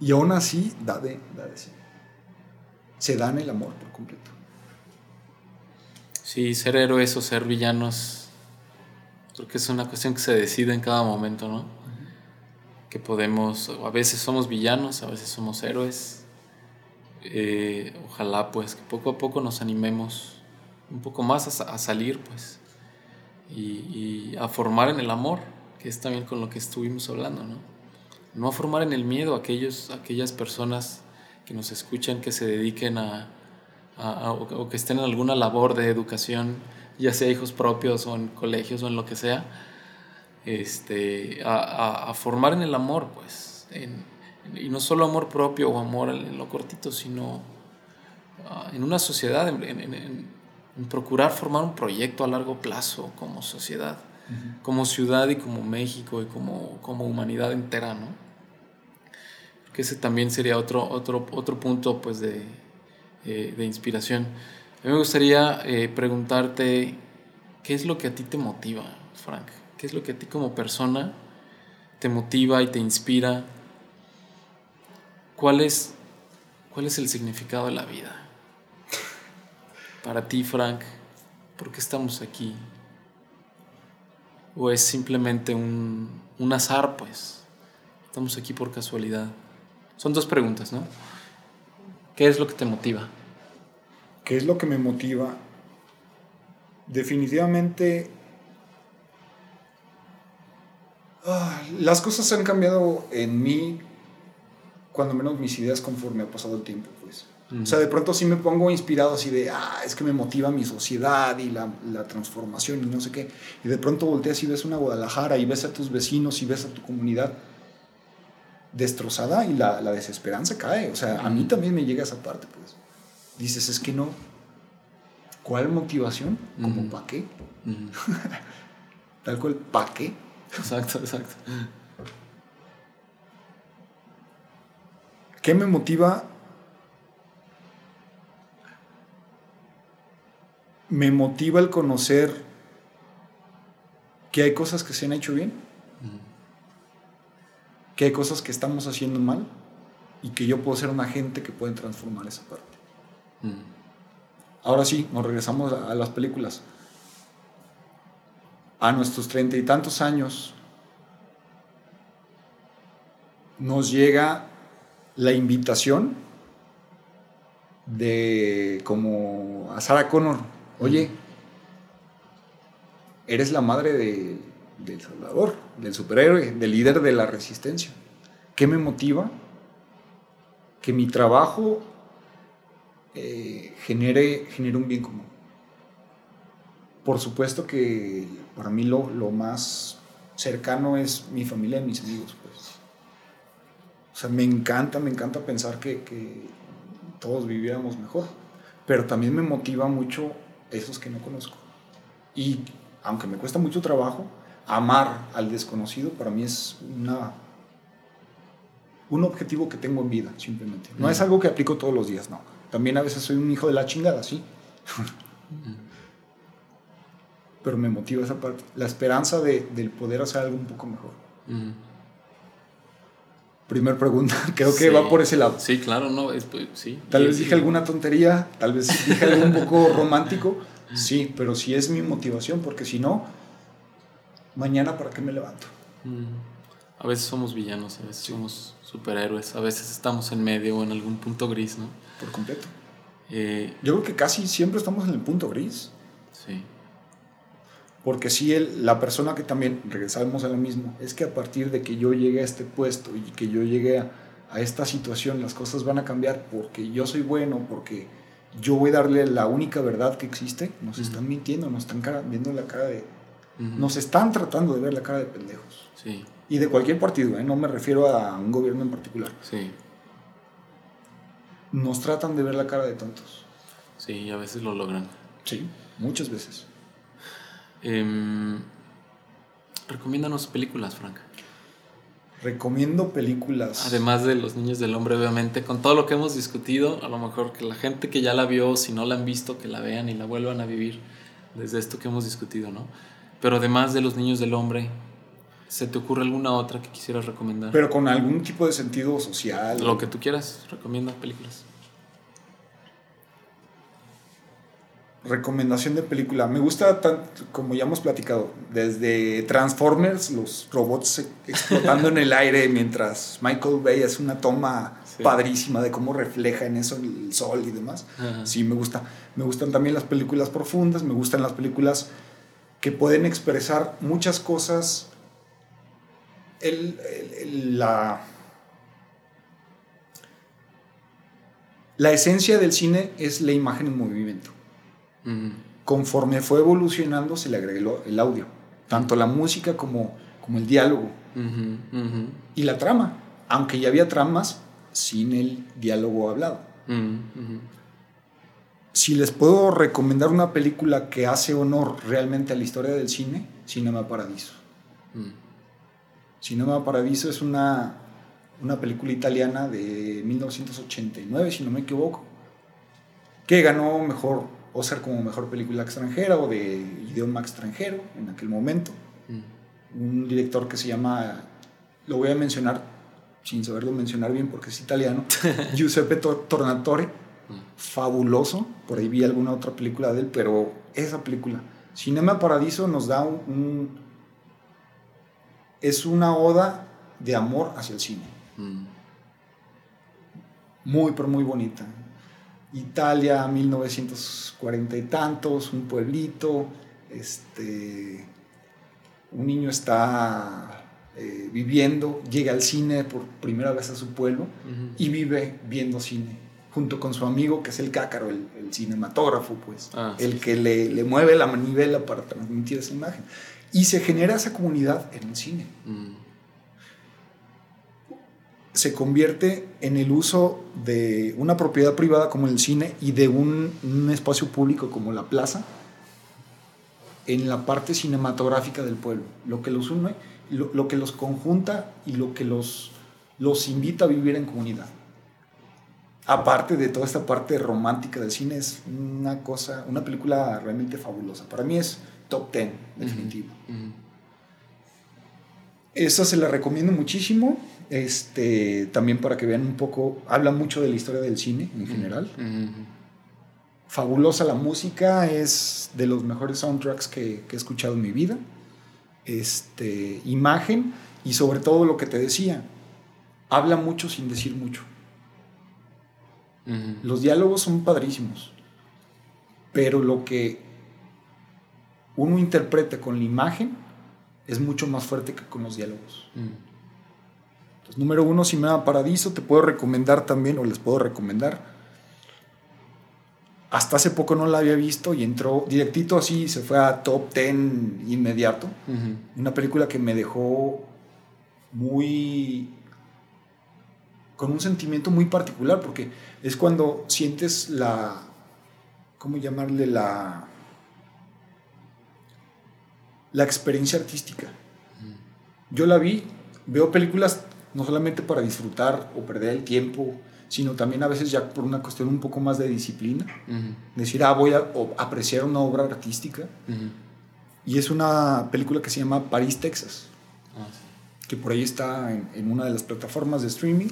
Y aún así da de, da de sí. Se dan el amor por completo. Sí, ser héroes o ser villanos Creo que es una cuestión que se decide en cada momento, ¿no? Que podemos, a veces somos villanos, a veces somos héroes. eh, ojalá pues que poco a poco nos animemos un poco más a, salir pues y, a formar en el amor, que es también con lo que estuvimos hablando, ¿no? No a formar en el miedo a aquellos, aquellas personas que nos escuchan, que se dediquen a, o que estén en alguna labor de educación, ya sea hijos propios o en colegios o en lo que sea, este, a, formar en el amor, pues, y no solo amor propio o amor en lo cortito, sino ah, en una sociedad, en, procurar formar un proyecto a largo plazo como sociedad, como ciudad y como México y como, como humanidad entera, ¿no? Que ese también sería otro, otro, otro punto, pues, de, eh, de inspiración. A mí me gustaría eh, preguntarte, ¿qué es lo que a ti te motiva, Frank? ¿Qué es lo que a ti como persona te motiva y te inspira? ¿Cuál es, cuál es el significado de la vida? Para ti, Frank, ¿por qué estamos aquí? ¿O es simplemente un, un azar, pues? Estamos aquí por casualidad. Son dos preguntas, ¿no? ¿Qué es lo que te motiva? ¿Qué es lo que me motiva? Definitivamente Ah, las cosas han cambiado en mí, cuando menos mis ideas conforme ha pasado el tiempo, pues. O sea, de pronto sí me pongo inspirado así de, ah, es que me motiva mi sociedad y la, la, transformación y no sé qué. Y de pronto volteas y ves una Guadalajara y ves a tus vecinos y ves a tu comunidad destrozada y la, la desesperanza cae. O sea, a mí también me llega esa parte, pues. Dices, es que no. ¿Cuál motivación? ¿Como para qué? [laughs] Tal cual, ¿para qué? Exacto, exacto. ¿Qué me motiva? Me motiva el conocer que hay cosas que se han hecho bien, que hay cosas que estamos haciendo mal y que yo puedo ser un agente que puede transformar esa parte. Ahora sí, nos regresamos a las películas. A nuestros treinta y tantos años, nos llega la invitación de como a Sarah Connor, oye, eres la madre de, del Salvador, del superhéroe, del líder de la resistencia. ¿Qué me motiva? Que mi trabajo eh, genere, genere un bien común por supuesto que para mí lo, más cercano es mi familia y mis amigos, pues. O sea, me encanta, me encanta pensar que, todos viviéramos mejor. Pero también me motiva mucho esos que no conozco. Y aunque me cuesta mucho trabajo, amar al desconocido para mí es una, un objetivo que tengo en vida, simplemente. No es algo que aplico todos los días, no. También a veces soy un hijo de la chingada, sí pero me motiva esa parte, la esperanza de, del poder hacer algo un poco mejor. Primer pregunta, [laughs] creo que va por ese lado. Sí, claro, no, pues, sí. Tal vez dije alguna tontería, tal vez dije algo un poco [laughs] romántico, sí, pero sí es mi motivación, porque si no, mañana para qué me levanto. A veces somos villanos, a veces somos superhéroes, a veces estamos en medio o en algún punto gris, ¿no? Por completo. Eh, Yo creo que casi siempre estamos en el punto gris. Sí. Porque si él, la persona que también, regresamos a lo mismo, es que a partir de que yo llegue a este puesto y que yo llegue a, esta situación, las cosas van a cambiar porque yo soy bueno, porque yo voy a darle la única verdad que existe, nos están mintiendo, nos están viendo la cara de... Nos están tratando de ver la cara de pendejos. Sí. Y de cualquier partido, ¿eh? no me refiero a un gobierno en particular. Sí. Nos tratan de ver la cara de tontos. Sí, a veces lo logran. Sí, muchas veces. Eh, recomiéndanos películas, Frank. Recomiendo películas. Además de Los Niños del Hombre, obviamente, con todo lo que hemos discutido, a lo mejor que la gente que ya la vio, si no la han visto, que la vean y la vuelvan a vivir desde esto que hemos discutido, ¿no? Pero además de Los Niños del Hombre, ¿se te ocurre alguna otra que quisieras recomendar? Pero con algún tipo de sentido social. Lo que tú quieras, recomienda películas. recomendación de película. Me gusta tanto, como ya hemos platicado, desde Transformers, los robots e- explotando en el aire mientras Michael Bay hace una toma Sí. padrísima de cómo refleja en eso el sol y demás. Ajá. Sí, me gusta. Me gustan también las películas profundas, me gustan las películas que pueden expresar muchas cosas. El- el- el- la, la esencia del cine es la imagen en movimiento. Conforme fue evolucionando, se le agregó el audio, tanto la música como, como el diálogo y la trama, aunque ya había tramas sin el diálogo hablado. Si les puedo recomendar una película que hace honor realmente a la historia del cine, Cinema Paradiso. Mm. Cinema Paradiso es una, una película italiana de 1989, si no me equivoco, que ganó mejor Oscar como mejor película extranjera o de idioma extranjero en aquel momento. Mm. Un director que se llama, lo voy a mencionar sin saberlo mencionar bien porque es italiano, [laughs] Giuseppe Tor- Tornatore, fabuloso, por ahí vi alguna otra película de él, pero esa película, Cinema Paradiso nos da un, un- es una oda de amor hacia el cine, Mm. muy pero muy bonita. Italia, 1940 y tantos, un pueblito, este, un niño está eh, viviendo, llega al cine por primera vez a su pueblo y vive viendo cine junto con su amigo que es el cácaro, el, el cinematógrafo, pues, Ah, sí, el sí. que le, le mueve la manivela para transmitir esa imagen. Y se genera esa comunidad en el cine. Mm. Se convierte en el uso de una propiedad privada como el cine y de un, un espacio público como la plaza en la parte cinematográfica del pueblo. Lo que los une, lo, lo que los conjunta y lo que los, los invita a vivir en comunidad. Aparte de toda esta parte romántica del cine, es una cosa, una película realmente fabulosa. Para mí es top 10, definitivo. Ujú. Esa se la recomiendo muchísimo. Este, también para que vean un poco, habla mucho de la historia del cine en general. Fabulosa la música, es de los mejores soundtracks que, que he escuchado en mi vida. Este, imagen y sobre todo lo que te decía, habla mucho sin decir mucho. Los diálogos son padrísimos, pero lo que uno interpreta con la imagen es mucho más fuerte que con los diálogos. Mm. Entonces, número uno, Cinema Paradiso, te puedo recomendar también, o les puedo recomendar. Hasta hace poco no la había visto y entró directito así, se fue a top 10 inmediato. Una película que me dejó muy... con un sentimiento muy particular, porque es cuando sientes la... ¿cómo llamarle? La... la experiencia artística. Yo la vi, veo películas no solamente para disfrutar o perder el tiempo, sino también a veces ya por una cuestión un poco más de disciplina. Decir, ah, voy a apreciar una obra artística. Y es una película que se llama París, Texas, Ah, sí. que por ahí está en, en una de las plataformas de streaming.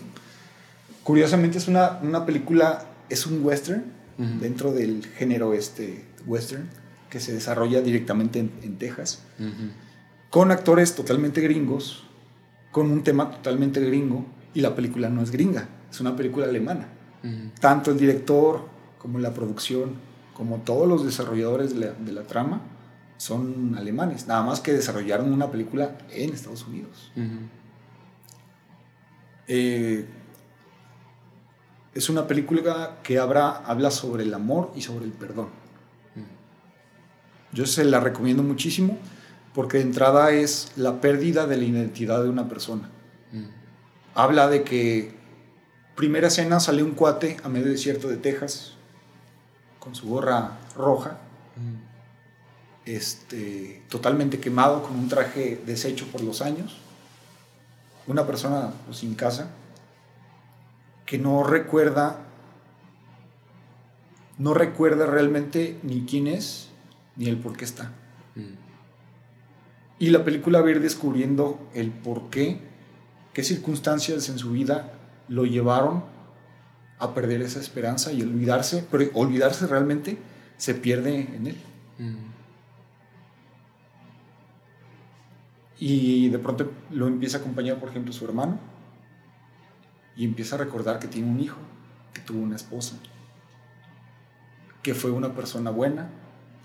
Curiosamente es una, una película, es un western, dentro del género este western, que se desarrolla directamente en, en Texas, con actores totalmente gringos, con un tema totalmente gringo, y la película no es gringa, es una película alemana. Tanto el director como la producción, como todos los desarrolladores de la, de la trama, son alemanes, nada más que desarrollaron una película en Estados Unidos. Eh, es una película que habla, sobre el amor y sobre el perdón. Yo se la recomiendo muchísimo porque de entrada es la pérdida de la identidad de una persona. Habla de que primera escena sale un cuate a medio desierto de Texas con su gorra roja, este, totalmente quemado con un traje deshecho por los años, una persona pues, sin casa que no recuerda no recuerda realmente ni quién es ni el por qué está. Ujú. Y la película va a ir descubriendo el por qué, qué circunstancias en su vida lo llevaron a perder esa esperanza y olvidarse, pero olvidarse realmente se pierde en él. Mm. Y de pronto lo empieza a acompañar, por ejemplo, su hermano. Y empieza a recordar que tiene un hijo, que tuvo una esposa, que fue una persona buena,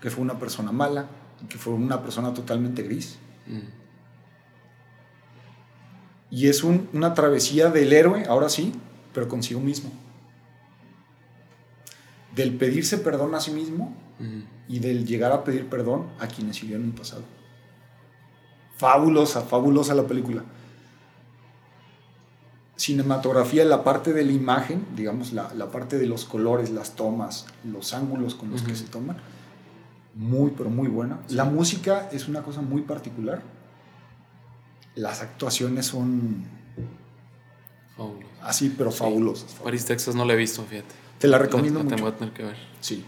que fue una persona mala, que fue una persona totalmente gris. Mm. Y es un- una travesía del héroe, ahora sí, pero consigo mismo. Del pedirse perdón a sí mismo Mm. y del llegar a pedir perdón a quienes hicieron en el pasado. Fabulosa, fabulosa la película. Cinematografía, la parte de la imagen, digamos, la, la parte de los colores, las tomas, los ángulos con los que se toman, muy, pero muy buena. La música es una cosa muy particular. Las actuaciones son Fabuloso. así, pero Sí. fabulosas. París, Texas no la he visto, fíjate. Te la recomiendo La- la mucho. tengo a tener que ver. Sí,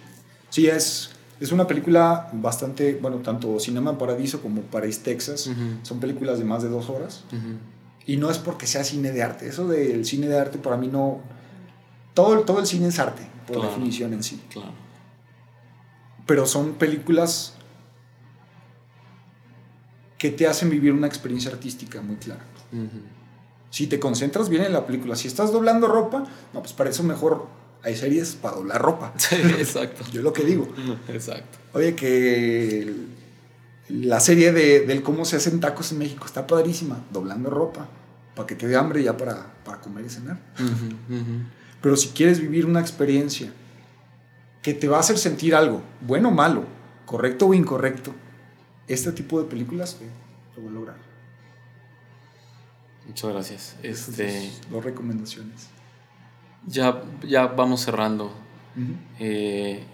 sí es, es una película bastante, bueno, tanto Cinema Paradiso como París, Texas, son películas de más de dos horas. Ujú. Y no es porque sea cine de arte, eso del cine de arte para mí no... Todo, el- todo el cine es arte, por Claro. definición en sí. Claro. Pero son películas que te hacen vivir una experiencia artística muy clara. Si te concentras bien en la película, si estás doblando ropa, no, pues para eso mejor hay series para doblar ropa. Sí, exacto. [laughs] Yo lo que digo. Exacto. Oye, que el- la serie de, del cómo se hacen tacos en México está padrísima, doblando ropa, para que te dé hambre ya para, para comer y cenar. Pero si quieres vivir una experiencia que te va a hacer sentir algo, bueno o malo, correcto o incorrecto, este tipo de películas eh, lo va a lograr. Muchas gracias. Este, dos recomendaciones. ya, ya vamos cerrando. Eh,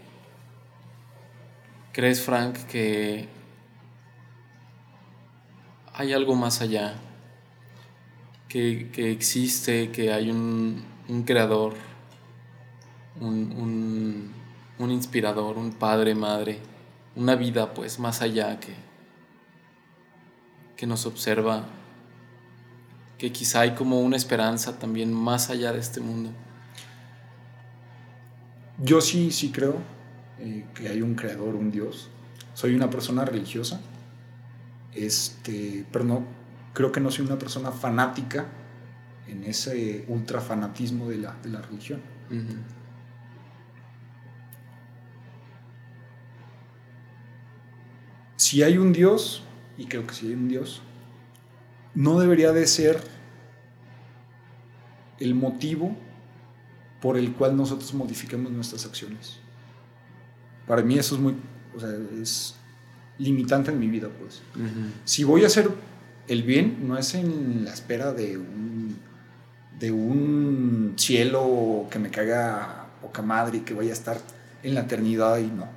¿Crees, Frank, que hay algo más allá? Que, que existe, que hay un, un creador, un, un- inspirador, un padre, madre, una vida pues más allá que, que nos observa, que quizá hay como una esperanza también más allá de este mundo. Yo sí, sí creo eh, que hay un creador, un Dios. Soy una persona religiosa, este, pero no, creo que no soy una persona fanática en ese ultrafanatismo de la, de la religión. Si hay un Dios, y creo que si hay un Dios, no debería de ser el motivo por el cual nosotros modificamos nuestras acciones. Para mí eso es muy, o sea, es limitante en mi vida, pues. Si voy a hacer el bien, no es en la espera de un, de un cielo que me caga poca madre y que vaya a estar en la eternidad y no.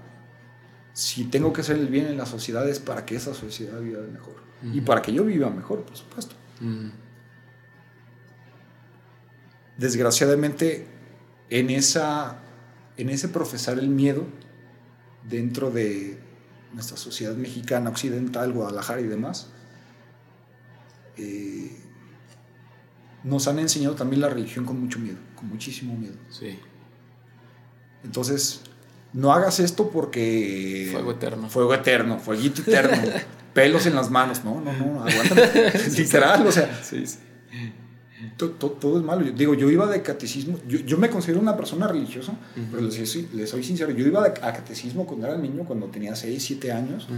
Si tengo que hacer el bien en la sociedad es para que esa sociedad viva mejor. Y para que yo viva mejor, por supuesto. Desgraciadamente, en, esa, en ese profesar el miedo dentro de nuestra sociedad mexicana, occidental, Guadalajara y demás, eh, nos han enseñado también la religión con mucho miedo, con muchísimo miedo. Sí. Entonces, no hagas esto porque... Fuego eterno. Fuego eterno, fueguito eterno, [laughs] pelos en las manos. No, no, no, aguántame. Literal, o sea, Sí, sí. To- to- todo es malo. Yo- digo, yo iba de catecismo, yo, yo me considero una persona religiosa, Ujú. pero les, soy- les soy sincero, yo iba de- a catecismo cuando era niño, cuando tenía 6, 7 años, Ujú.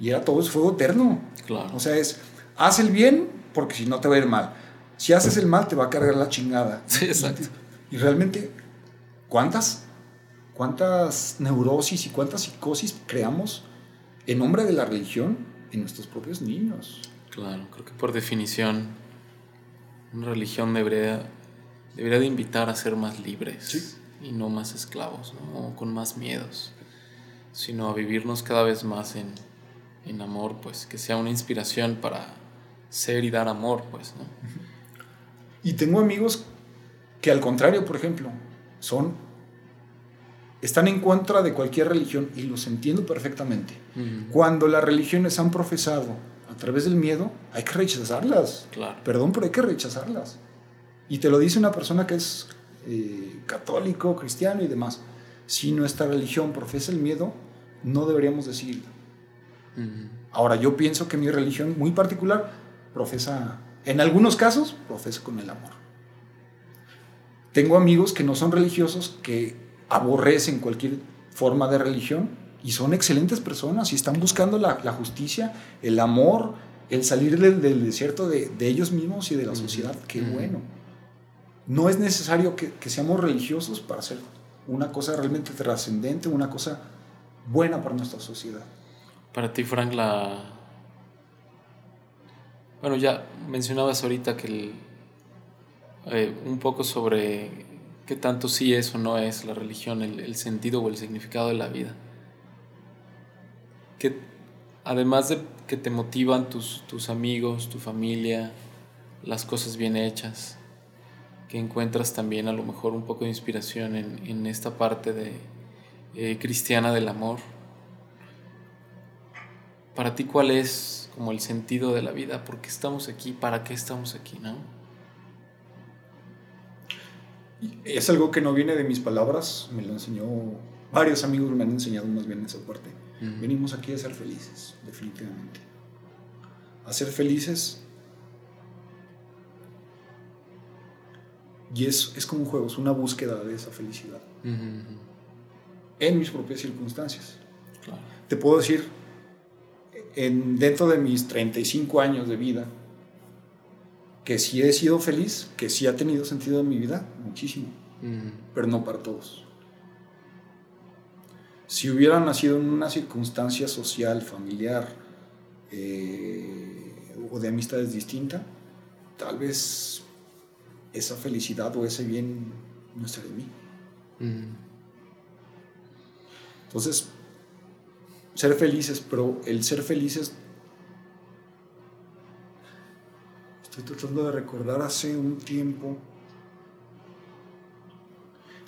y era todo es fuego eterno. Claro. O sea, es, haz el bien porque si no te va a ir mal. Si haces el mal te va a cargar la chingada. Sí, exacto. Y realmente, ¿cuántas, cuántas neurosis y cuántas psicosis creamos en nombre de la religión en nuestros propios niños? Claro, creo que por definición una religión debería, debería de invitar a ser más libres Sí. y no más esclavos, ¿no? O con más miedos, sino a vivirnos cada vez más en, en amor, pues que sea una inspiración para ser y dar amor, pues, ¿no? Y tengo amigos que al contrario, por ejemplo, son están en contra de cualquier religión y los entiendo perfectamente. Cuando las religiones han profesado a través del miedo, hay que rechazarlas. Claro. Perdón, pero hay que rechazarlas. Y te lo dice una persona que es eh, católico, cristiano y demás. si nuestra religión profesa el miedo, no deberíamos decirlo. Ahora, yo pienso que mi religión muy particular profesa, en algunos casos, profesa con el amor. Tengo amigos que no son religiosos, que aborrecen cualquier forma de religión y son excelentes personas y están buscando la, la justicia, el amor, el salir del, del desierto de, de ellos mismos y de la sociedad. Qué bueno. No es necesario que, que seamos religiosos para hacer una cosa realmente trascendente, una cosa buena para nuestra sociedad. Para ti, Frank, la... Bueno, ya mencionabas ahorita que el- eh, un poco sobre qué tanto sí es o no es la religión, el, el sentido o el significado de la vida. Que además de que te motivan tus, tus amigos, tu familia, las cosas bien hechas, que encuentras también a lo mejor un poco de inspiración en, en esta parte de, eh, cristiana del amor. Para ti, ¿cuál es como el sentido de la vida? ¿Por qué estamos aquí? ¿Para qué estamos aquí? ¿No? Es algo que no viene de mis palabras, me lo enseñó, varios amigos me han enseñado más bien esa parte. Venimos aquí a ser felices, definitivamente. A ser felices. Y es, es como un juego, es una búsqueda de esa felicidad en mis propias circunstancias. Claro. Te puedo decir, en, dentro de mis 35 años de vida, que sí he sido feliz, que sí ha tenido sentido en mi vida, muchísimo. Pero no para todos. Si hubiera nacido en una circunstancia social, familiar eh, o de amistades distinta, tal vez esa felicidad o ese bien no estaría en mí. Ujú. Entonces, ser felices, pero el ser felices... Estoy tratando de recordar hace un tiempo...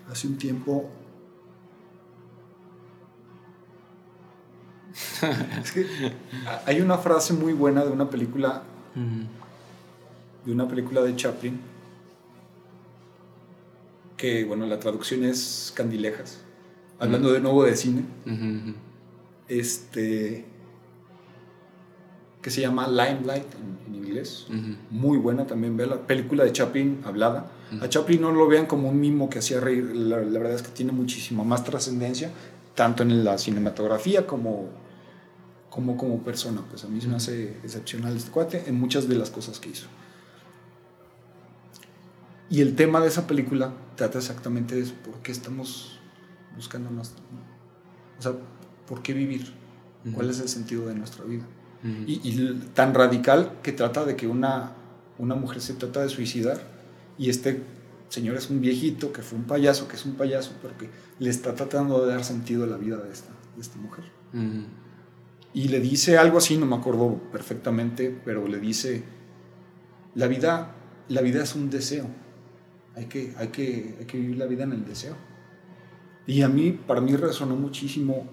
Hace un tiempo... [laughs] Es que hay una frase muy buena de una película, de una película de Chaplin, que bueno, la traducción es Candilejas, hablando de nuevo de cine. Este que se llama Limelight en, en inglés. Muy buena también, ve la película de Chaplin hablada. A Chaplin no lo vean como un mimo que hacía reír, la, la verdad es que tiene muchísima más trascendencia, tanto en la cinematografía como, como como persona. Pues a mí se me hace excepcional este cuate en muchas de las cosas que hizo. Y el tema de esa película trata exactamente de eso, por qué estamos buscando más, o sea, por qué vivir, cuál es el sentido de nuestra vida. Y, y tan radical que trata de que una, una mujer se trata de suicidar y este señor es un viejito que fue un payaso, que es un payaso, pero que le está tratando de dar sentido a la vida de esta, de esta mujer. Ujú. Y le dice algo así, no me acuerdo perfectamente, pero le dice, la vida, la vida es un deseo, hay que, hay, que, hay que vivir la vida en el deseo. Y a mí, para mí resonó muchísimo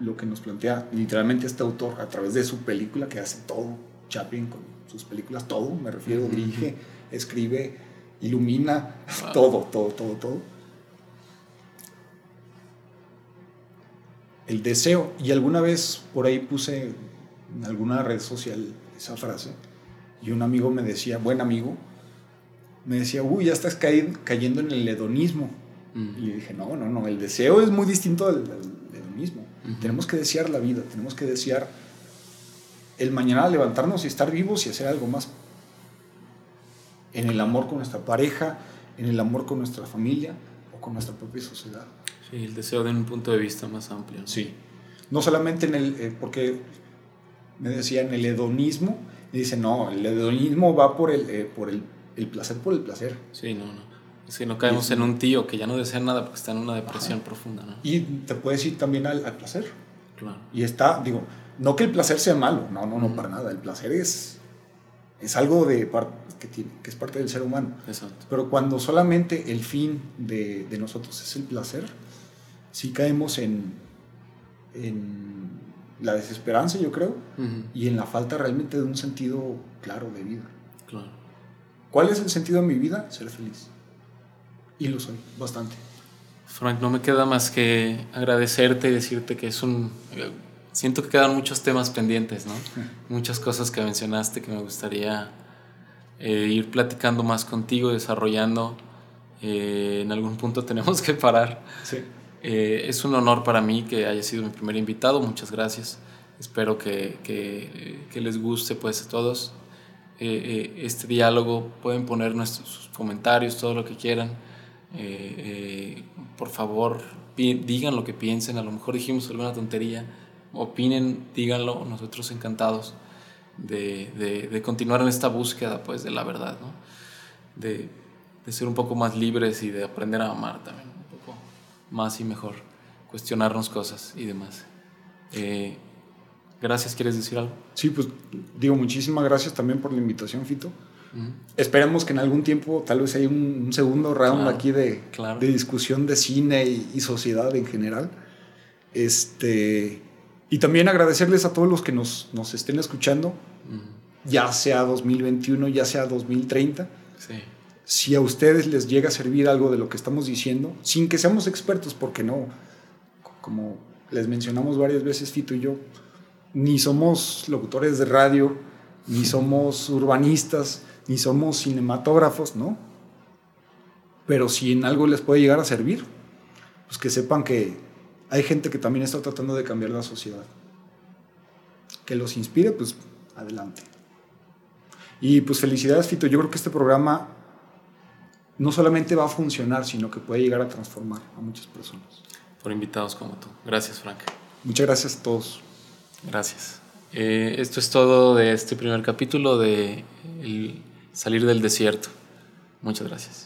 lo que nos plantea literalmente este autor a través de su película que hace todo, Chaplin con sus películas, todo, me refiero, dirige, escribe, ilumina, Wow. [laughs] todo, todo, todo, todo. El deseo, y alguna vez por ahí puse en alguna red social esa frase, y un amigo me decía, buen amigo, me decía, uy, ya estás cayendo en el hedonismo. Ujú. Y le dije, no, no, no, el deseo es muy distinto mismo. Ujú. Tenemos que desear la vida, tenemos que desear el mañana levantarnos y estar vivos y hacer algo más. En el amor con nuestra pareja, en el amor con nuestra familia o con nuestra propia sociedad. Sí, el deseo de un punto de vista más amplio. ¿no? Sí. No solamente en el, eh, porque me decía en el hedonismo, y dice, no, el hedonismo va por el, eh, por el, el placer por el placer. Sí, no, no. Es que no caemos Y- en un tío que ya no desea nada porque está en una depresión profunda, ¿no? Y te puedes ir también al, al placer. Claro. Y está, digo, no que el placer sea malo, no, no, no, Ujú. para nada. El placer es, es algo de que, tiene, que es parte del ser humano. Exacto. Pero cuando solamente el fin de, de nosotros es el placer, sí caemos en, en la desesperanza, yo creo, y en la falta realmente de un sentido claro de vida. Claro. ¿Cuál es el sentido de mi vida? Ser feliz. Y lo soy, bastante. Frank, no me queda más que agradecerte y decirte que es un... Siento que quedan muchos temas pendientes, ¿no? [laughs] Muchas cosas que mencionaste que me gustaría eh, ir platicando más contigo, desarrollando. Eh, en algún punto tenemos que parar. Sí. Eh, es un honor para mí que haya sido mi primer invitado. Muchas gracias. Espero que, que, les guste pues a todos este diálogo. Pueden poner nuestros, comentarios, todo lo que quieran. por favor, digan lo que piensen. A lo mejor dijimos alguna tontería. Opinen, díganlo. Nosotros encantados de, de, de, continuar en esta búsqueda pues, de la verdad, ¿no? de, de, ser un poco más libres y de aprender a amar también, más y mejor, cuestionarnos cosas y demás. Eh, gracias, ¿quieres decir algo? Sí, pues digo muchísimas gracias también por la invitación, Fito. Uh -huh. Esperemos que en algún tiempo tal vez haya un, un segundo round Claro, aquí de, claro. de discusión de cine y, y sociedad en general. Este, y también agradecerles a todos los que nos, nos estén escuchando, Uh ya sea 2021, ya sea 2030. -huh. Sí, Si a ustedes les llega a servir algo de lo que estamos diciendo, sin que seamos expertos, porque no, como les mencionamos varias veces Fito y yo, ni somos locutores de radio, ni somos urbanistas, ni somos cinematógrafos, ¿no? Pero si en algo les puede llegar a servir, pues que sepan que hay gente que también está tratando de cambiar la sociedad. Que los inspire, pues adelante. Y pues felicidades, Fito. Yo creo que este programa no solamente va a funcionar, sino que puede llegar a transformar a muchas personas. por invitados como tú. Gracias, Frank. Muchas gracias a todos. Gracias. Eh, esto es todo de este primer capítulo de el Salir del Desierto. Muchas gracias.